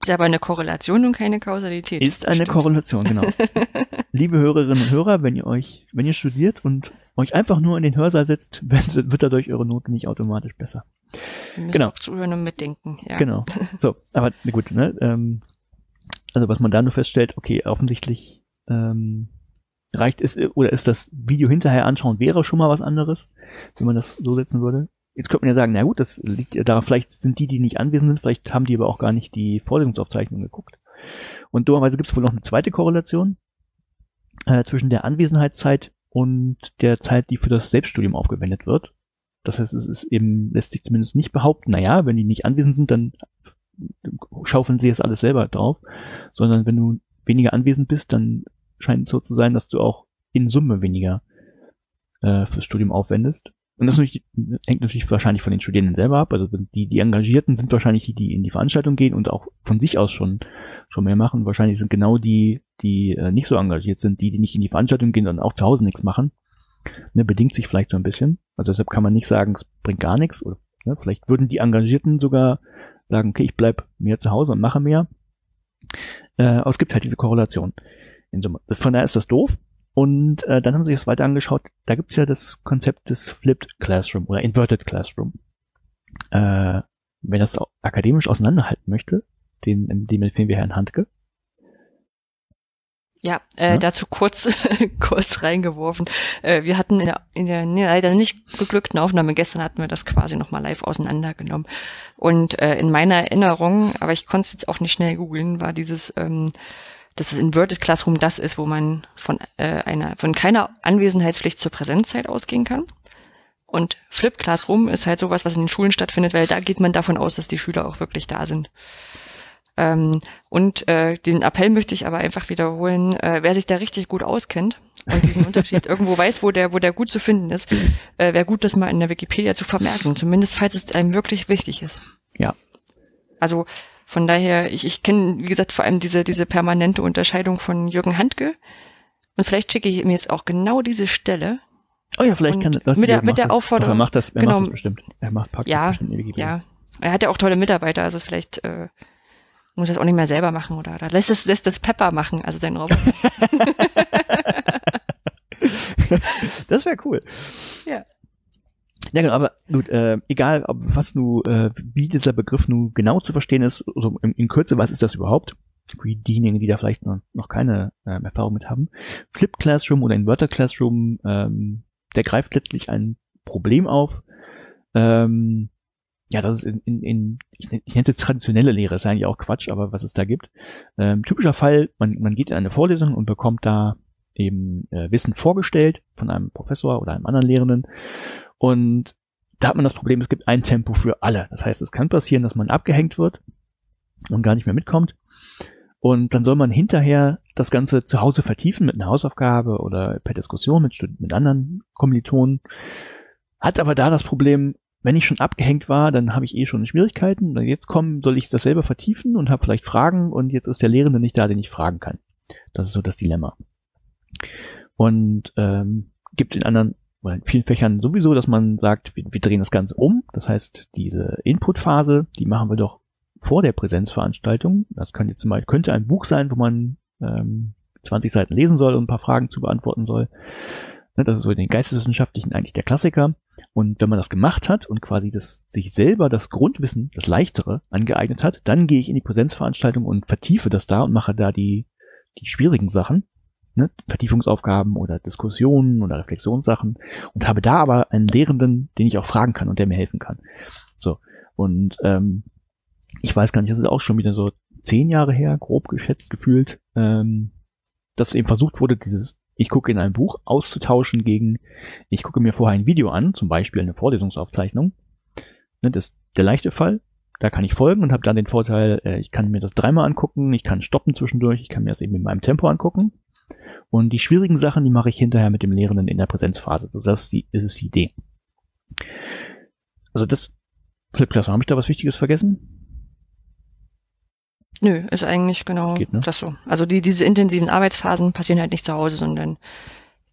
Ist aber eine Korrelation und keine Kausalität. Ist eine stimmt. Korrelation, genau. Liebe Hörerinnen und Hörer, wenn ihr euch, wenn ihr studiert und euch einfach nur in den Hörsaal setzt, wird dadurch eure Note nicht automatisch besser. genau. zuhören und mitdenken, ja. Genau. So, aber gut, ne? Ähm, also was man da nur feststellt, okay, offensichtlich ähm, reicht es oder ist das Video hinterher anschauen wäre schon mal was anderes, wenn man das so setzen würde. Jetzt könnte man ja sagen, na gut, das liegt ja daran, vielleicht sind die, die nicht anwesend sind, vielleicht haben die aber auch gar nicht die Vorlesungsaufzeichnung geguckt. Und dummerweise gibt es wohl noch eine zweite Korrelation äh, zwischen der Anwesenheitszeit und der Zeit, die für das Selbststudium aufgewendet wird. Das heißt, es ist eben, lässt sich zumindest nicht behaupten, naja, wenn die nicht anwesend sind, dann schaufeln sie es alles selber drauf, sondern wenn du weniger anwesend bist, dann scheint es so zu sein, dass du auch in Summe weniger äh, fürs Studium aufwendest. Und das hängt natürlich wahrscheinlich von den Studierenden selber ab. Also die, die Engagierten sind wahrscheinlich die, die in die Veranstaltung gehen und auch von sich aus schon, schon mehr machen. Wahrscheinlich sind genau die, die äh, nicht so engagiert sind, die, die nicht in die Veranstaltung gehen, sondern auch zu Hause nichts machen. Ne, bedingt sich vielleicht so ein bisschen. Also deshalb kann man nicht sagen, es bringt gar nichts. Oder ne, vielleicht würden die Engagierten sogar sagen, okay, ich bleib mehr zu Hause und mache mehr. Äh, aber es gibt halt diese Korrelation. In Summe. Von daher ist das doof. Und äh, dann haben sie sich das weiter angeschaut. Da gibt's ja das Konzept des Flipped Classroom oder Inverted Classroom. Äh, wer das akademisch auseinanderhalten möchte, den, dem empfehlen wir Herrn Handke. Ja, äh, ja? dazu kurz, kurz reingeworfen. Äh, wir hatten in der, in der leider nicht geglückten Aufnahme gestern hatten wir das quasi nochmal live auseinandergenommen. Und äh, in meiner Erinnerung, aber ich konnte es jetzt auch nicht schnell googeln, war dieses, ähm, dass es Inverted Classroom das ist, wo man von äh, einer, von keiner Anwesenheitspflicht zur Präsenzzeit ausgehen kann. Und Flip Classroom ist halt sowas, was in den Schulen stattfindet, weil da geht man davon aus, dass die Schüler auch wirklich da sind. Ähm, und äh, den Appell möchte ich aber einfach wiederholen, äh, wer sich da richtig gut auskennt und diesen Unterschied irgendwo weiß, wo der, wo der gut zu finden ist, äh, wäre gut, das mal in der Wikipedia zu vermerken, zumindest falls es einem wirklich wichtig ist. Ja. Also von daher, ich, ich kenne, wie gesagt, vor allem diese, diese permanente Unterscheidung von Jürgen Handke. Und vielleicht schicke ich ihm jetzt auch genau diese Stelle. Oh ja, vielleicht kann das mit der, mit der Aufforderung. er macht das, er genau, macht das bestimmt. Er macht packt ja, bestimmt in Ja, er hat ja auch tolle Mitarbeiter, also vielleicht äh, muss das auch nicht mehr selber machen oder, oder lässt es lässt das Pepper machen, also sein Roboter. das wäre cool. Ja. Ja, genau, aber gut, äh, egal, ob, was nu, äh, wie dieser Begriff nu genau zu verstehen ist, also in, in Kürze, was ist das überhaupt? Für diejenigen, die da vielleicht noch, noch keine äh, Erfahrung mit haben. Flip Classroom oder Inverter Classroom, ähm, der greift letztlich ein Problem auf, ähm, ja, das ist in, in, in ich nenne es jetzt traditionelle Lehre, ist eigentlich auch Quatsch, aber was es da gibt. Ähm, typischer Fall, man, man geht in eine Vorlesung und bekommt da eben äh, Wissen vorgestellt von einem Professor oder einem anderen Lehrenden. Und da hat man das Problem, es gibt ein Tempo für alle. Das heißt, es kann passieren, dass man abgehängt wird und gar nicht mehr mitkommt. Und dann soll man hinterher das Ganze zu Hause vertiefen mit einer Hausaufgabe oder per Diskussion mit, mit anderen Kommilitonen. Hat aber da das Problem, wenn ich schon abgehängt war, dann habe ich eh schon Schwierigkeiten. Jetzt kommen, soll ich das selber vertiefen und habe vielleicht Fragen und jetzt ist der Lehrende nicht da, den ich fragen kann. Das ist so das Dilemma. Und ähm, gibt es in anderen, oder in vielen Fächern sowieso, dass man sagt, wir, wir drehen das Ganze um. Das heißt, diese Inputphase, die machen wir doch vor der Präsenzveranstaltung. Das könnte jetzt mal, könnte ein Buch sein, wo man ähm, 20 Seiten lesen soll und ein paar Fragen zu beantworten soll. Ne, das ist so in den Geisteswissenschaftlichen eigentlich der Klassiker. Und wenn man das gemacht hat und quasi das, sich selber das Grundwissen, das Leichtere angeeignet hat, dann gehe ich in die Präsenzveranstaltung und vertiefe das da und mache da die, die schwierigen Sachen, ne, Vertiefungsaufgaben oder Diskussionen oder Reflexionssachen und habe da aber einen Lehrenden, den ich auch fragen kann und der mir helfen kann. So. Und ähm, ich weiß gar nicht, das ist auch schon wieder so zehn Jahre her, grob geschätzt gefühlt, ähm, dass eben versucht wurde, dieses ich gucke in ein Buch auszutauschen gegen, ich gucke mir vorher ein Video an, zum Beispiel eine Vorlesungsaufzeichnung. Ne, das ist der leichte Fall. Da kann ich folgen und habe dann den Vorteil, äh, ich kann mir das dreimal angucken, ich kann stoppen zwischendurch, ich kann mir das eben in meinem Tempo angucken. Und die schwierigen Sachen, die mache ich hinterher mit dem Lehrenden in der Präsenzphase. Das ist die, das ist die Idee. Also das, Flipclass, habe ich da was Wichtiges vergessen? Nö, ist eigentlich genau Geht, ne? das so. Also die, diese intensiven Arbeitsphasen passieren halt nicht zu Hause, sondern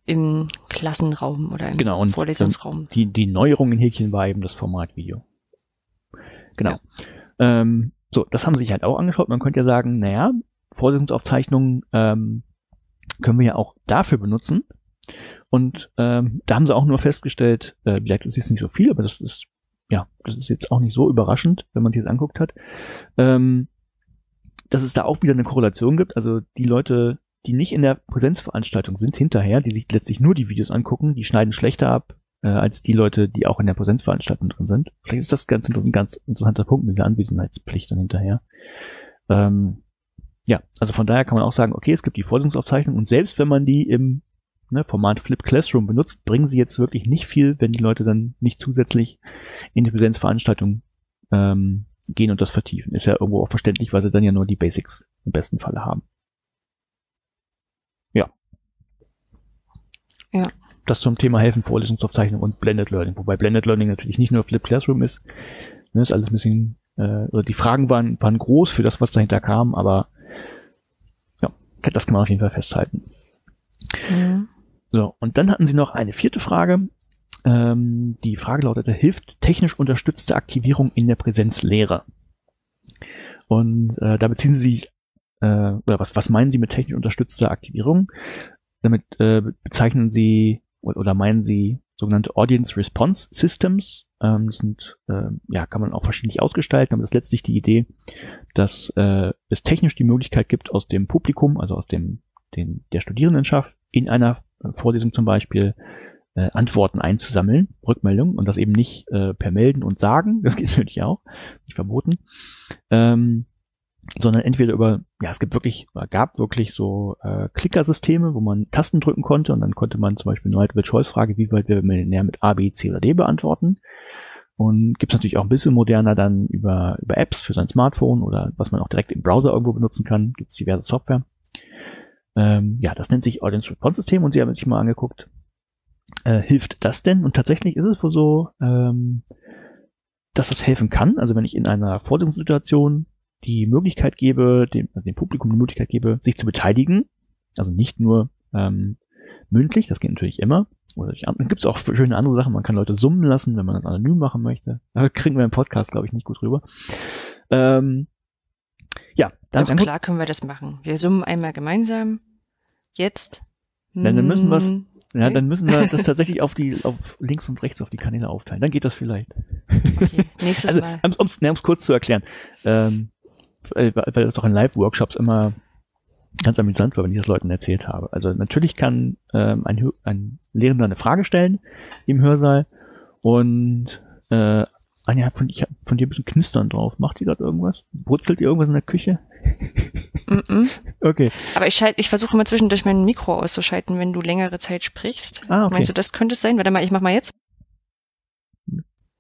im Klassenraum oder im genau, und Vorlesungsraum. Die, die Neuerung in Häkchen war eben das Format Video. Genau. Ja. Ähm, so, das haben sie sich halt auch angeschaut. Man könnte ja sagen, naja, Vorlesungsaufzeichnungen ähm, können wir ja auch dafür benutzen. Und ähm, da haben sie auch nur festgestellt, äh, vielleicht ist es nicht so viel, aber das ist, ja, das ist jetzt auch nicht so überraschend, wenn man sich das anguckt hat. Ähm, dass es da auch wieder eine Korrelation gibt. Also die Leute, die nicht in der Präsenzveranstaltung sind hinterher, die sich letztlich nur die Videos angucken, die schneiden schlechter ab äh, als die Leute, die auch in der Präsenzveranstaltung drin sind. Vielleicht ist das ganz interessant, ganz interessanter Punkt mit der Anwesenheitspflicht dann hinterher. Ähm, ja, also von daher kann man auch sagen, okay, es gibt die Vorlesungsaufzeichnung und selbst wenn man die im ne, Format Flip Classroom benutzt, bringen sie jetzt wirklich nicht viel, wenn die Leute dann nicht zusätzlich in die Präsenzveranstaltung ähm, gehen und das vertiefen. Ist ja irgendwo auch verständlich, weil sie dann ja nur die Basics im besten Falle haben. Ja. Ja. Das zum Thema helfen, Vorlesungsaufzeichnung und Blended Learning. Wobei Blended Learning natürlich nicht nur Flip Classroom ist. Ne, ist alles ein bisschen, äh, die Fragen waren, waren groß für das, was dahinter kam, aber das kann man auf jeden Fall festhalten. Mhm. So, und dann hatten sie noch eine vierte Frage. Ähm, die Frage lautete, hilft technisch unterstützte Aktivierung in der Präsenzlehre? Und äh, da beziehen Sie sich, äh, oder was, was meinen Sie mit technisch unterstützter Aktivierung? Damit äh, bezeichnen Sie oder meinen Sie sogenannte Audience Response Systems. Ähm, sind, äh, ja, kann man auch verschiedentlich ausgestalten, aber das ist letztlich die Idee, dass äh, es technisch die Möglichkeit gibt, aus dem Publikum, also aus dem den, der Studierendenschaft in einer Vorlesung zum Beispiel äh, Antworten einzusammeln, Rückmeldungen und das eben nicht äh, per Melden und Sagen, das geht natürlich auch, nicht verboten, ähm, sondern entweder über, ja, es gibt wirklich, gab wirklich so äh, Klickersysteme, wo man Tasten drücken konnte und dann konnte man zum Beispiel eine Multiple-Choice-Frage, wie weit wir Millionär mit A, B, C oder D beantworten. Und gibt es natürlich auch ein bisschen moderner dann über, über Apps für sein Smartphone oder was man auch direkt im Browser irgendwo benutzen kann, gibt es diverse Software. Ähm, ja, das nennt sich Audience Response System und Sie haben sich mal angeguckt, äh, hilft das denn? Und tatsächlich ist es wohl so, ähm, dass das helfen kann. Also wenn ich in einer Forderungssituation die Möglichkeit gebe, dem, also dem Publikum die Möglichkeit gebe, sich zu beteiligen, also nicht nur ähm, mündlich, das geht natürlich immer. Oder dann gibt es auch schöne andere Sachen, man kann Leute summen lassen, wenn man das anonym machen möchte. Da kriegen wir im Podcast, glaube ich, nicht gut rüber. Ähm, ja, dann Doch, klar können wir das machen. Wir summen einmal gemeinsam. Jetzt. Dann müssen wir hm, ja, dann müssen wir das tatsächlich auf die, auf links und rechts auf die Kanäle aufteilen. Dann geht das vielleicht. Okay, nächstes also, Mal. Um es kurz zu erklären, ähm, weil, weil das auch in Live-Workshops immer ganz amüsant war, wenn ich das Leuten erzählt habe. Also natürlich kann ähm, ein, ein Lehrender eine Frage stellen im Hörsaal und äh, Anja, von, ich hab von dir ein bisschen Knistern drauf. Macht ihr gerade irgendwas? Brutzelt ihr irgendwas in der Küche? Mm -mm. Okay. Aber ich ich versuche immer zwischendurch mein Mikro auszuschalten, wenn du längere Zeit sprichst. Ah, okay. Meinst du, das könnte es sein? Warte mal, ich mach mal jetzt.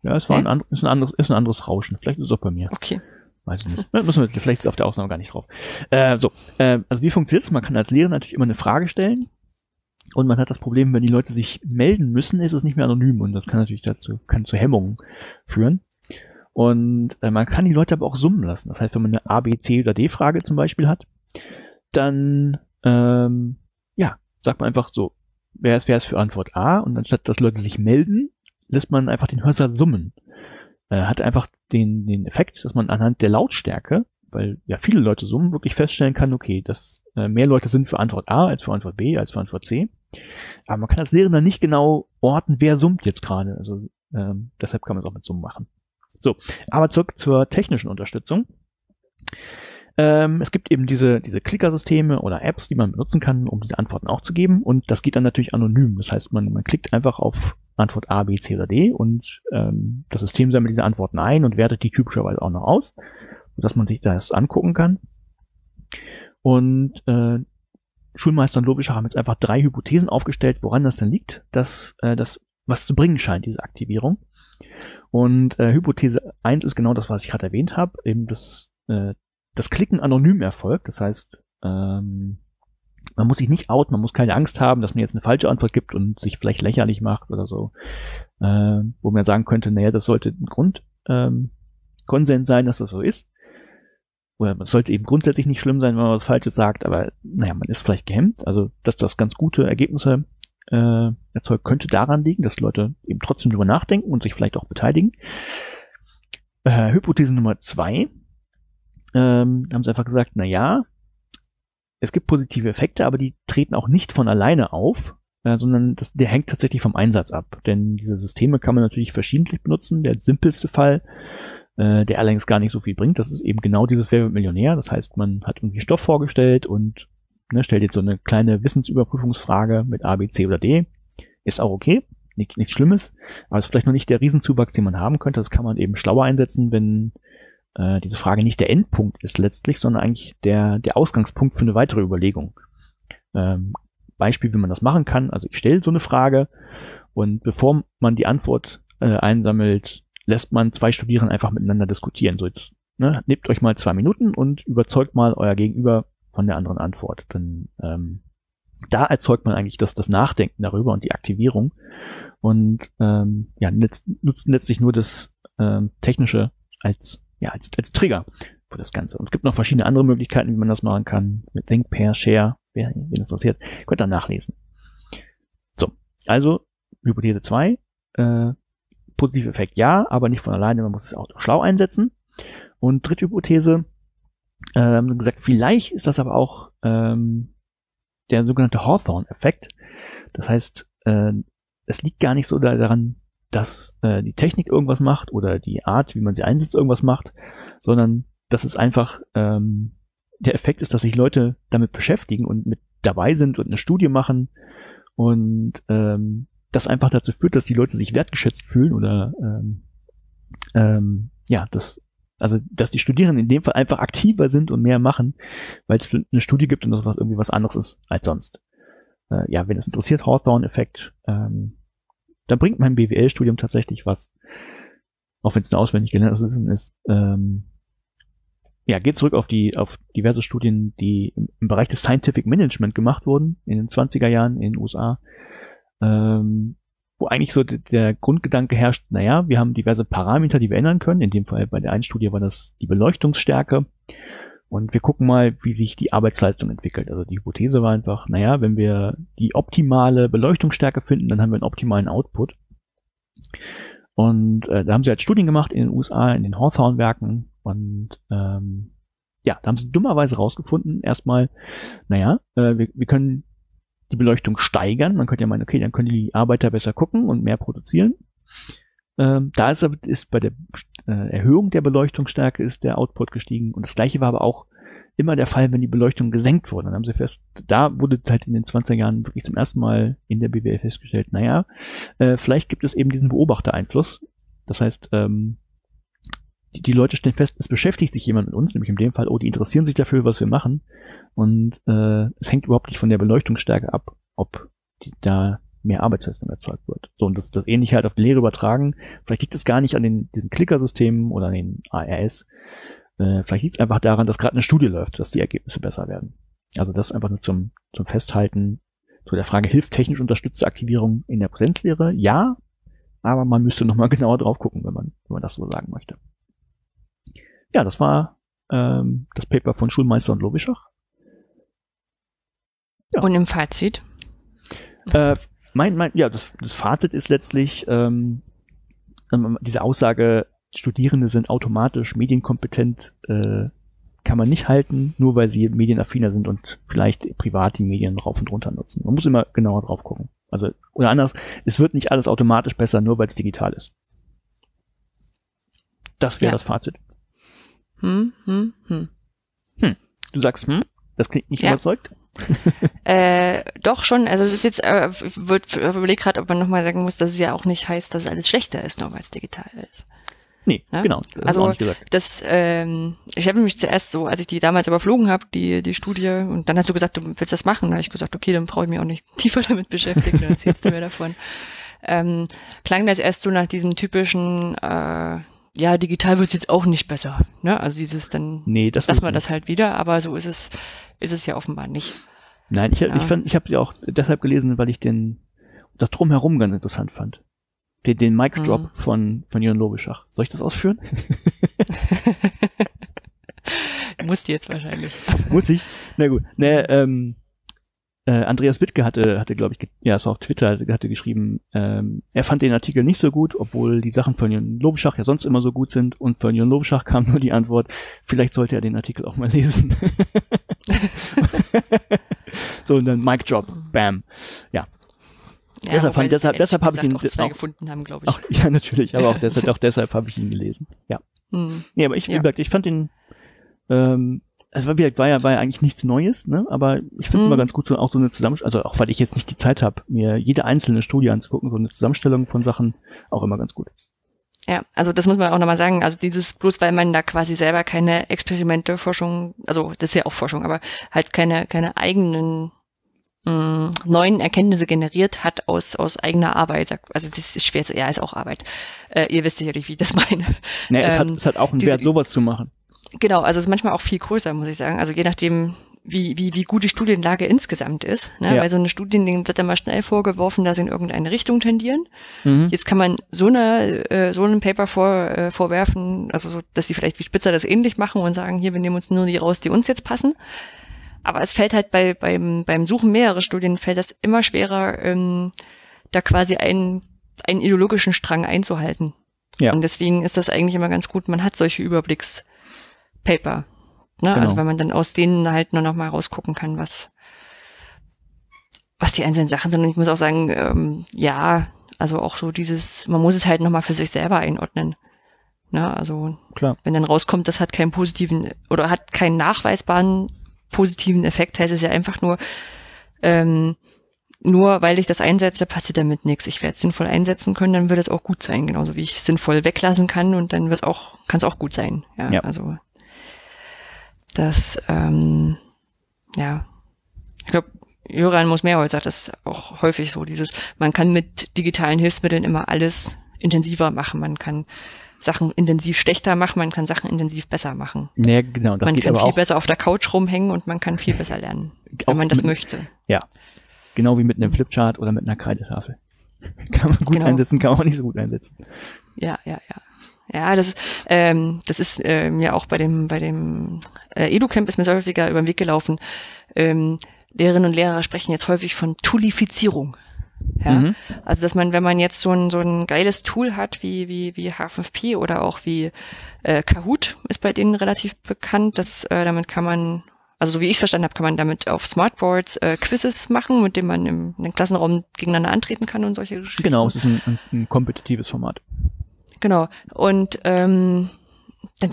Ja, es war ein, ein, ist ein anderes, ist ein anderes Rauschen. Vielleicht ist es auch bei mir. Okay. Weiß ich nicht. müssen wir, vielleicht ist auf der Ausnahme gar nicht drauf. Äh, so, äh, also wie funktioniert's? Man kann als Lehrer natürlich immer eine Frage stellen. Und man hat das Problem, wenn die Leute sich melden müssen, ist es nicht mehr anonym. Und das kann natürlich dazu, kann zu Hemmungen führen. Und äh, man kann die Leute aber auch summen lassen. Das heißt, wenn man eine A, B, C oder D-Frage zum Beispiel hat, dann ähm, ja, sagt man einfach so, wer ist, wer ist für Antwort A? Und anstatt dass Leute sich melden, lässt man einfach den Hörsaal summen. Äh, hat einfach den, den Effekt, dass man anhand der Lautstärke, weil ja viele Leute summen, wirklich feststellen kann, okay, dass äh, mehr Leute sind für Antwort A als für Antwort B als für Antwort C. Aber man kann als Lehrender nicht genau orten, wer summt jetzt gerade. Also ähm, deshalb kann man es auch mit Summen machen. So, aber zurück zur technischen Unterstützung. Ähm, es gibt eben diese, diese Klickersysteme oder Apps, die man benutzen kann, um diese Antworten auch zu geben. Und das geht dann natürlich anonym. Das heißt, man, man klickt einfach auf Antwort A, B, C oder D und ähm, das System sammelt diese Antworten ein und wertet die typischerweise auch noch aus, sodass man sich das angucken kann. Und äh, Schulmeister und Logischer haben jetzt einfach drei Hypothesen aufgestellt, woran das denn liegt, dass äh, das was zu bringen scheint, diese Aktivierung. Und äh, Hypothese 1 ist genau das, was ich gerade erwähnt habe, eben das, äh, das Klicken anonym erfolgt. Das heißt, ähm, man muss sich nicht outen, man muss keine Angst haben, dass man jetzt eine falsche Antwort gibt und sich vielleicht lächerlich macht oder so. Äh, wo man sagen könnte, naja, das sollte ein Grund ähm, Konsens sein, dass das so ist. Oder es sollte eben grundsätzlich nicht schlimm sein, wenn man was Falsches sagt, aber naja, man ist vielleicht gehemmt. Also, dass das ganz gute Ergebnisse äh, erzeugt, könnte daran liegen, dass Leute eben trotzdem drüber nachdenken und sich vielleicht auch beteiligen. Äh, Hypothese Nummer zwei, ähm, haben sie einfach gesagt, na ja, es gibt positive Effekte, aber die treten auch nicht von alleine auf, äh, sondern das, der hängt tatsächlich vom Einsatz ab. Denn diese Systeme kann man natürlich verschiedentlich benutzen. Der simpelste Fall, äh, der allerdings gar nicht so viel bringt, das ist eben genau dieses Wer Millionär. Das heißt, man hat irgendwie Stoff vorgestellt und ne, stellt jetzt so eine kleine Wissensüberprüfungsfrage mit A, B, C oder D. Ist auch okay, nichts nicht Schlimmes, aber ist vielleicht noch nicht der Riesenzuwachs, den man haben könnte. Das kann man eben schlauer einsetzen, wenn äh, diese Frage nicht der Endpunkt ist letztlich, sondern eigentlich der, der Ausgangspunkt für eine weitere Überlegung. Ähm, Beispiel, wie man das machen kann. Also ich stelle so eine Frage und bevor man die Antwort äh, einsammelt, lässt man zwei Studierenden einfach miteinander diskutieren. So jetzt, ne, nehmt euch mal zwei Minuten und überzeugt mal euer Gegenüber von der anderen Antwort. Dann ähm, da erzeugt man eigentlich das, das Nachdenken darüber und die Aktivierung und ähm, ja, nutzt, nutzt letztlich nur das ähm, Technische als, ja, als, als Trigger für das Ganze. Und es gibt noch verschiedene andere Möglichkeiten, wie man das machen kann. Mit Think, Pair, Share, wer wen interessiert, könnt ihr nachlesen. So, also Hypothese 2, äh, positiver Effekt ja, aber nicht von alleine, man muss es auch schlau einsetzen. Und dritte Hypothese, ähm, gesagt, vielleicht ist das aber auch ähm, der sogenannte Hawthorne-Effekt. Das heißt, äh, es liegt gar nicht so daran, dass äh, die Technik irgendwas macht oder die Art, wie man sie einsetzt, irgendwas macht, sondern dass es einfach ähm, der Effekt ist, dass sich Leute damit beschäftigen und mit dabei sind und eine Studie machen und ähm, das einfach dazu führt, dass die Leute sich wertgeschätzt fühlen oder ähm, ähm, ja, das also dass die Studierenden in dem Fall einfach aktiver sind und mehr machen, weil es eine Studie gibt und das was irgendwie was anderes ist als sonst. Äh, ja, wenn es interessiert, Hawthorne-Effekt, ähm, da bringt mein BWL-Studium tatsächlich was. Auch wenn es eine auswendig gelerntes Wissen ist. Ähm, ja, geht zurück auf die, auf diverse Studien, die im, Bereich des Scientific Management gemacht wurden in den 20er Jahren in den USA. Ähm, wo eigentlich so der Grundgedanke herrscht, naja, wir haben diverse Parameter, die wir ändern können. In dem Fall bei der einen Studie war das die Beleuchtungsstärke. Und wir gucken mal, wie sich die Arbeitsleistung entwickelt. Also die Hypothese war einfach, naja, wenn wir die optimale Beleuchtungsstärke finden, dann haben wir einen optimalen Output. Und äh, da haben sie halt Studien gemacht in den USA, in den Hawthorne-Werken. Und ähm, ja, da haben sie dummerweise rausgefunden, erstmal, naja, äh, wir, wir können die Beleuchtung steigern. Man könnte ja meinen, okay, dann können die Arbeiter besser gucken und mehr produzieren. Ähm, da ist, ist bei der äh, Erhöhung der Beleuchtungsstärke ist der Output gestiegen. Und das gleiche war aber auch immer der Fall, wenn die Beleuchtung gesenkt wurde. Dann haben sie fest, da wurde halt in den 20er Jahren wirklich zum ersten Mal in der BWL festgestellt, naja, äh, vielleicht gibt es eben diesen Beobachtereinfluss. Das heißt, ähm, die, die Leute stellen fest, es beschäftigt sich jemand mit uns, nämlich in dem Fall, oh, die interessieren sich dafür, was wir machen. Und äh, es hängt überhaupt nicht von der Beleuchtungsstärke ab, ob die, da mehr Arbeitsleistung erzeugt wird. So, und das, das ähnliche halt auf die Lehre übertragen. Vielleicht liegt es gar nicht an den, diesen Klickersystemen oder an den ARS. Äh, vielleicht liegt es einfach daran, dass gerade eine Studie läuft, dass die Ergebnisse besser werden. Also das einfach nur zum, zum Festhalten zu der Frage, hilft technisch unterstützte Aktivierung in der Präsenzlehre? Ja, aber man müsste nochmal genauer drauf gucken, wenn man, wenn man das so sagen möchte. Ja, das war ähm, das Paper von Schulmeister und Lobischach. Ja. Und im Fazit? Äh, mein, mein, ja, das, das Fazit ist letztlich ähm, ähm, diese Aussage, Studierende sind automatisch medienkompetent, äh, kann man nicht halten, nur weil sie medienaffiner sind und vielleicht privat die Medien rauf und runter nutzen. Man muss immer genauer drauf gucken. Also, oder anders, es wird nicht alles automatisch besser, nur weil es digital ist. Das wäre ja. das Fazit. Hm, hm, hm. Hm. Du sagst, hm? Das klingt nicht ja. überzeugt? äh, doch schon, also es ist jetzt, äh, wird überlegt gerade, ob man nochmal sagen muss, dass es ja auch nicht heißt, dass alles schlechter ist, nur weil es digital ist. Nee, ja? genau. Das also das, ähm, ich habe mich zuerst so, als ich die damals überflogen habe, die die Studie, und dann hast du gesagt, du willst das machen, da habe ich gesagt, okay, dann brauche ich mich auch nicht tiefer damit beschäftigen, dann erzählst du mir davon. Ähm, klang das erst so nach diesem typischen, äh, ja, digital wird's jetzt auch nicht besser. Ne? Also dieses dann nee, das lassen wir das halt wieder, aber so ist es, ist es ja offenbar nicht. Nein, ich, ja. ich fand, ich habe sie auch deshalb gelesen, weil ich den das drumherum ganz interessant fand. Den, den Mic Drop mhm. von von Jörn Lobischach. Soll ich das ausführen? Musst jetzt wahrscheinlich. Muss ich? Na gut. Ne, ähm, äh, Andreas Wittke hatte, hatte glaube ich, ja, es war auf Twitter, hatte, hatte geschrieben, ähm, er fand den Artikel nicht so gut, obwohl die Sachen von Jörn Lovischach ja sonst immer so gut sind und von Jörn Lovischach kam nur die Antwort, vielleicht sollte er den Artikel auch mal lesen. so, und dann Mic Drop, bam. Ja. Ja, deshalb, fand, deshalb, deshalb habe ich ihn auch zwei auch, gefunden haben, glaube ich. Auch, ja, natürlich, aber auch deshalb, auch deshalb habe ich ihn gelesen. Ja. Hm. Nee, aber ich, ja. wie gesagt, ich fand ihn ähm, es war, war ja, war ja eigentlich nichts Neues, ne? aber ich finde es mhm. immer ganz gut, so auch so eine Zusammenstellung, also auch weil ich jetzt nicht die Zeit habe, mir jede einzelne Studie anzugucken, so eine Zusammenstellung von Sachen, auch immer ganz gut. Ja, also das muss man auch nochmal sagen. Also dieses, bloß weil man da quasi selber keine Experimente, Forschung, also das ist ja auch Forschung, aber halt keine, keine eigenen mh, mm, neuen Erkenntnisse generiert hat aus, aus eigener Arbeit. Also es ist schwer zu, ja, ist auch Arbeit. Äh, ihr wisst sicherlich, wie ich das meine. Nee, ähm, es, hat, ähm, es hat auch einen diese, Wert, sowas zu machen. Genau, also es ist manchmal auch viel größer, muss ich sagen. Also je nachdem, wie, wie, wie gut die Studienlage insgesamt ist. Ne? Ja. Weil so eine Studien wird dann mal schnell vorgeworfen, dass sie in irgendeine Richtung tendieren. Mhm. Jetzt kann man so eine äh, so ein Paper vor, äh, vorwerfen, also so, dass die vielleicht wie Spitzer das ähnlich machen und sagen, hier, wir nehmen uns nur die raus, die uns jetzt passen. Aber es fällt halt bei, beim, beim Suchen mehrerer Studien fällt das immer schwerer, ähm, da quasi einen, einen ideologischen Strang einzuhalten. Ja. Und deswegen ist das eigentlich immer ganz gut, man hat solche Überblicks Paper. Ne? Also genau. Also wenn man dann aus denen halt nur noch mal rausgucken kann, was, was die einzelnen Sachen sind. Und ich muss auch sagen, ähm, ja, also auch so dieses, man muss es halt noch mal für sich selber einordnen. Ne? Also Klar. wenn dann rauskommt, das hat keinen positiven oder hat keinen nachweisbaren positiven Effekt, heißt es ja einfach nur, ähm, nur weil ich das einsetze, passiert damit nichts. Ich werde es sinnvoll einsetzen können, dann wird es auch gut sein, genauso wie ich es sinnvoll weglassen kann und dann wird es auch, kann es auch gut sein. Ja, ja. also das, ähm, ja, ich glaube, Jöran muss Mehrholz sagt das auch häufig so, dieses, man kann mit digitalen Hilfsmitteln immer alles intensiver machen. Man kann Sachen intensiv schlechter machen, man kann Sachen intensiv besser machen. Ja, genau. Das man kann viel besser auf der Couch rumhängen und man kann viel besser lernen, wenn man das mit, möchte. Ja, Genau wie mit einem Flipchart oder mit einer Kreidetafel. Kann man gut genau. einsetzen, kann man auch nicht so gut einsetzen. Ja, ja, ja. Ja, das, ähm, das ist äh, mir auch bei dem, bei dem äh, EduCamp ist mir so häufiger über den Weg gelaufen. Ähm, Lehrerinnen und Lehrer sprechen jetzt häufig von Toolifizierung. Ja, mhm. also dass man, wenn man jetzt so ein so ein geiles Tool hat wie wie wie H5P oder auch wie äh, Kahoot ist bei denen relativ bekannt, dass äh, damit kann man also so wie ich es verstanden habe, kann man damit auf Smartboards äh, Quizzes machen, mit dem man im, im Klassenraum gegeneinander antreten kann und solche Geschichten. Genau, es ist ein, ein, ein kompetitives Format. Genau. Und ähm, dann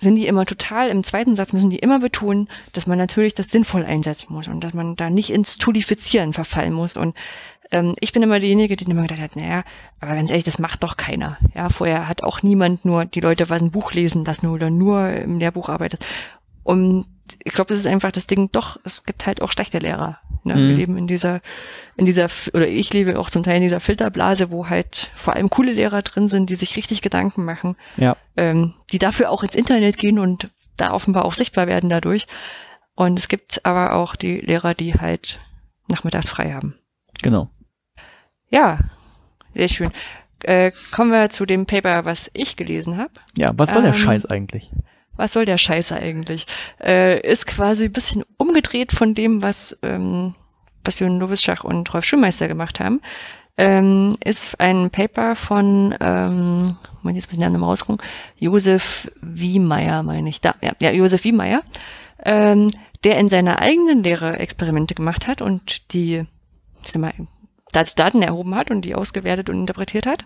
sind die immer total, im zweiten Satz müssen die immer betonen, dass man natürlich das sinnvoll einsetzen muss und dass man da nicht ins Tulifizieren verfallen muss. Und ähm, ich bin immer diejenige, die immer gedacht hat, naja, aber ganz ehrlich, das macht doch keiner. Ja, vorher hat auch niemand nur die Leute was ein Buch lesen lassen oder nur im Lehrbuch arbeitet. Und ich glaube, es ist einfach das Ding, doch, es gibt halt auch schlechte Lehrer. Ne? Mhm. Wir leben in dieser, in dieser, oder ich lebe auch zum Teil in dieser Filterblase, wo halt vor allem coole Lehrer drin sind, die sich richtig Gedanken machen, ja. ähm, die dafür auch ins Internet gehen und da offenbar auch sichtbar werden dadurch. Und es gibt aber auch die Lehrer, die halt nachmittags frei haben. Genau. Ja, sehr schön. Äh, kommen wir zu dem Paper, was ich gelesen habe. Ja, was soll ähm, der Scheiß eigentlich? Was soll der Scheiße eigentlich? Äh, ist quasi ein bisschen umgedreht von dem, was, ähm, was Jürgen Lovischach und Rolf Schulmeister gemacht haben. Ähm, ist ein Paper von, ähm, Moment, jetzt muss ich den Namen rausgucken, Josef Wiemeyer, meine ich, da, ja, ja Josef Wiemeyer, ähm, der in seiner eigenen Lehre Experimente gemacht hat und die, ich sag mal, Daten erhoben hat und die ausgewertet und interpretiert hat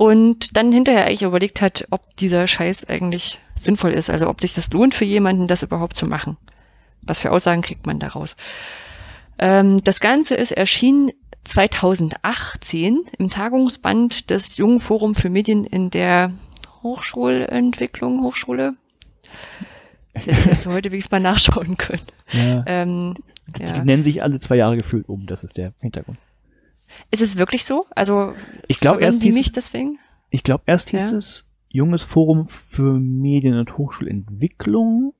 und dann hinterher eigentlich überlegt hat, ob dieser Scheiß eigentlich sinnvoll ist, also ob sich das lohnt für jemanden, das überhaupt zu machen. Was für Aussagen kriegt man daraus? Ähm, das Ganze ist erschienen 2018 im Tagungsband des Jungen Forum für Medien in der Hochschulentwicklung, Hochschule. Das hätte ich heute wenigstens mal nachschauen können. Ja. Ähm, die ja. nennen sich alle zwei Jahre gefühlt um, das ist der Hintergrund. Ist es wirklich so? Also ich glaube erst die nicht deswegen. Ich glaube erst hieß ja. es junges Forum für Medien- und Hochschulentwicklung,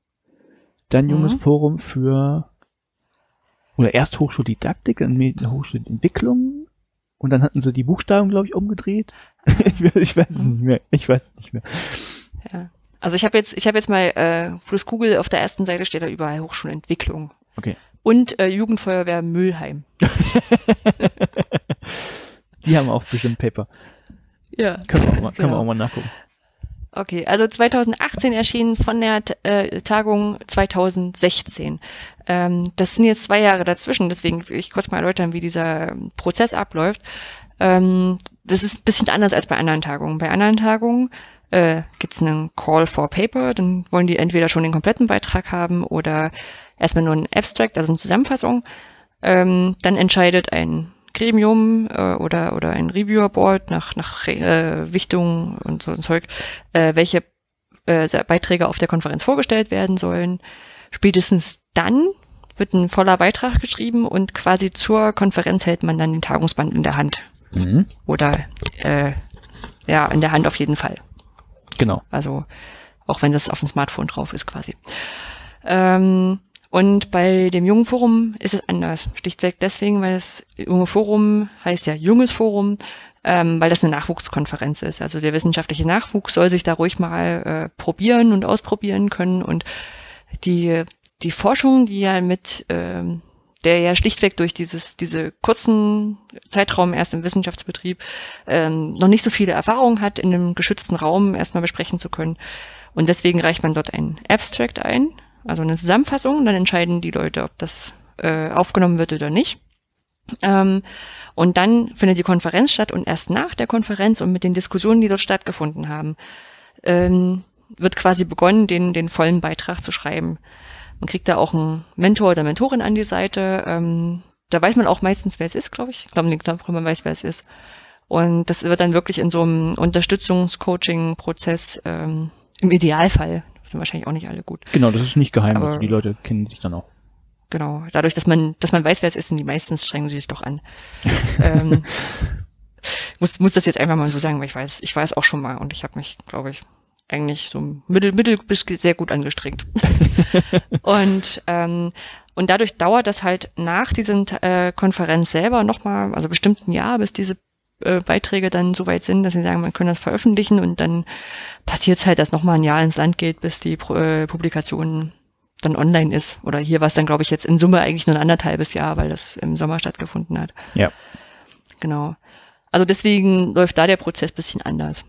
dann junges mhm. Forum für oder erst Hochschuldidaktik und Medien- und Hochschulentwicklung und dann hatten sie die Buchstaben glaube ich umgedreht. ich, weiß, es nicht mehr. Ich weiß es nicht mehr. Ja. Also ich habe jetzt ich habe jetzt mal äh, plus Google auf der ersten Seite steht da überall Hochschulentwicklung. Okay und äh, Jugendfeuerwehr Müllheim. Die haben auch bestimmt Paper. Ja. Können wir auch mal, können genau. wir auch mal nachgucken. Okay, also 2018 erschienen von der äh, Tagung 2016. Ähm, das sind jetzt zwei Jahre dazwischen, deswegen will ich kurz mal erläutern, wie dieser Prozess abläuft. Ähm, das ist ein bisschen anders als bei anderen Tagungen. Bei anderen Tagungen äh, gibt es einen Call for Paper, dann wollen die entweder schon den kompletten Beitrag haben oder erstmal nur ein Abstract, also eine Zusammenfassung. Ähm, dann entscheidet ein Gremium äh, oder oder ein Reviewer Board nach nach äh, Wichtung und so ein Zeug, äh, welche äh, Beiträge auf der Konferenz vorgestellt werden sollen. Spätestens dann wird ein voller Beitrag geschrieben und quasi zur Konferenz hält man dann den Tagungsband in der Hand. Mhm. Oder äh, ja, in der Hand auf jeden Fall. Genau. Also auch wenn das auf dem Smartphone drauf ist quasi. Ähm, und bei dem Jungen Forum ist es anders. Schlichtweg deswegen, weil das Junge Forum heißt ja Junges Forum, ähm, weil das eine Nachwuchskonferenz ist. Also der wissenschaftliche Nachwuchs soll sich da ruhig mal äh, probieren und ausprobieren können. Und die, die Forschung, die ja mit, ähm, der ja schlichtweg durch dieses, diese kurzen Zeitraum erst im Wissenschaftsbetrieb ähm, noch nicht so viele Erfahrungen hat, in einem geschützten Raum erstmal besprechen zu können. Und deswegen reicht man dort ein Abstract ein, also eine Zusammenfassung, dann entscheiden die Leute, ob das äh, aufgenommen wird oder nicht. Ähm, und dann findet die Konferenz statt und erst nach der Konferenz und mit den Diskussionen, die dort stattgefunden haben, ähm, wird quasi begonnen, den, den vollen Beitrag zu schreiben. Man kriegt da auch einen Mentor oder Mentorin an die Seite. Ähm, da weiß man auch meistens, wer es ist, glaube ich. Ich glaube, glaub, man weiß, wer es ist. Und das wird dann wirklich in so einem Unterstützungs-Coaching-Prozess ähm, im Idealfall, sind wahrscheinlich auch nicht alle gut. Genau, das ist nicht geheim, aber also die Leute kennen sich dann auch. Genau, dadurch, dass man, dass man weiß, wer es ist, sind die meistens strengen sie sich doch an. ähm, muss, muss das jetzt einfach mal so sagen, weil ich weiß, ich weiß auch schon mal und ich habe mich, glaube ich, eigentlich so mittel, mittel bis sehr gut angestrengt. und ähm, und dadurch dauert das halt nach diesem äh, Konferenz selber nochmal, also bestimmt ein Jahr, bis diese äh, Beiträge dann so weit sind, dass sie sagen, man kann das veröffentlichen und dann passiert es halt, dass nochmal ein Jahr ins Land geht, bis die äh, Publikation dann online ist. Oder hier war es dann, glaube ich, jetzt in Summe eigentlich nur ein anderthalbes Jahr, weil das im Sommer stattgefunden hat. Ja. Genau. Also deswegen läuft da der Prozess bisschen anders.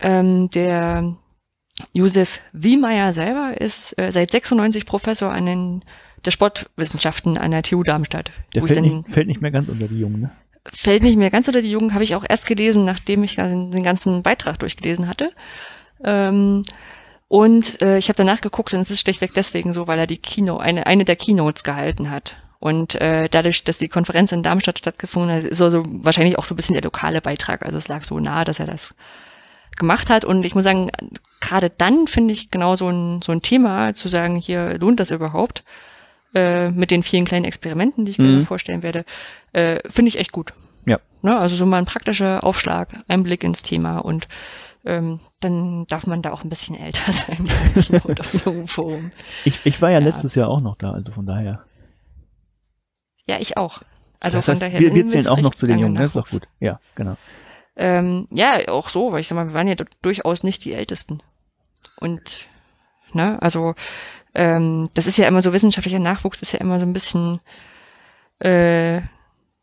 Ähm, der Josef Wiemeyer selber ist äh, seit 96 Professor an den der Sportwissenschaften an der TU Darmstadt. Der fällt, nicht, fällt nicht mehr ganz unter die Jungen, ne? Fällt nicht mehr ganz unter die Jungen, habe ich auch erst gelesen, nachdem ich den ganzen Beitrag durchgelesen hatte. Ähm, und äh, ich habe danach geguckt und es ist schlichtweg deswegen so, weil er die Kino, eine, eine der Keynotes gehalten hat. Und äh, dadurch, dass die Konferenz in Darmstadt stattgefunden hat, ist also wahrscheinlich auch so ein bisschen der lokale Beitrag. Also es lag so nahe, dass er das gemacht hat. Und ich muss sagen, gerade dann finde ich genau so ein, so ein Thema, zu sagen, hier lohnt das überhaupt, äh, mit den vielen kleinen Experimenten, die ich mhm. vorstellen werde, äh, finde ich echt gut. Ja. Ne? Also so mal ein praktischer Aufschlag, ein Blick ins Thema und ähm, dann darf man da auch ein bisschen älter sein so einem Forum. Ich, ich war ja, ja, letztes Jahr auch noch da, also von daher. Ja, ich auch. Also das heißt, von daher. Wir, wir zählen auch noch zu den Jungen, das ist doch gut. Ja, genau. Ähm, ja, auch so, weil ich sag mal, wir waren ja durchaus nicht die Ältesten. Und, ne, also, ähm, das ist ja immer so, wissenschaftlicher Nachwuchs ist ja immer so ein bisschen, äh,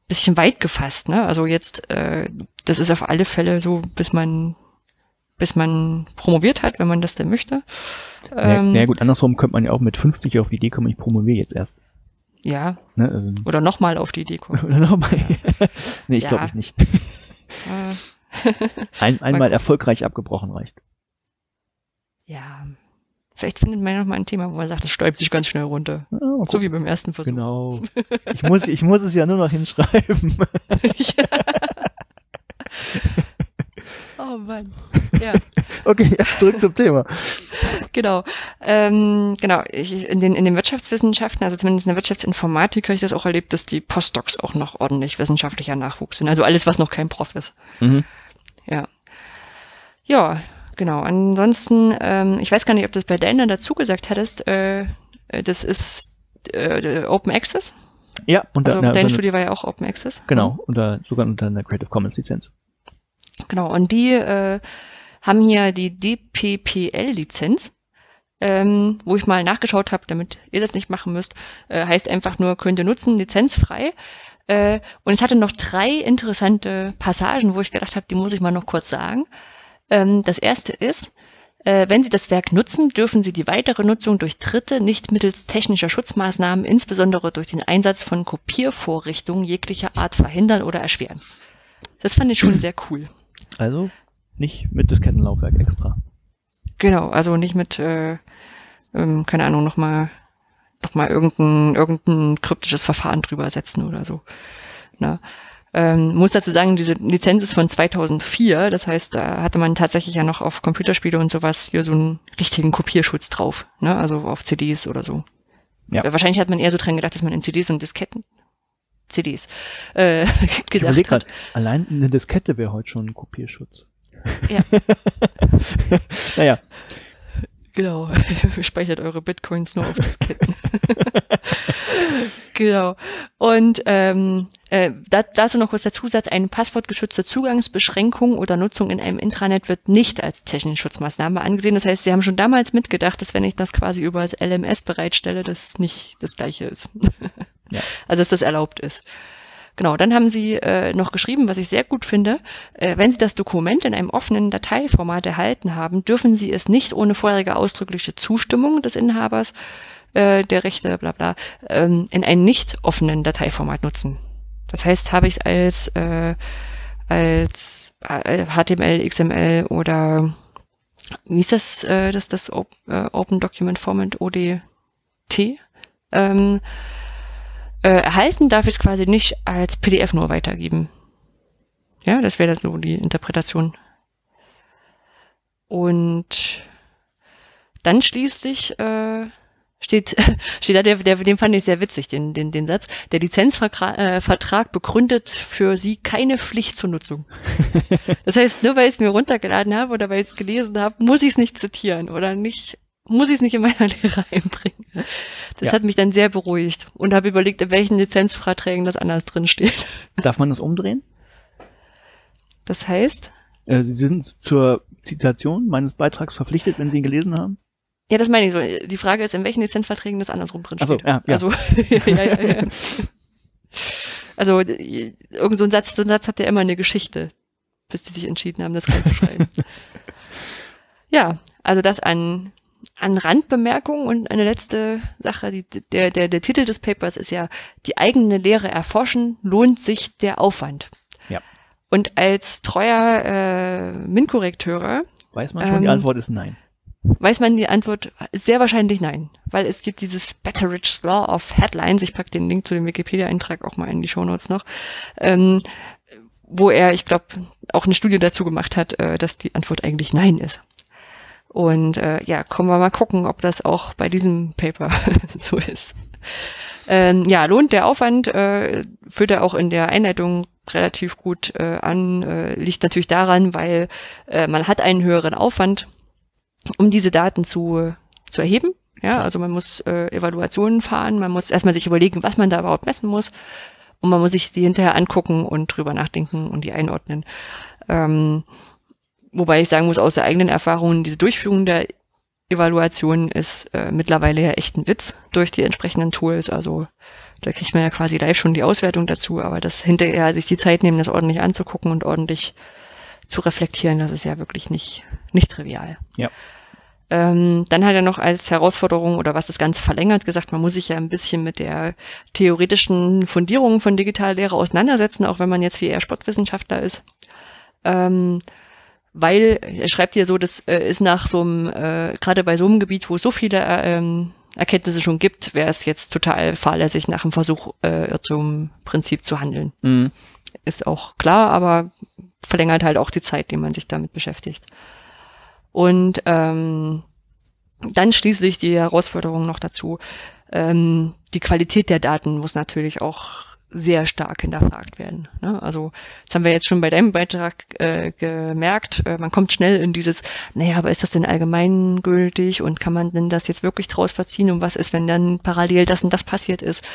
bisschen weit gefasst, ne? Also jetzt, äh, das ist auf alle Fälle so, bis man bis man promoviert hat, wenn man das denn möchte. Ähm, ja, ja, gut, andersrum könnte man ja auch mit 50 auf die Idee kommen, ich promoviere jetzt erst. Ja. Ne, also, Oder nochmal auf die Idee kommen. Oder nochmal. Nee, ich ja. glaube ich nicht. Ein, einmal erfolgreich abgebrochen reicht. Ja. Vielleicht findet man ja noch mal ein Thema, wo man sagt, es stäubt sich ganz schnell runter. Ja, so wie beim ersten Versuch. Genau. Ich muss, ich muss es ja nur noch hinschreiben. ja. Oh Mann. Ja. okay, zurück zum Thema. Genau. Ähm, genau. Ich, in, den, in den Wirtschaftswissenschaften, also zumindest in der Wirtschaftsinformatik, habe ich das auch erlebt, dass die Postdocs auch noch ordentlich wissenschaftlicher Nachwuchs sind. Also alles, was noch kein Prof ist. Mhm. Ja. Ja, genau. Ansonsten, ähm, ich weiß gar nicht, ob du das bei Dana dazu gesagt hattest, äh, das ist äh, Open Access. Ja, und also deine Studie war ja auch Open Access. Genau, mhm. unter, sogar unter einer Creative Commons Lizenz. Genau, und die äh, haben hier die DPPL-Lizenz, ähm, wo ich mal nachgeschaut habe, damit ihr das nicht machen müsst. Äh, heißt einfach nur, könnt ihr nutzen, lizenzfrei. Äh, und es hatte noch drei interessante Passagen, wo ich gedacht habe, die muss ich mal noch kurz sagen. Ähm, das erste ist, äh, wenn Sie das Werk nutzen, dürfen Sie die weitere Nutzung durch Dritte nicht mittels technischer Schutzmaßnahmen, insbesondere durch den Einsatz von Kopiervorrichtungen jeglicher Art verhindern oder erschweren. Das fand ich schon sehr cool. Also nicht mit Diskettenlaufwerk extra. Genau, also nicht mit, äh, ähm, keine Ahnung, nochmal noch mal irgendein, irgendein kryptisches Verfahren drüber setzen oder so. Na, ähm, muss dazu sagen, diese Lizenz ist von 2004, das heißt, da hatte man tatsächlich ja noch auf Computerspiele und sowas hier so einen richtigen Kopierschutz drauf, ne? also auf CDs oder so. Ja. Wahrscheinlich hat man eher so dran gedacht, dass man in CDs und Disketten CDs äh, gedacht ich hat. Grad, allein eine Diskette wäre heute schon ein Kopierschutz. Ja. naja. Genau. Speichert eure Bitcoins nur auf Disketten. Genau. Und ähm, äh, da, dazu noch kurz der Zusatz, eine passwortgeschützte Zugangsbeschränkung oder Nutzung in einem Intranet wird nicht als technische Schutzmaßnahme angesehen. Das heißt, sie haben schon damals mitgedacht, dass wenn ich das quasi über das LMS bereitstelle, das nicht das gleiche ist. ja. Also dass das erlaubt ist. Genau, dann haben Sie äh, noch geschrieben, was ich sehr gut finde, äh, wenn Sie das Dokument in einem offenen Dateiformat erhalten haben, dürfen Sie es nicht ohne vorherige ausdrückliche Zustimmung des Inhabers äh, der Rechte, bla bla, ähm, in einem nicht offenen Dateiformat nutzen. Das heißt, habe ich es als, äh, als HTML, äh, XML oder wie ist das, äh, das, das Open Document Format, OD, T. Ähm, äh, erhalten darf ich es quasi nicht als PDF nur weitergeben. Ja, das wäre so die Interpretation. Und dann schließlich äh, steht, steht da, der, der, den fand ich sehr witzig, den, den, den Satz, der Lizenzvertrag äh, begründet für sie keine Pflicht zur Nutzung. Das heißt, nur weil ich es mir runtergeladen habe oder weil ich es gelesen habe, muss ich es nicht zitieren oder nicht, muss ich es nicht in meiner Lehre einbringen. Das ja. hat mich dann sehr beruhigt und habe überlegt, in welchen Lizenzverträgen das anders drin steht. Darf man das umdrehen? Das heißt? Äh, sie sind zur Zitation meines Beitrags verpflichtet, wenn Sie ihn gelesen haben? Ja, das meine ich so. Die Frage ist, in welchen Lizenzverträgen das andersrum drin steht. So, ja, ja. Also, ja, ja, ja. Also, irgend so ein Satz, so ein Satz hat ja immer eine Geschichte, bis die sich entschieden haben, das reinzuschreiben. ja, also das an, an Randbemerkungen und eine letzte Sache, die, der, der, der Titel des Papers ist ja, die eigene Lehre erforschen, lohnt sich der Aufwand. Ja. Und als treuer äh, MINT-Korrekteure Weiß man schon, ähm, die Antwort ist nein weiß man die Antwort? Sehr wahrscheinlich nein, weil es gibt dieses Betteridge's Law of Headlines, ich packe den Link zu dem Wikipedia-Eintrag auch mal in die Shownotes noch, ähm, wo er, ich glaube, auch eine Studie dazu gemacht hat, äh, dass die Antwort eigentlich nein ist. Und äh, ja, kommen wir mal gucken, ob das auch bei diesem Paper so ist. Ähm, ja, lohnt der Aufwand, äh, führt er auch in der Einleitung relativ gut äh, an, äh, liegt natürlich daran, weil äh, man hat einen höheren Aufwand um diese Daten zu, zu erheben. Ja, also man muss äh, Evaluationen fahren, man muss erstmal sich überlegen, was man da überhaupt messen muss. Und man muss sich die hinterher angucken und drüber nachdenken und die einordnen. Ähm, wobei ich sagen muss, aus der eigenen Erfahrung, diese Durchführung der Evaluation ist äh, mittlerweile ja echt ein Witz durch die entsprechenden Tools. Also da kriegt man ja quasi live schon die Auswertung dazu, aber das hinterher sich die Zeit nehmen, das ordentlich anzugucken und ordentlich zu reflektieren, das ist ja wirklich nicht, nicht trivial. Ja. Ähm, dann hat er noch als Herausforderung oder was das Ganze verlängert gesagt, man muss sich ja ein bisschen mit der theoretischen Fundierung von Digitallehre auseinandersetzen, auch wenn man jetzt wie eher Sportwissenschaftler ist. Ähm, weil er schreibt hier so, das äh, ist nach so einem, äh, gerade bei so einem Gebiet, wo es so viele äh, ähm, Erkenntnisse schon gibt, wäre es jetzt total fahrlässig, nach dem Versuch äh, Irrtum-Prinzip zu handeln. Mhm. Ist auch klar, aber verlängert halt auch die Zeit, die man sich damit beschäftigt. Und ähm, dann schließlich die Herausforderung noch dazu, ähm, die Qualität der Daten muss natürlich auch sehr stark hinterfragt werden. Ne? Also das haben wir jetzt schon bei deinem Beitrag äh, gemerkt. Äh, man kommt schnell in dieses, naja, aber ist das denn allgemeingültig und kann man denn das jetzt wirklich draus verziehen und was ist, wenn dann parallel das und das passiert ist?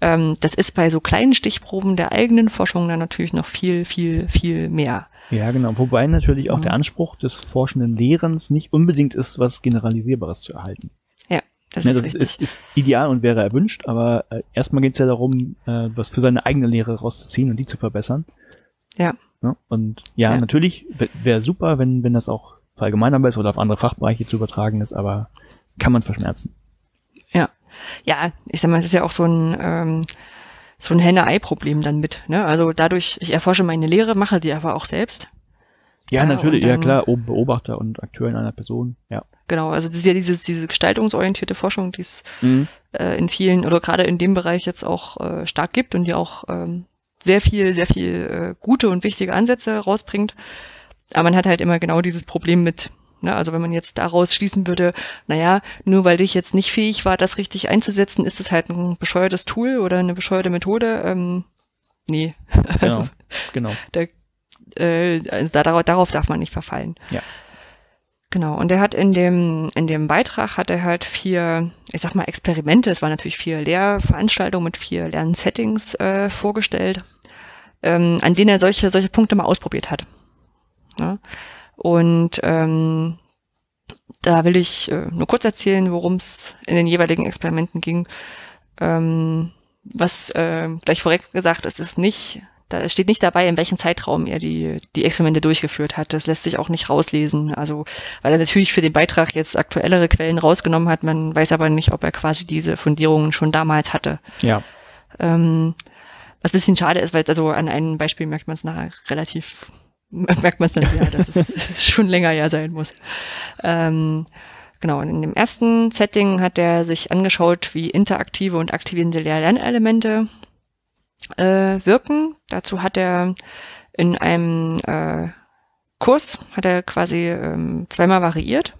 Ähm, das ist bei so kleinen Stichproben der eigenen Forschung dann natürlich noch viel, viel, viel mehr. Ja, genau. Wobei natürlich auch mhm. der Anspruch des forschenden Lehrens nicht unbedingt ist, was Generalisierbares zu erhalten. Ja, das, ja, ist, das ist, ist, ist, ideal und wäre erwünscht, aber äh, erstmal geht es ja darum, äh, was für seine eigene Lehre rauszuziehen und die zu verbessern. Ja. ja und ja, ja. natürlich wäre super, wenn, wenn das auch verallgemeinerbar ist oder auf andere Fachbereiche zu übertragen ist, aber kann man verschmerzen. Ja. Ich sag mal, es ist ja auch so ein ähm, so ein Henne-Ei-Problem dann mit. Ne? Also dadurch, ich erforsche meine Lehre, mache die aber auch selbst. Ja, ja natürlich, dann, ja klar, oben Beobachter und Akteur in einer Person, ja. Genau, also das ist ja dieses, diese gestaltungsorientierte Forschung, die es mhm. äh, in vielen oder gerade in dem Bereich jetzt auch äh, stark gibt und die auch ähm, sehr viel, sehr viel äh, gute und wichtige Ansätze rausbringt. Aber man hat halt immer genau dieses Problem mit, Ne? Also wenn man jetzt daraus schließen würde, naja, nur weil ich jetzt nicht fähig war, das richtig einzusetzen, ist es halt ein bescheuertes Tool oder eine bescheuerte Methode. Ähm, nee. Genau, also, genau. Da, äh, also darauf, darauf darf man nicht verfallen. Ja. Genau, und er hat in dem, in dem Beitrag hat er halt vier, ich sag mal, Experimente, es waren natürlich vier Lehrveranstaltungen mit vier Lernsettings äh, vorgestellt, ähm, an denen er solche, solche Punkte mal ausprobiert hat. Ja? Und ähm, da will ich äh, nur kurz erzählen, worum es in den jeweiligen Experimenten ging. Ähm, was äh, gleich vorweg gesagt, es ist nicht, da es steht nicht dabei, in welchem Zeitraum er die, die Experimente durchgeführt hat. Das lässt sich auch nicht rauslesen. Also, weil er natürlich für den Beitrag jetzt aktuellere Quellen rausgenommen hat. Man weiß aber nicht, ob er quasi diese Fundierungen schon damals hatte. Ja. Ähm, was ein bisschen schade ist, weil also an einem Beispiel merkt man es nachher relativ merkt man es dann sehr, dass es schon länger ja sein muss. Ähm, genau, in dem ersten Setting hat er sich angeschaut, wie interaktive und aktivierende Lernelemente äh, wirken. Dazu hat er in einem äh, Kurs, hat er quasi ähm, zweimal variiert.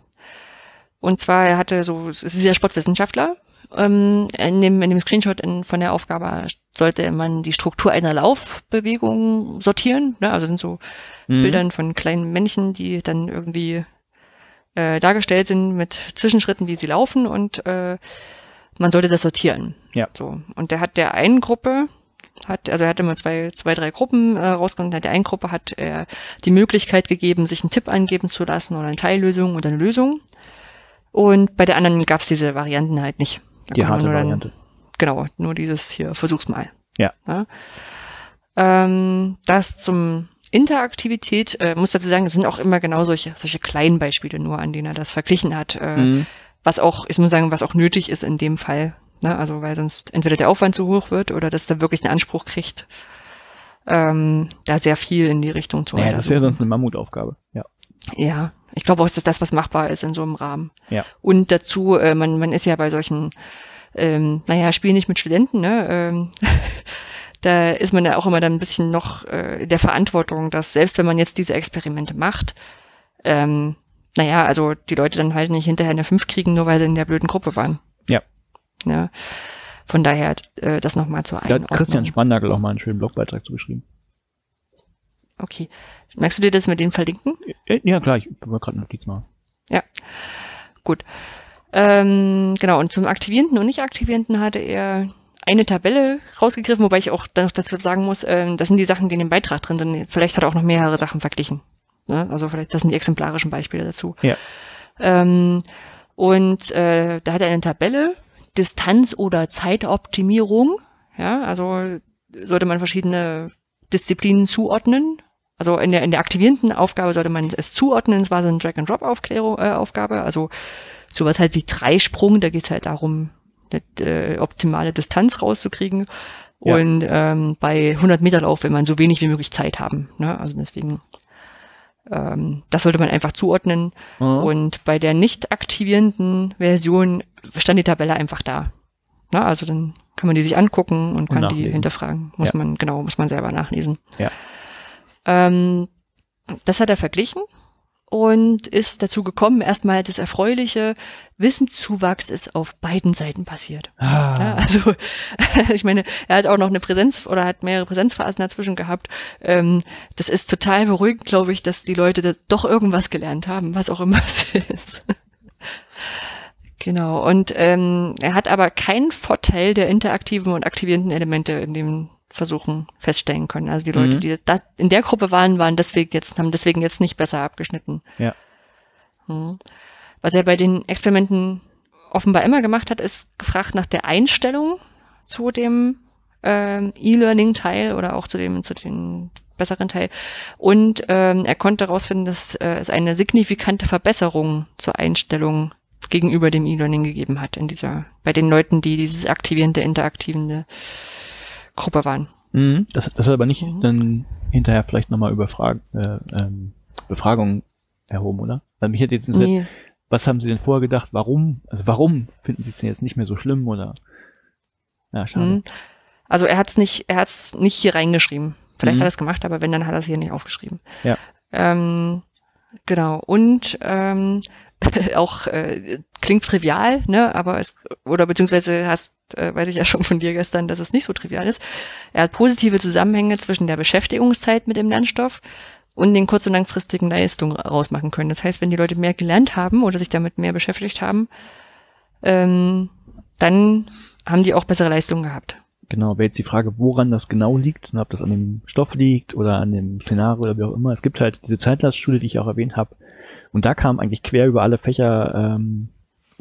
Und zwar, er hatte so, es ist ja Sportwissenschaftler, ähm, in, dem, in dem Screenshot in, von der Aufgabe sollte man die Struktur einer Laufbewegung sortieren. Ne? Also sind so mhm. Bildern von kleinen Männchen, die dann irgendwie äh, dargestellt sind mit Zwischenschritten, wie sie laufen und äh, man sollte das sortieren. Ja. So. Und der hat der einen Gruppe, hat, also er hat immer zwei, zwei, drei Gruppen äh, rausgenommen. Der einen Gruppe hat er die Möglichkeit gegeben, sich einen Tipp angeben zu lassen oder eine Teillösung oder eine Lösung. Und bei der anderen gab es diese Varianten halt nicht. Da die harte Variante. Dann, genau, nur dieses hier, versuch's mal. Ja. ja. Ähm, das zum Interaktivität, äh, muss dazu sagen, es sind auch immer genau solche, solche kleinen Beispiele nur, an denen er das verglichen hat. Äh, mhm. Was auch, ich muss sagen, was auch nötig ist in dem Fall. Ne? Also weil sonst entweder der Aufwand zu hoch wird oder dass er wirklich einen Anspruch kriegt, ähm, da sehr viel in die Richtung zu Ja, das wäre sonst eine Mammutaufgabe, ja. Ja, ich glaube auch, dass das was machbar ist in so einem Rahmen. Ja. Und dazu, äh, man, man ist ja bei solchen, ähm, naja, Spielen nicht mit Studenten, ne? Ähm, da ist man ja auch immer dann ein bisschen noch äh, der Verantwortung, dass selbst wenn man jetzt diese Experimente macht, ähm, naja, also die Leute dann halt nicht hinterher eine 5 kriegen, nur weil sie in der blöden Gruppe waren. Ja. ja. Von daher äh, das nochmal zur Einordnung. Da hat Christian Spandagel auch mal einen schönen Blogbeitrag zugeschrieben. Okay. Merkst du dir das mit den verlinken? Ja, klar, ich wollte gerade Notiz machen. Ja. Gut. Ähm, genau, und zum aktivierenden und nicht aktivierenden hatte er eine Tabelle rausgegriffen, wobei ich auch dann noch dazu sagen muss, ähm, das sind die Sachen, die in dem Beitrag drin sind. Vielleicht hat er auch noch mehrere Sachen verglichen. Ne? Also vielleicht, das sind die exemplarischen Beispiele dazu. Ja. Ähm, und äh, da hat er eine Tabelle, Distanz- oder Zeitoptimierung. Ja, also sollte man verschiedene Disziplinen zuordnen. Also in der, in der aktivierenden Aufgabe sollte man es zuordnen. Es war so eine Drag-and-Drop-Aufgabe. Äh, also sowas halt wie Dreisprung. Da geht es halt darum, eine äh, optimale Distanz rauszukriegen. Ja. Und ähm, bei 100 Meter Lauf will man so wenig wie möglich Zeit haben. Ne? Also deswegen, ähm, das sollte man einfach zuordnen. Mhm. Und bei der nicht aktivierenden Version stand die Tabelle einfach da. Ne? Also dann kann man die sich angucken und, und kann nachlesen. die hinterfragen. Muss ja. man, genau, muss man selber nachlesen. Ja. Ähm, das hat er verglichen und ist dazu gekommen, erstmal das erfreuliche Wissenszuwachs ist auf beiden Seiten passiert. Ah. Ja, also ich meine, er hat auch noch eine Präsenz oder hat mehrere Präsenzphasen dazwischen gehabt. Ähm, das ist total beruhigend, glaube ich, dass die Leute da doch irgendwas gelernt haben, was auch immer es ist. genau. Und ähm, er hat aber keinen Vorteil der interaktiven und aktivierenden Elemente in dem Versuchen feststellen können. Also die Leute, mhm. die da in der Gruppe waren, waren deswegen jetzt, haben deswegen jetzt nicht besser abgeschnitten. Ja. Mhm. Was er bei den Experimenten offenbar immer gemacht hat, ist gefragt nach der Einstellung zu dem ähm, E-Learning-Teil oder auch zu dem, zu den besseren Teil. Und ähm, er konnte herausfinden, dass äh, es eine signifikante Verbesserung zur Einstellung gegenüber dem E-Learning gegeben hat in dieser, bei den Leuten, die dieses aktivierende, interaktivende Gruppe waren. Mhm, das, das hat aber nicht mhm. dann hinterher vielleicht nochmal über Frage, äh, ähm, Befragungen erhoben, oder? Weil mich hätte jetzt nee. was haben Sie denn vorher gedacht? Warum? Also warum finden Sie es denn jetzt nicht mehr so schlimm oder? Ja, schade. Mhm. Also er hat es nicht, er hat es nicht hier reingeschrieben. Vielleicht mhm. hat er es gemacht, aber wenn, dann hat er es hier nicht aufgeschrieben. Ja. Ähm, genau. Und ähm, auch äh, klingt trivial, ne, aber es oder beziehungsweise hast, äh, weiß ich ja schon von dir gestern, dass es nicht so trivial ist. Er hat positive Zusammenhänge zwischen der Beschäftigungszeit mit dem Lernstoff und den kurz- und langfristigen Leistungen rausmachen können. Das heißt, wenn die Leute mehr gelernt haben oder sich damit mehr beschäftigt haben, ähm, dann haben die auch bessere Leistungen gehabt. Genau, wäre jetzt die Frage, woran das genau liegt und ob das an dem Stoff liegt oder an dem Szenario oder wie auch immer. Es gibt halt diese Zeitlaststudie, die ich auch erwähnt habe, und da kam eigentlich quer über alle Fächer ähm,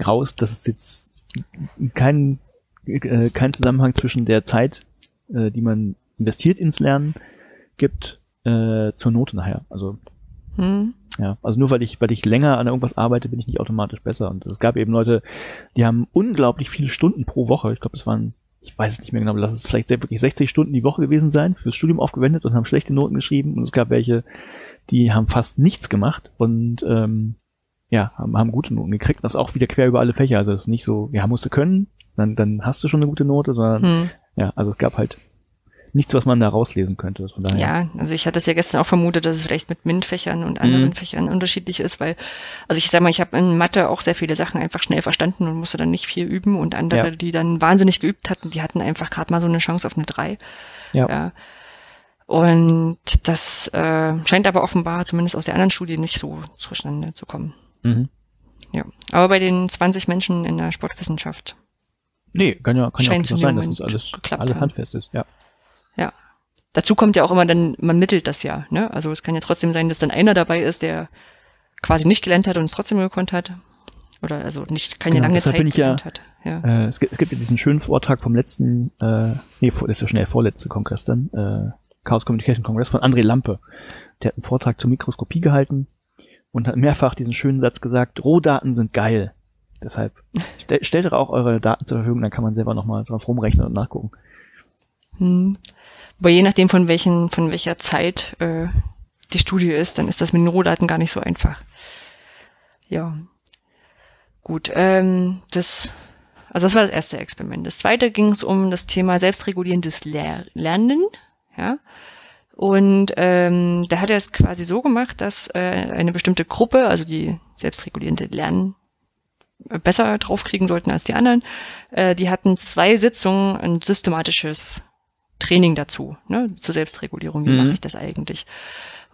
raus, dass es jetzt kein, äh, kein Zusammenhang zwischen der Zeit, äh, die man investiert ins Lernen, gibt äh, zur Note nachher. Also hm. ja, also nur weil ich, weil ich länger an irgendwas arbeite, bin ich nicht automatisch besser. Und es gab eben Leute, die haben unglaublich viele Stunden pro Woche. Ich glaube, es waren, ich weiß es nicht mehr genau, lass es vielleicht wirklich 60 Stunden die Woche gewesen sein, fürs Studium aufgewendet und haben schlechte Noten geschrieben. Und es gab welche, die haben fast nichts gemacht und ähm, ja, haben, haben gute Noten gekriegt. Das ist auch wieder quer über alle Fächer. Also es ist nicht so, ja, musst du können, dann, dann hast du schon eine gute Note, sondern hm. ja, also es gab halt nichts, was man da rauslesen könnte. Von daher. Ja, also ich hatte es ja gestern auch vermutet, dass es vielleicht mit MINT-Fächern und anderen mhm. Fächern unterschiedlich ist, weil, also ich sag mal, ich habe in Mathe auch sehr viele Sachen einfach schnell verstanden und musste dann nicht viel üben und andere, ja. die dann wahnsinnig geübt hatten, die hatten einfach gerade mal so eine Chance auf eine drei. Ja. ja. Und das äh, scheint aber offenbar, zumindest aus der anderen Studie, nicht so zustande zu kommen. Mhm. Ja. Aber bei den 20 Menschen in der Sportwissenschaft. Nee, kann ja, kann ja auch sein, dass das alles, alles handfest ist, ja. Ja. Dazu kommt ja auch immer dann, man mittelt das ja, ne? Also es kann ja trotzdem sein, dass dann einer dabei ist, der quasi nicht gelernt hat und es trotzdem gekonnt hat. Oder also nicht keine genau, lange Zeit gelernt ja, hat. Ja. Äh, es, gibt, es gibt ja diesen schönen Vortrag vom letzten, äh, nee, das ist ja schnell vorletzte Kongress dann, äh, Chaos Communication Kongress von André Lampe. Der hat einen Vortrag zur Mikroskopie gehalten und hat mehrfach diesen schönen Satz gesagt, Rohdaten sind geil. Deshalb stell, stellt doch auch eure Daten zur Verfügung, dann kann man selber nochmal drauf rumrechnen und nachgucken. Hm. Aber je nachdem, von welchen, von welcher Zeit äh, die Studie ist, dann ist das mit den Rohdaten gar nicht so einfach. Ja. Gut, ähm, das, also das war das erste Experiment. Das zweite ging es um das Thema selbstregulierendes Ler Lernen. Ja. Und ähm, da hat er es quasi so gemacht, dass äh, eine bestimmte Gruppe, also die selbstregulierende Lernen, äh, besser draufkriegen sollten als die anderen. Äh, die hatten zwei Sitzungen ein systematisches Training dazu, ne, zur Selbstregulierung. Wie mhm. mache ich das eigentlich?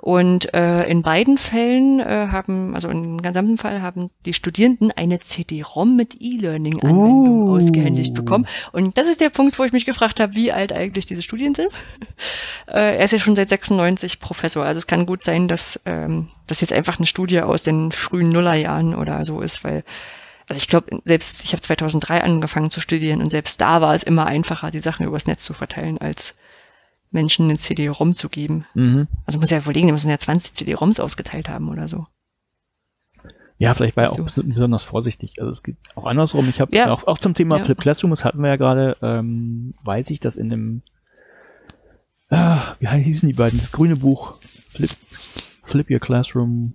Und äh, in beiden Fällen äh, haben, also im gesamten Fall haben die Studierenden eine CD-ROM mit E-Learning-Anwendung uh. ausgehändigt bekommen. Und das ist der Punkt, wo ich mich gefragt habe, wie alt eigentlich diese Studien sind. äh, er ist ja schon seit 96 Professor. Also es kann gut sein, dass ähm, das jetzt einfach eine Studie aus den frühen Nullerjahren oder so ist, weil also ich glaube, selbst ich habe 2003 angefangen zu studieren und selbst da war es immer einfacher, die Sachen übers Netz zu verteilen, als Menschen eine CD-ROM zu geben. Mhm. Also muss ja überlegen, die müssen ja 20 CD-ROMs ausgeteilt haben oder so. Ja, vielleicht war er auch besonders vorsichtig. Also es geht auch andersrum. Ich habe ja. auch, auch zum Thema ja. Flip Classroom, das hatten wir ja gerade, ähm, weiß ich, dass in dem, äh, wie hießen die beiden, das grüne Buch, Flip, Flip Your Classroom,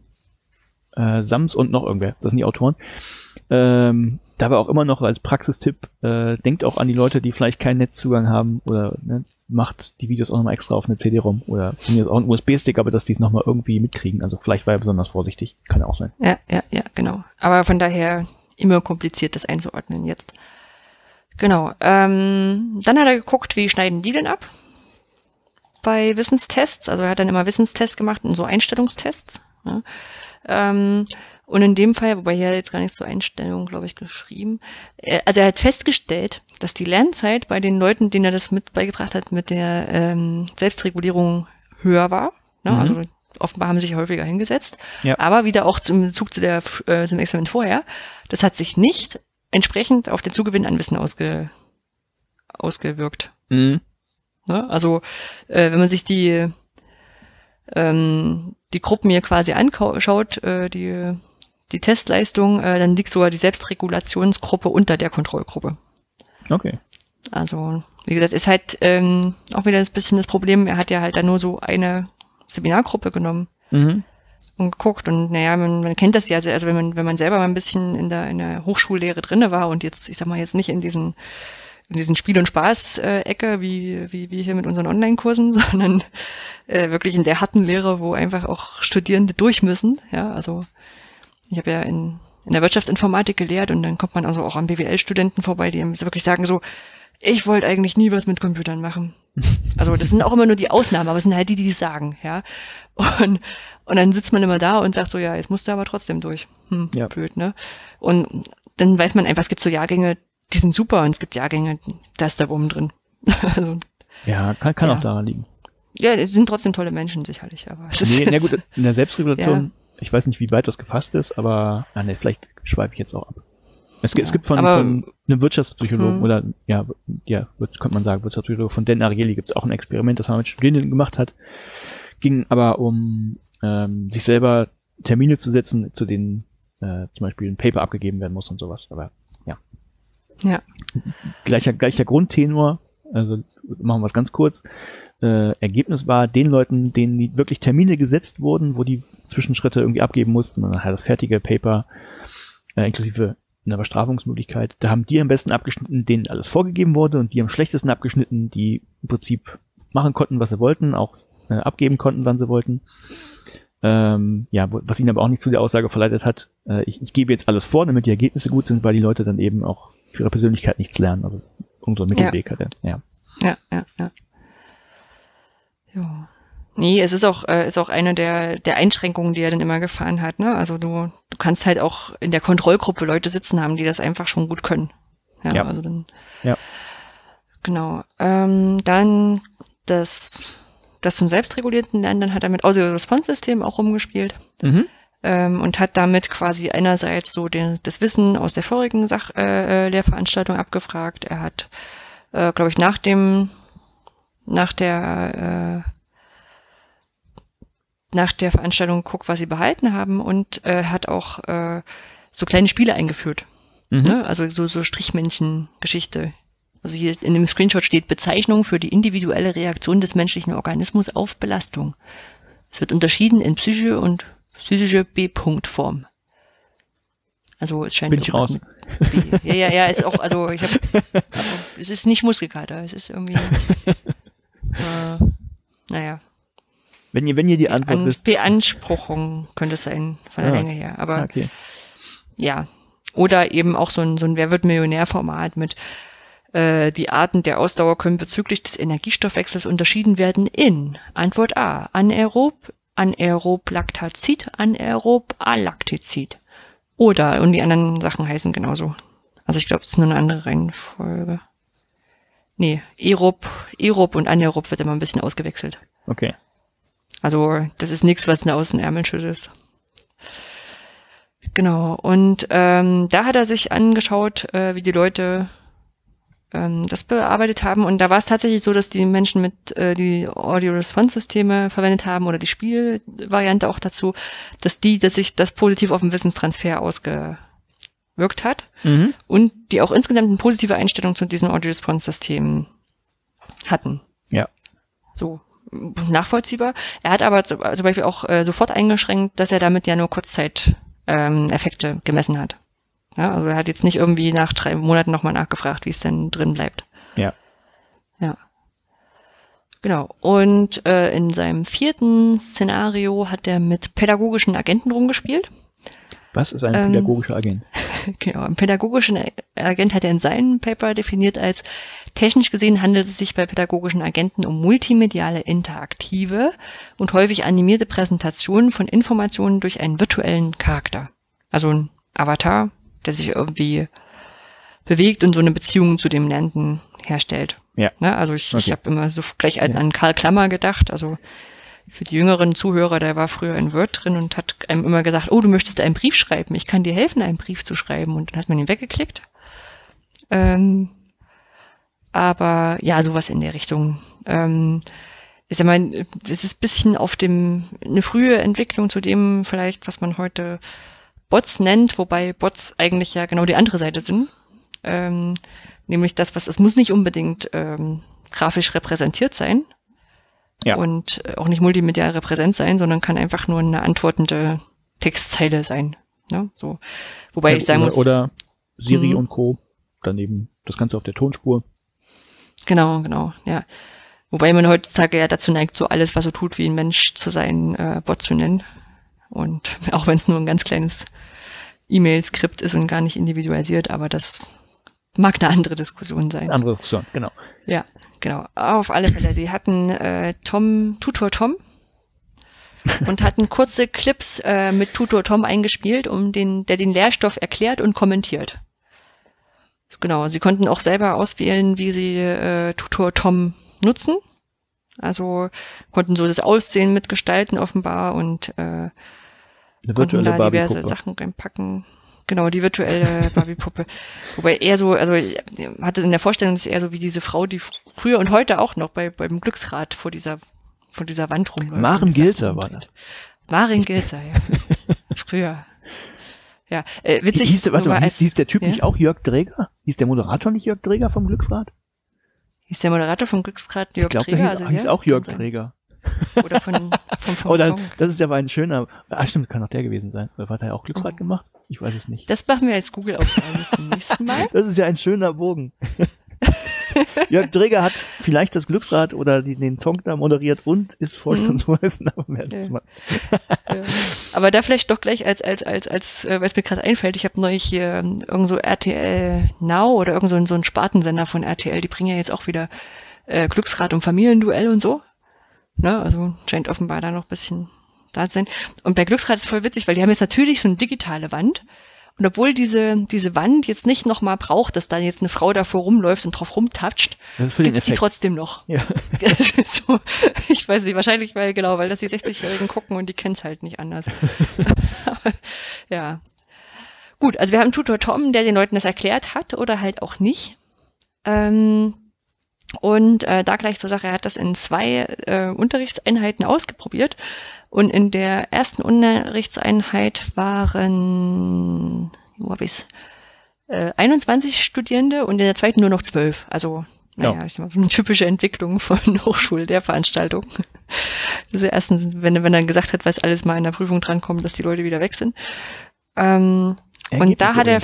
äh, Sams und noch irgendwer, das sind die Autoren, ähm, dabei auch immer noch als Praxistipp, äh, denkt auch an die Leute, die vielleicht keinen Netzzugang haben oder ne, macht die Videos auch nochmal extra auf eine CD-ROM oder von mir ist auch ein USB-Stick, aber dass die es nochmal irgendwie mitkriegen. Also vielleicht war er besonders vorsichtig. Kann auch sein. Ja, ja, ja, genau. Aber von daher immer kompliziert, das einzuordnen jetzt. Genau. Ähm, dann hat er geguckt, wie schneiden die denn ab? Bei Wissenstests. Also er hat dann immer Wissenstests gemacht und so Einstellungstests. Ja. Ähm, und in dem Fall, wobei hier jetzt gar nichts zur Einstellung, glaube ich, geschrieben. Äh, also er hat festgestellt, dass die Lernzeit bei den Leuten, denen er das mit beigebracht hat, mit der ähm, Selbstregulierung höher war. Ne? Mhm. Also offenbar haben sie sich häufiger hingesetzt. Ja. Aber wieder auch zum Bezug zu der, äh, zum Experiment vorher, das hat sich nicht entsprechend auf den Zugewinn an Wissen ausge, ausgewirkt. Mhm. Ne? Also äh, wenn man sich die ähm, die Gruppen hier quasi anschaut, äh, die die Testleistung, äh, dann liegt sogar die Selbstregulationsgruppe unter der Kontrollgruppe. Okay. Also, wie gesagt, ist halt ähm, auch wieder ein bisschen das Problem, er hat ja halt da nur so eine Seminargruppe genommen mhm. und geguckt und naja, man, man kennt das ja, also wenn man, wenn man selber mal ein bisschen in der, in der Hochschullehre drinne war und jetzt, ich sag mal, jetzt nicht in diesen in diesen Spiel- und Spaß-Ecke, wie, wie, wie hier mit unseren Online-Kursen, sondern äh, wirklich in der harten Lehre, wo einfach auch Studierende durch müssen. Ja, also ich habe ja in, in der Wirtschaftsinformatik gelehrt und dann kommt man also auch an BWL-Studenten vorbei, die wirklich sagen so, ich wollte eigentlich nie was mit Computern machen. Also das sind auch immer nur die Ausnahmen, aber es sind halt die, die es sagen, ja. Und, und dann sitzt man immer da und sagt so, ja, jetzt musst du aber trotzdem durch. Hm, ja. blöd, ne? Und dann weiß man einfach, es gibt so Jahrgänge, die sind super und es gibt Jahrgänge, da ist da oben drin. also, ja, kann, kann ja. auch daran liegen. Ja, es sind trotzdem tolle Menschen sicherlich, aber nee, na gut, in der Selbstregulation ich weiß nicht, wie weit das gefasst ist, aber ah, ne, vielleicht schweife ich jetzt auch ab. Es, ja, es gibt von, aber, von einem Wirtschaftspsychologen hm. oder ja, ja, könnte man sagen, Wirtschaftspsychologe von Dan Ariely gibt es auch ein Experiment, das man mit Studierenden gemacht hat. Ging aber um ähm, sich selber Termine zu setzen, zu denen äh, zum Beispiel ein Paper abgegeben werden muss und sowas. Aber ja. Ja. Gleicher, gleicher Grundtenor, Also machen wir es ganz kurz. Äh, Ergebnis war, den Leuten, denen wirklich Termine gesetzt wurden, wo die Zwischenschritte irgendwie abgeben mussten, und dann halt das fertige Paper, äh, inklusive einer Bestrafungsmöglichkeit, da haben die am besten abgeschnitten, denen alles vorgegeben wurde und die am schlechtesten abgeschnitten, die im Prinzip machen konnten, was sie wollten, auch äh, abgeben konnten, wann sie wollten. Ähm, ja, was ihnen aber auch nicht zu der Aussage verleitet hat, äh, ich, ich gebe jetzt alles vor, damit die Ergebnisse gut sind, weil die Leute dann eben auch für ihre Persönlichkeit nichts lernen. Also unser Mittelweg ja. hatte. Ja. Ja, ja, ja. Ja. Nee, es ist auch, äh, ist auch eine der, der Einschränkungen, die er dann immer gefahren hat. Ne? Also du, du kannst halt auch in der Kontrollgruppe Leute sitzen haben, die das einfach schon gut können. Ja, ja. also dann. Ja. Genau. Ähm, dann das, das zum selbstregulierten Lernen, dann hat er mit Audio-Response-System auch rumgespielt. Mhm. Ähm, und hat damit quasi einerseits so den, das Wissen aus der vorigen Sach äh, äh Lehrveranstaltung abgefragt. Er hat, äh, glaube ich, nach dem, nach der äh, nach der Veranstaltung guckt, was sie behalten haben und äh, hat auch äh, so kleine Spiele eingeführt. Mhm. Ne? Also so, so Strichmännchen-Geschichte. Also hier in dem Screenshot steht Bezeichnung für die individuelle Reaktion des menschlichen Organismus auf Belastung. Es wird unterschieden in Psyche und psychische B-Punkt-Form. Also es scheint Bin ich raus. B. Ja, ja, ja, ist auch, also ich habe, es ist nicht Muskelkater, es ist irgendwie, äh, naja, wenn ihr, wenn ihr die Antwort An wisst. Beanspruchung könnte es sein, von der ah, Länge her. Aber okay. ja. Oder eben auch so ein, so ein Wer wird Millionär-Format mit äh, die Arten der Ausdauer können bezüglich des Energiestoffwechsels unterschieden werden in Antwort A. Anaerob, anaerob Lactazid, anaerob Alaktizid. Oder, und die anderen Sachen heißen genauso. Also ich glaube, es ist nur eine andere Reihenfolge. Nee, Aerob, Aerob und Anaerob wird immer ein bisschen ausgewechselt. Okay. Also das ist nichts, was den Ärmeln schüttelt. Genau. Und ähm, da hat er sich angeschaut, äh, wie die Leute ähm, das bearbeitet haben. Und da war es tatsächlich so, dass die Menschen mit äh, die Audio-Response-Systeme verwendet haben oder die Spielvariante auch dazu, dass die, dass sich das positiv auf den Wissenstransfer ausgewirkt hat mhm. und die auch insgesamt eine positive Einstellung zu diesen Audio-Response-Systemen hatten. Ja. So nachvollziehbar. Er hat aber zum Beispiel auch äh, sofort eingeschränkt, dass er damit ja nur Kurzzeit ähm, Effekte gemessen hat. Ja, also er hat jetzt nicht irgendwie nach drei Monaten nochmal nachgefragt, wie es denn drin bleibt. Ja. Ja. Genau. Und äh, in seinem vierten Szenario hat er mit pädagogischen Agenten rumgespielt. Was ist ein ähm, pädagogischer Agent? Genau, ein pädagogischen Agent hat er in seinem Paper definiert als technisch gesehen handelt es sich bei pädagogischen Agenten um multimediale, interaktive und häufig animierte Präsentationen von Informationen durch einen virtuellen Charakter. Also ein Avatar, der sich irgendwie bewegt und so eine Beziehung zu dem Lernenden herstellt. Ja. Ne? Also ich, okay. ich habe immer so gleich an, an Karl Klammer gedacht, also für die jüngeren Zuhörer, der war früher in Word drin und hat einem immer gesagt, oh, du möchtest einen Brief schreiben, ich kann dir helfen, einen Brief zu schreiben. Und dann hat man ihn weggeklickt. Ähm, aber ja, sowas in der Richtung. Ähm, ich meine, es ist bisschen auf dem, eine frühe Entwicklung zu dem vielleicht, was man heute Bots nennt, wobei Bots eigentlich ja genau die andere Seite sind. Ähm, nämlich das, was, es muss nicht unbedingt ähm, grafisch repräsentiert sein, ja. und auch nicht multimedial repräsent sein, sondern kann einfach nur eine antwortende Textzeile sein. Ne? So. Wobei ja, ich sagen oder, muss. Oder Siri hm. und Co. Daneben das Ganze auf der Tonspur. Genau, genau, ja. Wobei man heutzutage ja dazu neigt, so alles, was so tut wie ein Mensch zu sein, äh, Bot zu nennen. Und auch wenn es nur ein ganz kleines E-Mail-Skript ist und gar nicht individualisiert, aber das mag eine andere Diskussion sein. Andere Diskussion, genau. Ja, genau. Auf alle Fälle. Sie hatten äh, Tom, Tutor Tom und hatten kurze Clips äh, mit Tutor Tom eingespielt, um den, der den Lehrstoff erklärt und kommentiert. Genau, sie konnten auch selber auswählen, wie sie äh, Tutor Tom nutzen. Also konnten so das Aussehen mitgestalten offenbar und äh, konnten da diverse Sachen reinpacken. Genau, die virtuelle Barbie-Puppe. Wobei eher so, also ich hatte in der Vorstellung, dass eher so wie diese Frau, die früher und heute auch noch bei, beim Glücksrad vor dieser, vor dieser Wand rumläuft. Maren Gilzer war das. Maren Gilzer, ja. früher. Ja, äh, witzig. Hieß warte mal, hieß, hieß der Typ ja? nicht auch Jörg Dräger? Hieß der Moderator nicht Jörg Dräger vom Glücksrad? Hieß der Moderator von Glücksgrad Jörg ich glaube, Träger? hieß, Also, hieß ja, auch Jörg. Träger. Oder von, von, vom Oh, das, Song. das ist ja aber ein schöner. Ah, stimmt, kann auch der gewesen sein. Oder hat er auch Glücksrad gemacht? Ich weiß es nicht. Das machen wir als Google-Aufgabe bis zum nächsten Mal. Das ist ja ein schöner Bogen. Jörg Träger hat vielleicht das Glücksrad oder die, den Song da moderiert und ist Vorstandsvorsitzender. Mhm. Ja. Ja. Aber da vielleicht doch gleich als, als, als, als, äh, weil es mir gerade einfällt, ich habe neulich hier ähm, irgend so RTL Now oder irgend so, ein- so ein Spartensender von RTL, die bringen ja jetzt auch wieder äh, Glücksrad und Familienduell und so. Ne? Also scheint offenbar da noch ein bisschen da zu sein. Und bei Glücksrad ist voll witzig, weil die haben jetzt natürlich so eine digitale Wand. Und obwohl diese, diese Wand jetzt nicht nochmal braucht, dass da jetzt eine Frau davor rumläuft und drauf rumtatscht, den gibt's die trotzdem noch. Ja. So, ich weiß nicht, wahrscheinlich, weil, genau, weil das die 60-Jährigen gucken und die kennen's halt nicht anders. Aber, ja. Gut, also wir haben Tutor Tom, der den Leuten das erklärt hat oder halt auch nicht. Ähm, und äh, da gleich zur Sache, er hat das in zwei äh, Unterrichtseinheiten ausprobiert. Und in der ersten Unterrichtseinheit waren, wo hab ich's, äh, 21 Studierende und in der zweiten nur noch 12. Also, naja, Ja. ich sag mal, eine typische Entwicklung von Hochschul der Veranstaltung. Also erstens, wenn, wenn er gesagt hat, was alles mal in der Prüfung drankommt, dass die Leute wieder weg sind. Ähm, und da hat er,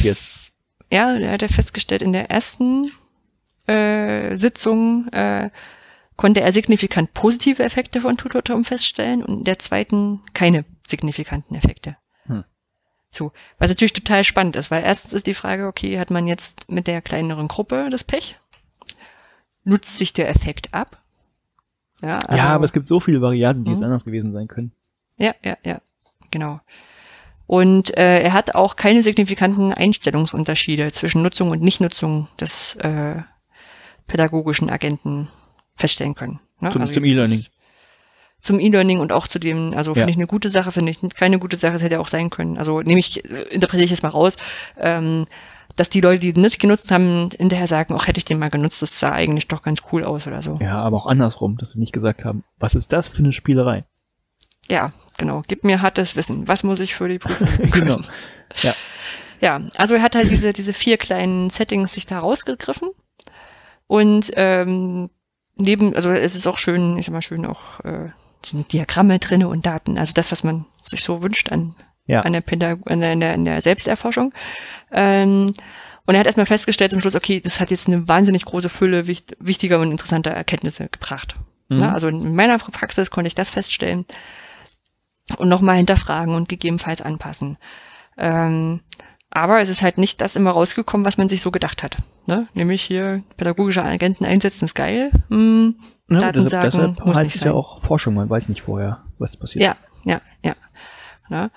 ja, da hat er festgestellt, in der ersten äh, Sitzung äh, konnte er signifikant positive Effekte von Tutor Tom feststellen und in der zweiten keine signifikanten Effekte. Hm. So, was natürlich total spannend ist, weil erstens ist die Frage, okay, hat man jetzt mit der kleineren Gruppe das Pech? Nutzt sich der Effekt ab? Ja, also, ja, aber es gibt so viele Varianten, die jetzt Mhm. anders gewesen sein können. ja, ja, ja, genau. Und äh, er hat auch keine signifikanten Einstellungsunterschiede zwischen Nutzung und Nichtnutzung des äh, pädagogischen Agenten feststellen können. Ne? Zum- zum jetzt E-Learning. Zum E-Learning und auch zu dem, also finde Ja. ich eine gute Sache, finde ich keine gute Sache, es hätte auch sein können. Also nehme ich, äh, interpretiere ich jetzt mal raus, ähm, dass die Leute, die nicht genutzt haben, hinterher sagen, ach, hätte ich den mal genutzt, das sah eigentlich doch ganz cool aus oder so. Ja, aber auch andersrum, dass wir nicht gesagt haben, was ist das für eine Spielerei? Ja, genau. Gib mir hartes Wissen. Was muss ich für die Prüfung? Genau. Ja. Ja, also er hat halt diese, diese vier kleinen Settings sich da rausgegriffen. Und ähm, neben, also es ist auch schön, ich sag mal schön auch äh, sind Diagramme drinne und Daten. Also das, was man sich so wünscht an, Ja. an, der, Pädag an, der, an, der, an der Selbsterforschung. Ähm, und er hat erstmal festgestellt zum Schluss, okay, das hat jetzt eine wahnsinnig große Fülle wicht, wichtiger und interessanter Erkenntnisse gebracht. Mhm. Ne? Also in meiner Praxis konnte ich das feststellen und nochmal hinterfragen und gegebenenfalls anpassen. Ähm, aber es ist halt nicht das immer rausgekommen, was man sich so gedacht hat. Ne? Nämlich hier pädagogische Agenten einsetzen ist geil. Hm, Ja, Daten deshalb, sagen deshalb muss heißt nicht es ja auch Forschung, man weiß nicht vorher, was passiert. Ja, ja, ja. Ne?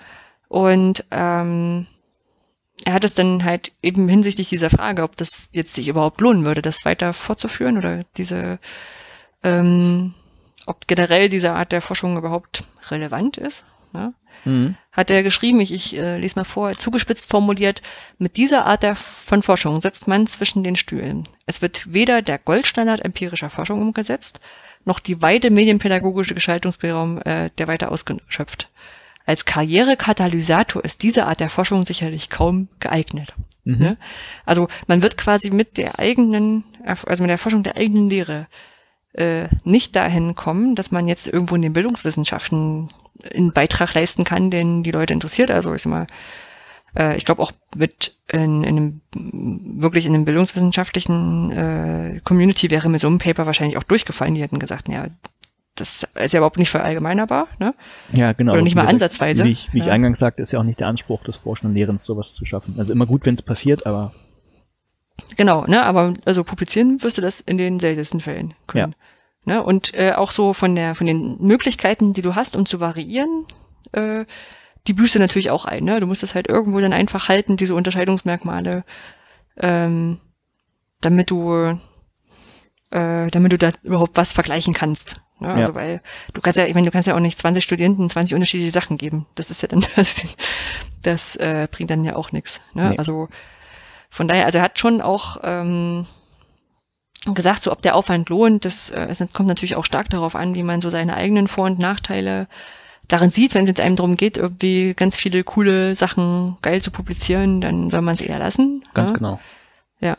Und ähm, er hat es dann halt eben hinsichtlich dieser Frage, ob das jetzt sich überhaupt lohnen würde, das weiter fortzuführen oder diese, ähm, ob generell diese Art der Forschung überhaupt relevant ist. Ne? Mhm. hat er geschrieben, ich, ich äh, lese mal vor, zugespitzt formuliert, mit dieser Art der, von Forschung setzt man zwischen den Stühlen. Es wird weder der Goldstandard empirischer Forschung umgesetzt, noch die weite medienpädagogische Gestaltungsspielraum äh, der weiter ausgeschöpft. Als Karrierekatalysator ist diese Art der Forschung sicherlich kaum geeignet. Mhm. Ne? Also man wird quasi mit der eigenen, also mit der Forschung der eigenen Lehre äh, nicht dahin kommen, dass man jetzt irgendwo in den Bildungswissenschaften einen Beitrag leisten kann, den die Leute interessiert. Also ich sag mal, äh, ich glaube auch mit in, in einem wirklich in einem bildungswissenschaftlichen äh, Community wäre mir so ein Paper wahrscheinlich auch durchgefallen. Die hätten gesagt, ja, das ist ja überhaupt nicht verallgemeinerbar, ne? Ja, genau. Oder nicht mal ansatzweise. Wie ich, wie ich Ja. eingangs sagte, ist ja auch nicht der Anspruch des Forschenden Lehrens, sowas zu schaffen. Also immer gut, wenn es passiert, aber Genau, ne, aber also publizieren wirst du das in den seltensten Fällen können. Ne, und äh, auch so von der von den Möglichkeiten, die du hast, um zu variieren, äh, die büßt du natürlich auch ein. Ne? Du musst es halt irgendwo dann einfach halten, diese Unterscheidungsmerkmale, ähm, damit du äh, damit du da überhaupt was vergleichen kannst. Ne? Ja. Also weil du kannst ja, ich meine, du kannst ja auch nicht 20 Studenten 20 unterschiedliche Sachen geben. Das ist ja dann das, das äh, bringt dann ja auch nichts. Ne? Nee. Also von daher, also er hat schon auch ähm, gesagt, so ob der Aufwand lohnt, das äh, es kommt natürlich auch stark darauf an, wie man so seine eigenen Vor- und Nachteile darin sieht. Wenn es jetzt einem darum geht, irgendwie ganz viele coole Sachen geil zu publizieren, dann soll man es eher lassen. ganz ne? genau. Ja.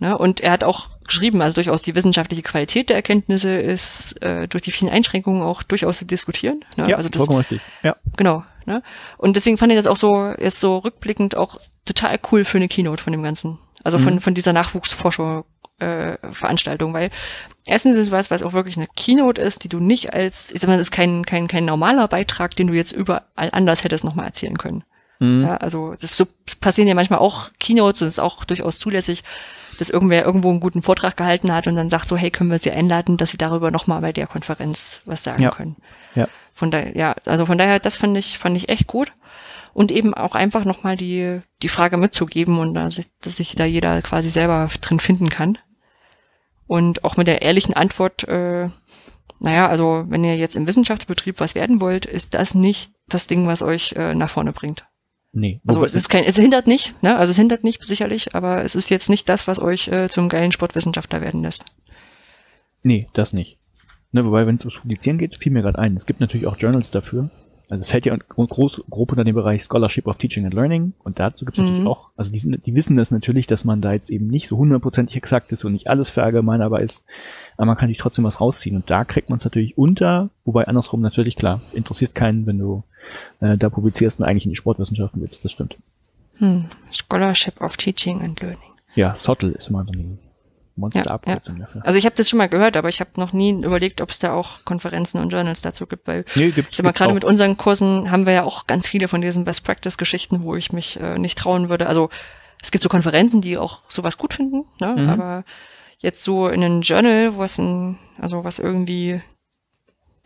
Ne? Und er hat auch geschrieben. Also durchaus die wissenschaftliche Qualität der Erkenntnisse ist äh, durch die vielen Einschränkungen auch durchaus zu diskutieren. Ne? Ja, also das, vollkommen richtig. Ja. Genau. Ne? Und deswegen fand ich das auch so jetzt so rückblickend auch total cool für eine Keynote von dem Ganzen. Also von, mhm. von dieser Nachwuchsforschung äh, Veranstaltung, weil erstens ist es was, was auch wirklich eine Keynote ist, die du nicht als, ich sag mal, das ist kein, kein, kein normaler Beitrag, den du jetzt überall anders hättest nochmal erzählen können. Mhm. Ja, also das so passieren ja manchmal auch Keynotes und es ist auch durchaus zulässig, dass irgendwer irgendwo einen guten Vortrag gehalten hat und dann sagt so, hey, können wir sie einladen, dass sie darüber nochmal bei der Konferenz was sagen ja. können. Ja. Von daher, ja, also von daher, das fand ich, fand ich echt gut. Und eben auch einfach nochmal die, die Frage mitzugeben und dass, dass sich da jeder quasi selber drin finden kann. Und auch mit der ehrlichen Antwort, äh, naja, also wenn ihr jetzt im Wissenschaftsbetrieb was werden wollt, ist das nicht das Ding, was euch äh, nach vorne bringt. Nee. Also es ist kein, es hindert nicht, ne? Also es hindert nicht sicherlich, aber es ist jetzt nicht das, was euch äh, zum geilen Sportwissenschaftler werden lässt. Nee, das nicht. Ne, wobei, wenn es ums Publizieren geht, fiel mir gerade ein. Es gibt natürlich auch Journals dafür. Also es fällt ja groß, grob unter den Bereich Scholarship of Teaching and Learning und dazu gibt es mhm. natürlich auch, also die, sind, die wissen das natürlich, dass man da jetzt eben nicht so hundertprozentig exakt ist und nicht alles verallgemeinerbar ist, aber man kann sich trotzdem was rausziehen und da kriegt man es natürlich unter, wobei andersrum natürlich klar, interessiert keinen, wenn du äh, da publizierst und eigentlich in die Sportwissenschaften willst, das stimmt. Hm. Scholarship of Teaching and Learning. Ja, SOTL ist mal so ein Monsterabkürzung ja, ja. dafür. Also ich habe das schon mal gehört, aber ich habe noch nie überlegt, ob es da auch Konferenzen und Journals dazu gibt, weil nee, gibt's, gibt's gerade mit unseren Kursen haben wir ja auch ganz viele von diesen Best Practice Geschichten, wo ich mich äh, nicht trauen würde. Also es gibt so Konferenzen, die auch sowas gut finden, ne? Mhm. aber jetzt so in einem Journal, was ein, also was irgendwie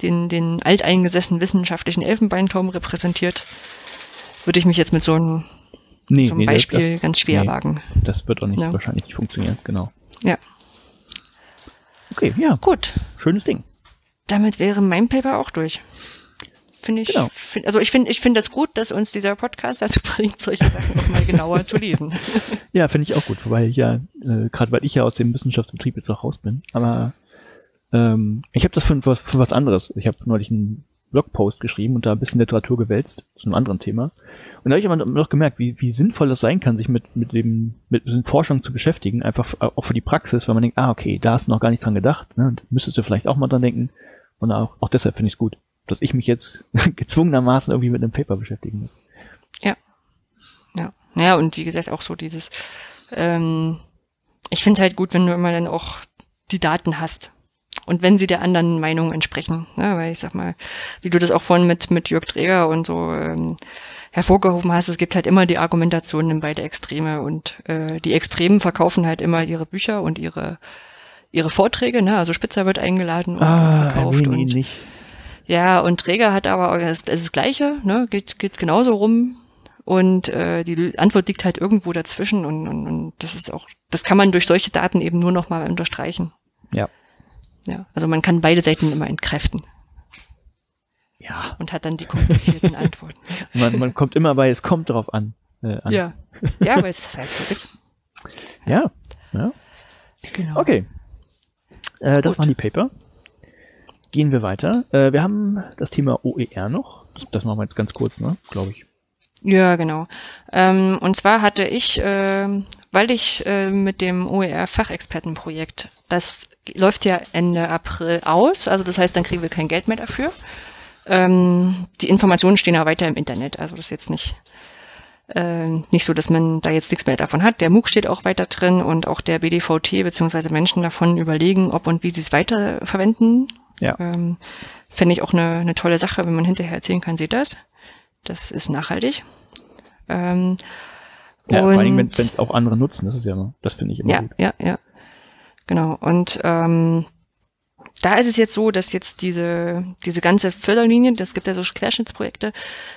den, den alteingesessenen wissenschaftlichen Elfenbeinturm repräsentiert, würde ich mich jetzt mit so einem, nee, so nee, Beispiel das, ganz schwer nee, wagen. Das wird auch nicht ja. wahrscheinlich nicht funktionieren, genau. Ja. Okay, ja. Gut. Schönes Ding. Damit wäre mein Paper auch durch. Finde ich, genau. find, also ich finde ich finde das gut, dass uns dieser Podcast dazu bringt, solche Sachen nochmal genauer zu lesen. Ja, finde ich auch gut, wobei ich ja, äh, gerade weil ich ja aus dem Wissenschaftsbetrieb jetzt auch raus bin, aber ähm, ich habe das für, für, was anderes. Ich habe neulich einen Blogpost geschrieben und da ein bisschen Literatur gewälzt zu einem anderen Thema. Und da habe ich aber noch gemerkt, wie, wie sinnvoll das sein kann, sich mit, mit dem, mit, mit Forschung zu beschäftigen, einfach auch für die Praxis, weil man denkt, ah, okay, da hast du noch gar nicht dran gedacht, ne? müsstest du vielleicht auch mal dran denken. Und auch, auch deshalb finde ich es gut, dass ich mich jetzt gezwungenermaßen irgendwie mit einem Paper beschäftigen muss. Ja. Ja. Ja, und wie gesagt, auch so dieses, ähm, ich finde es halt gut, wenn du immer dann auch die Daten hast und wenn sie der anderen Meinung entsprechen. Ne? Weil ich sag mal, wie du das auch vorhin mit, mit Jörg Träger und so ähm, hervorgehoben hast, es gibt halt immer die Argumentationen in beide Extreme und äh, die Extremen verkaufen halt immer ihre Bücher und ihre ihre Vorträge, ne? Also Spitzer wird eingeladen und ah, verkauft nee, nee, und nicht. ja und Träger hat aber es ist das Gleiche, ne? Geht geht genauso rum und äh, die Antwort liegt halt irgendwo dazwischen und, und, und das ist auch das kann man durch solche Daten eben nur noch mal unterstreichen. Ja. Ja, also man kann beide Seiten immer entkräften. Ja. Und hat dann die komplizierten Antworten. Man, man kommt immer bei, es kommt drauf an. Äh, an. Ja. Ja, weil es halt so ist. Ja. ja. Genau. Okay. Äh, das Gut. waren die Paper. Gehen wir weiter. Äh, wir haben das Thema OER noch. Das, das machen wir jetzt ganz kurz, ne? Glaube ich. Ja, genau. Ähm, und zwar hatte ich, äh, weil ich äh, mit dem OER-Fachexpertenprojekt, das läuft ja Ende April aus, also das heißt, dann kriegen wir kein Geld mehr dafür. Ähm, die Informationen stehen ja weiter im Internet, also das ist jetzt nicht äh, nicht so, dass man da jetzt nichts mehr davon hat. Der MOOC steht auch weiter drin und auch der BDVT beziehungsweise Menschen davon überlegen, ob und wie sie es weiter verwenden. Ja. Ähm, Fände ich auch eine, eine tolle Sache, wenn man hinterher erzählen kann, seht das. Das ist nachhaltig. Ähm, ja, vor allem, wenn es auch andere nutzen, das ist ja, das finde ich immer ja, gut. Ja, ja, Genau. Und ähm, da ist es jetzt so, dass jetzt diese, diese ganze Förderlinie, das gibt ja so Querschnittsprojekte,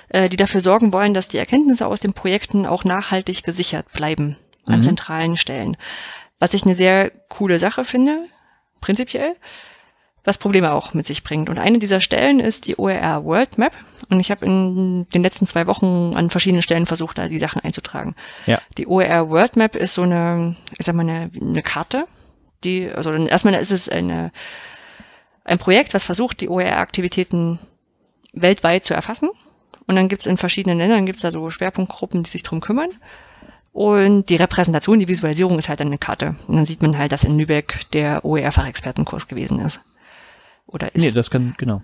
äh, die dafür sorgen wollen, dass die Erkenntnisse aus den Projekten auch nachhaltig gesichert bleiben an mhm. zentralen Stellen. Was ich eine sehr coole Sache finde, prinzipiell, was Probleme auch mit sich bringt. Und eine dieser Stellen ist die OER World Map. Und ich habe in den letzten zwei Wochen an verschiedenen Stellen versucht, da die Sachen einzutragen. Ja. Die OER World Map ist so eine, ich sag mal, eine, eine Karte, die, also erstmal ist es eine, ein Projekt, was versucht, die OER-Aktivitäten weltweit zu erfassen. Und dann gibt es in verschiedenen Ländern gibt's da so Schwerpunktgruppen, die sich drum kümmern. Und die Repräsentation, die Visualisierung ist halt dann eine Karte. Und dann sieht man halt, dass in Lübeck der OER-Fachexpertenkurs gewesen ist. Oder ist. Nee, das kann, genau.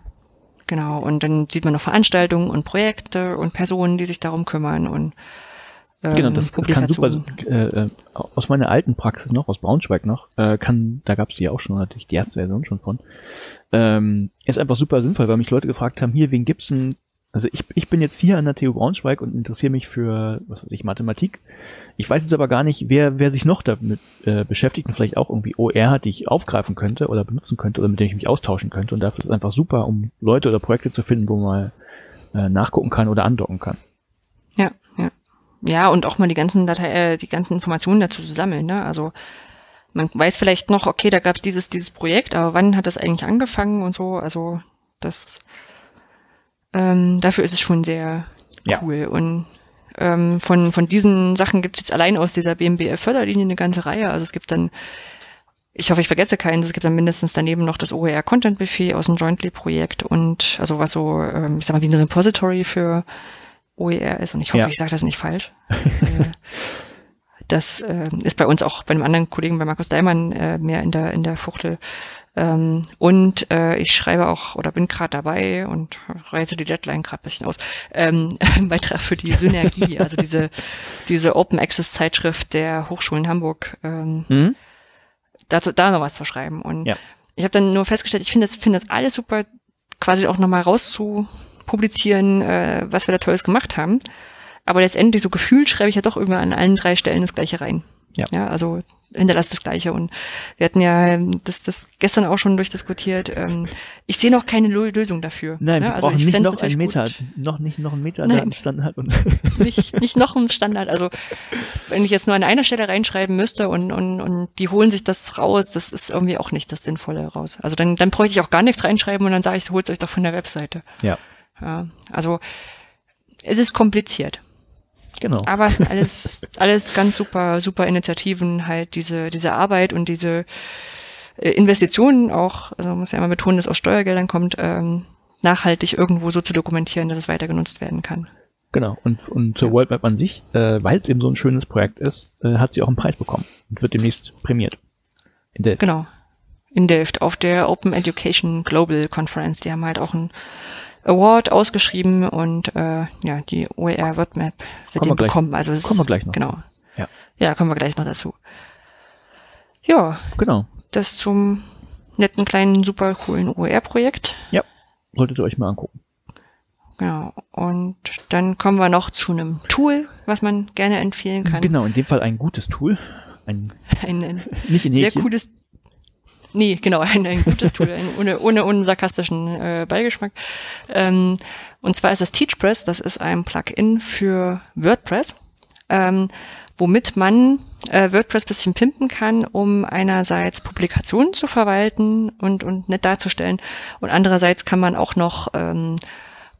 Genau. Und dann sieht man noch Veranstaltungen und Projekte und Personen, die sich darum kümmern und ähm, genau, das, das kann super. Äh, äh, aus meiner alten Praxis noch, aus Braunschweig noch, äh, kann, da gab es die auch schon natürlich die erste Version schon von. Ähm, ist einfach super sinnvoll, weil mich Leute gefragt haben, hier, wen gibt's denn also ich, ich bin jetzt hier an der TU Braunschweig und interessiere mich für, was weiß ich, Mathematik. Ich weiß jetzt aber gar nicht, wer, wer sich noch damit äh, beschäftigt und vielleicht auch irgendwie OR hat, die ich aufgreifen könnte oder benutzen könnte oder mit dem ich mich austauschen könnte. Und dafür ist es einfach super, um Leute oder Projekte zu finden, wo man äh, nachgucken kann oder andocken kann. Ja, ja. Ja, und auch mal die ganzen Datei, äh, die ganzen Informationen dazu zu sammeln, ne? Also man weiß vielleicht noch, okay, da gab es dieses, dieses Projekt, aber wann hat das eigentlich angefangen und so, also das ähm, dafür ist es schon sehr cool. Ja. Und ähm, von, von diesen Sachen gibt es jetzt allein aus dieser BMBF-Förderlinie eine ganze Reihe. Also es gibt dann, ich hoffe, ich vergesse keinen, es gibt dann mindestens daneben noch das OER Content Buffet aus dem Jointly-Projekt und also was so, ähm, ich sag mal, wie ein Repository für OER ist. Und ich hoffe, ja. ich sage das nicht falsch. Äh, das äh, ist bei uns auch bei einem anderen Kollegen, bei Markus Daimann, äh, mehr in der, in der Fuchtel ähm, und äh, ich schreibe auch oder bin gerade dabei und reise die Deadline gerade bisschen aus. Ähm, einen Beitrag für die Synergie, also diese diese Open Access Zeitschrift der Hochschulen Hamburg. Ähm, mhm. dazu, da noch was zu schreiben. Und ja. ich habe dann nur festgestellt, ich finde das, finde das alles super, quasi auch nochmal rauszupublizieren, äh, was wir da Tolles gemacht haben. Aber letztendlich so gefühlt schreibe ich ja doch immer an allen drei Stellen das Gleiche rein. Ja. ja also hinterlasst das Gleiche. Und wir hatten ja das, das gestern auch schon durchdiskutiert. Ähm, ich sehe noch keine Lösung dafür. Nein, ne? wir also brauchen nicht noch ein Meta, noch nicht noch ein Metadatenstandard. nicht, nicht noch ein Standard. Also wenn ich jetzt nur an einer Stelle reinschreiben müsste und, und, und die holen sich das raus, das ist irgendwie auch nicht das Sinnvolle raus. Also dann, dann bräuchte ich auch gar nichts reinschreiben und dann sage ich, holt euch doch von der Webseite. Ja. ja also es ist kompliziert. Genau. Aber es sind alles, alles ganz super, super Initiativen, halt diese, diese Arbeit und diese äh, Investitionen auch, also muss ja immer betonen, dass aus Steuergeldern kommt, ähm, nachhaltig irgendwo so zu dokumentieren, dass es weiter genutzt werden kann. Genau, und, und ja. World Map an sich, äh, weil es eben so ein schönes Projekt ist, äh, hat sie auch einen Preis bekommen und wird demnächst prämiert. In Delft. Genau. In Delft auf der Open Education Global Conference. Die haben halt auch ein Award ausgeschrieben und äh, ja, die OER WordMap wird kommen den bekommen. Also es, kommen wir gleich noch. Genau. Ja. ja, kommen wir gleich noch dazu. Ja. Genau. Das zum netten kleinen super coolen OER-Projekt. Ja. Solltet ihr euch mal angucken. Genau. Und dann kommen wir noch zu einem Tool, was man gerne empfehlen kann. Genau, in dem Fall ein gutes Tool. Ein, ein, ein nicht in sehr cooles Nee, genau, ein, ein gutes Tool, ein, ohne, ohne unsarkastischen äh, Beigeschmack. Ähm, und zwar ist das TeachPress, das ist ein Plugin für WordPress, ähm, womit man äh, WordPress bisschen pimpen kann, um einerseits Publikationen zu verwalten und, und nett darzustellen und andererseits kann man auch noch ähm,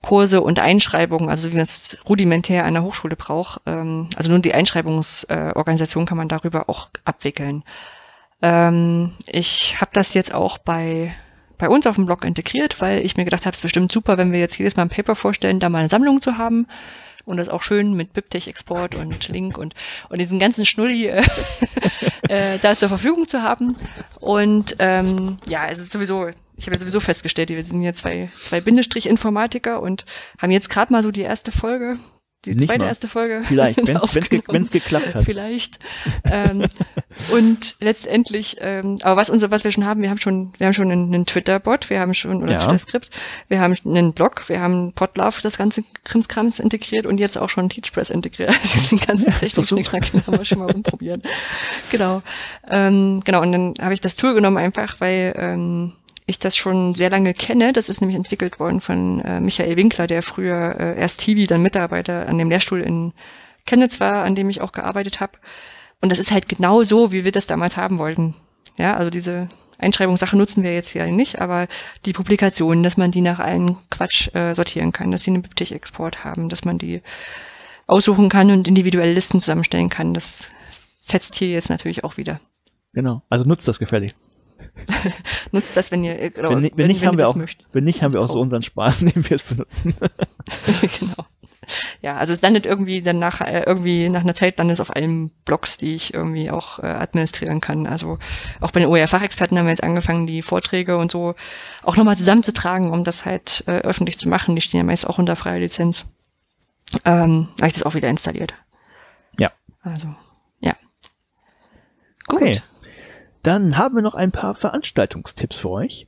Kurse und Einschreibungen, also wie man es rudimentär an der Hochschule braucht, ähm, also nur die Einschreibungsorganisation äh, kann man darüber auch abwickeln. Ähm, ich habe das jetzt auch bei bei uns auf dem Blog integriert, weil ich mir gedacht habe, es ist bestimmt super, wenn wir jetzt jedes Mal ein Paper vorstellen, da mal eine Sammlung zu haben und das auch schön mit BibTeX-Export und Link und, und diesen ganzen Schnulli äh, äh, da zur Verfügung zu haben. Und ähm, ja, es ist sowieso, ich habe ja sowieso festgestellt, wir sind hier zwei, zwei Bindestrich-Informatiker und haben jetzt gerade mal so die erste Folge die Nicht zweite mal. erste Folge. Vielleicht, wenn es ge geklappt hat. Vielleicht. ähm, und letztendlich, ähm, aber was unser, was wir schon haben, wir haben schon, wir haben schon einen, einen Twitter-Bot, wir haben schon oder ja. Twitter-Skript, wir haben einen Blog, wir haben Podlove, das ganze Krimskrams integriert und jetzt auch schon Teachpress integriert. Diesen ganzen ja, Technik-Schnickschnack haben wir schon mal rumprobiert. Genau. Ähm, genau. Und dann habe ich das Tool genommen einfach, weil ähm, ich das schon sehr lange kenne. Das ist nämlich entwickelt worden von äh, Michael Winkler, der früher äh, erst TV, dann Mitarbeiter an dem Lehrstuhl in Chemnitz war, an dem ich auch gearbeitet habe. Und das ist halt genau so, wie wir das damals haben wollten. Ja, also diese Einschreibungssache nutzen wir jetzt ja nicht, aber die Publikationen, dass man die nach allen Quatsch äh, sortieren kann, dass sie einen BibTeX-Export haben, dass man die aussuchen kann und individuelle Listen zusammenstellen kann, das fetzt hier jetzt natürlich auch wieder. Genau, also nutzt das gefälligst. Nutzt das, wenn ihr, genau, wenn, wenn, wenn, nicht, wenn haben wir auch, möchtet. wenn nicht, haben wir auch so unseren Spaß, den wir es benutzen. genau. ja, also es landet irgendwie dann nach, äh, irgendwie nach einer Zeit dann ist auf allen Blogs, die ich irgendwie auch äh, administrieren kann. Also auch bei den OER-Fachexperten haben wir jetzt angefangen, die Vorträge und so auch nochmal zusammenzutragen, um das halt äh, öffentlich zu machen. Die stehen ja meist auch unter freier Lizenz. Ähm, habe ich das auch wieder installiert. Ja. Also, ja. Gut. Okay. Dann haben wir noch ein paar Veranstaltungstipps für euch.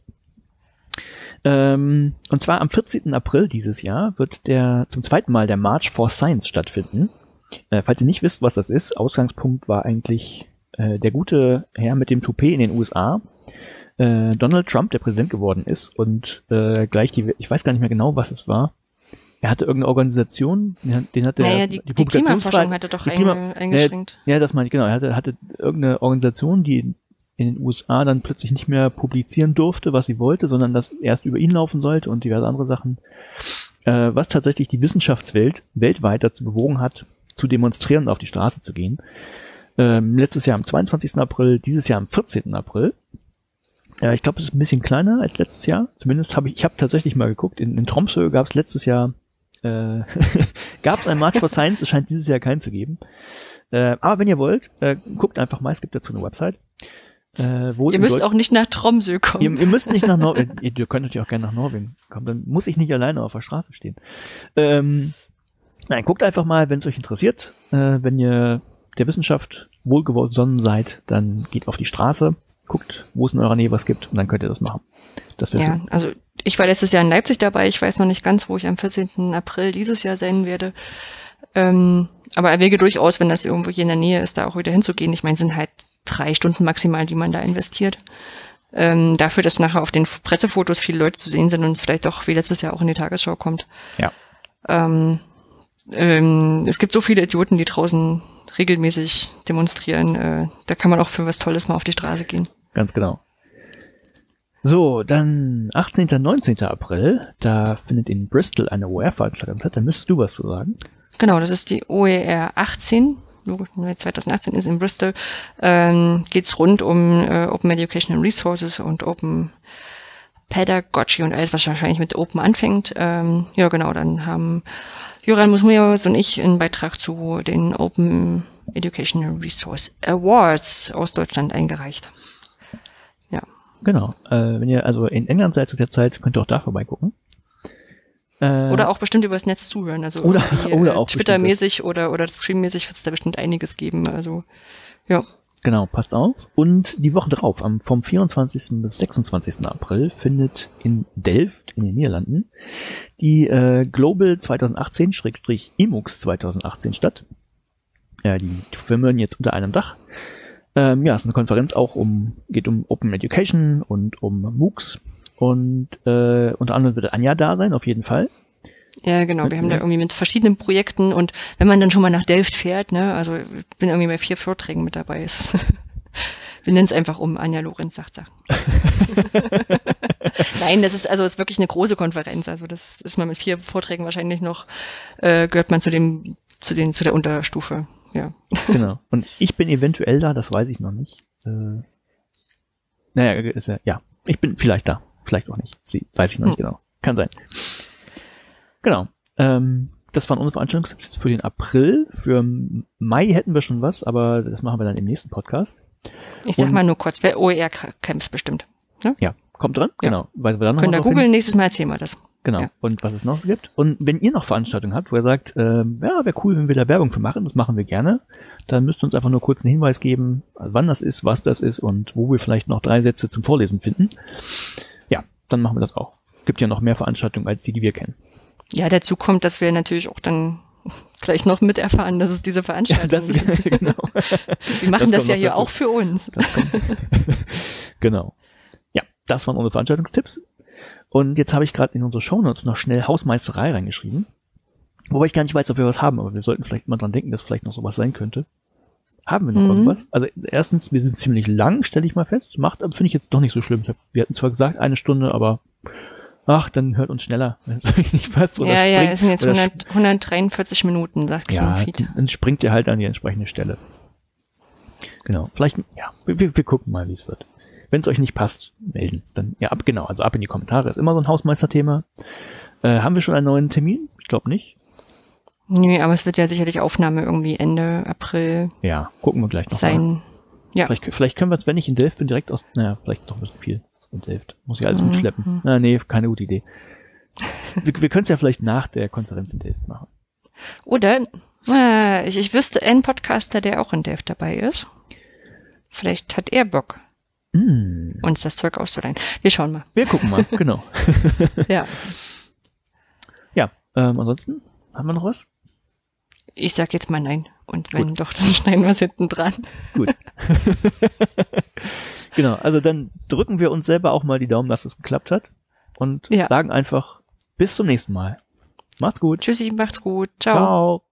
Ähm, und zwar am 14. April dieses Jahr wird der zum zweiten Mal der March for Science stattfinden. Äh, falls ihr nicht wisst, was das ist, Ausgangspunkt war eigentlich äh, der gute Herr mit dem Toupet in den USA, äh, Donald Trump, der Präsident geworden ist und äh, gleich die, ich weiß gar nicht mehr genau, was es war. Er hatte irgendeine Organisation, den hat er naja, die, die, die Klimaforschung hatte doch eingeschränkt. Ja, das meine ich genau. Er hatte, hatte irgendeine Organisation, die in den USA dann plötzlich nicht mehr publizieren durfte, was sie wollte, sondern das erst über ihn laufen sollte und diverse andere Sachen, äh, was tatsächlich die Wissenschaftswelt weltweit dazu bewogen hat, zu demonstrieren und auf die Straße zu gehen. Ähm, letztes Jahr am 22. April, dieses Jahr am 14. April. Äh, ich glaube, es ist ein bisschen kleiner als letztes Jahr. Zumindest habe ich, ich habe tatsächlich mal geguckt, in, in Tromsø gab es letztes Jahr, äh, gab es ein March for Science, es scheint dieses Jahr keinen zu geben. Äh, aber wenn ihr wollt, äh, guckt einfach mal, es gibt dazu eine Website. Äh, wo ihr müsst Deut auch nicht nach Tromsø kommen. Ihr, ihr müsst nicht nach Norwegen. ihr, ihr könnt natürlich auch gerne nach Norwegen kommen. Dann muss ich nicht alleine auf der Straße stehen. Ähm, nein, guckt einfach mal, wenn es euch interessiert. Äh, wenn ihr der Wissenschaft wohlgesonnen seid, dann geht auf die Straße, guckt, wo es in eurer Nähe was gibt und dann könnt ihr das machen. Das ja, so. also ich war letztes Jahr in Leipzig dabei. Ich weiß noch nicht ganz, wo ich am 14. April dieses Jahr sein werde. Ähm, aber erwäge durchaus, wenn das irgendwo hier in der Nähe ist, da auch wieder hinzugehen. Ich meine, sind halt drei Stunden maximal, die man da investiert. Ähm, dafür, dass nachher auf den Pressefotos viele Leute zu sehen sind und es vielleicht auch wie letztes Jahr auch in die Tagesschau kommt. Ja. Ähm, ähm, es gibt so viele Idioten, die draußen regelmäßig demonstrieren. Äh, da kann man auch für was Tolles mal auf die Straße gehen. Ganz genau. So, dann 18. 19. April, da findet in Bristol eine OER-Veranstaltung statt. Da müsstest du was zu sagen. Genau, das ist die OER 18. 2018 ist in Bristol, ähm, geht rund um äh, Open Educational Resources und Open Pedagogy und alles, was wahrscheinlich mit Open anfängt. Ähm, ja, genau, dann haben Joran Musmios und ich einen Beitrag zu den Open Educational Resource Awards aus Deutschland eingereicht. Ja. Genau. Äh, wenn ihr also in England seid zu der Zeit, könnt ihr auch da vorbeigucken. Äh, oder auch bestimmt übers Netz zuhören. Also oder, oder auch Twitter-mäßig oder, oder Stream-mäßig wird es da bestimmt einiges geben. Also, ja. Genau, passt auf. Und die Woche drauf, am, vom 24. bis 26. April, findet in Delft in den Niederlanden die äh, Global 2018-Emux 2018 statt. Ja, die firmen jetzt unter einem Dach. Ähm, ja, ist eine Konferenz auch um, geht um Open Education und um MOOCs und äh, unter anderem wird Anja da sein, auf jeden Fall. Ja, genau. Wir haben da irgendwie mit verschiedenen Projekten und wenn man dann schon mal nach Delft fährt, ne, also ich bin irgendwie bei vier Vorträgen mit dabei. Ist, wir nennen es einfach um Anja Lorenz sagt Sachen. Nein, das ist also ist wirklich eine große Konferenz. Also das ist man mit vier Vorträgen wahrscheinlich noch äh, gehört man zu dem zu den zu der Unterstufe. Ja. Genau. Und ich bin eventuell da, das weiß ich noch nicht. Äh, naja, ist ja, ja, ich bin vielleicht da. Vielleicht auch nicht. Sie, weiß ich noch nicht hm. genau. Kann sein. Genau. Ähm, das waren unsere Veranstaltungstipps für den April. Für Mai hätten wir schon was, aber das machen wir dann im nächsten Podcast. Ich sag Und, mal nur kurz, wer OER-Camps bestimmt. Ne? Ja, kommt dran, ja. genau. Weil wir dann Könnt ihr googeln, nächstes Mal erzählen wir das. Genau. Ja. Und was es noch so gibt. Und wenn ihr noch Veranstaltungen habt, wo ihr sagt, äh, ja, wäre cool, wenn wir da Werbung für machen, das machen wir gerne, dann müsst ihr uns einfach nur kurz einen Hinweis geben, wann das ist, was das ist und wo wir vielleicht noch drei Sätze zum Vorlesen finden dann machen wir das auch. Gibt ja noch mehr Veranstaltungen als die, die wir kennen. Ja, dazu kommt, dass wir natürlich auch dann gleich noch miterfahren, dass es diese Veranstaltung ja, das, gibt. Genau. Wir machen das, das ja hier dazu. auch für uns. genau. Ja, das waren unsere Veranstaltungstipps. Und jetzt habe ich gerade in unsere Shownotes noch schnell Hausmeisterei reingeschrieben. Wobei ich gar nicht weiß, ob wir was haben, aber wir sollten vielleicht mal dran denken, dass vielleicht noch sowas sein könnte. Haben wir noch mhm. irgendwas? Also erstens, wir sind ziemlich lang, stelle ich mal fest. Macht, finde ich jetzt doch nicht so schlimm. Wir hatten zwar gesagt eine Stunde, aber ach, dann hört uns schneller. nicht fast, oder ja, ja, es sind jetzt 100, 143 Minuten, sagt Ja, Feed. dann springt ihr halt an die entsprechende Stelle. Genau. Vielleicht, ja, wir, wir gucken mal, wie es wird. Wenn es euch nicht passt, melden. Dann, ja, ab, genau, also ab in die Kommentare. Ist immer so ein Hausmeisterthema. Äh, haben wir schon einen neuen Termin? Ich glaube nicht. Nee, aber es wird ja sicherlich Aufnahme irgendwie Ende April Ja, gucken wir gleich noch. Mal. sein. Ja. Vielleicht, vielleicht können wir es, wenn ich in Delft bin, direkt aus, naja, vielleicht noch ein bisschen viel in Delft. Muss ich alles Mhm. mitschleppen. Na, nee, keine gute Idee. wir wir können es ja vielleicht nach der Konferenz in Delft machen. Oder äh, ich, ich wüsste einen Podcaster, der auch in Delft dabei ist. Vielleicht hat er Bock, Mm, uns das Zeug auszuleihen. Wir schauen mal. wir gucken mal, genau. Ja. Ja, ähm, ansonsten haben wir noch was? Ich sag jetzt mal nein. Und wenn doch, dann schneiden wir es hinten dran. Gut. genau, also dann drücken wir uns selber auch mal die Daumen, dass es geklappt hat und Ja. sagen einfach bis zum nächsten Mal. Macht's gut. Tschüssi, macht's gut. Ciao. Ciao.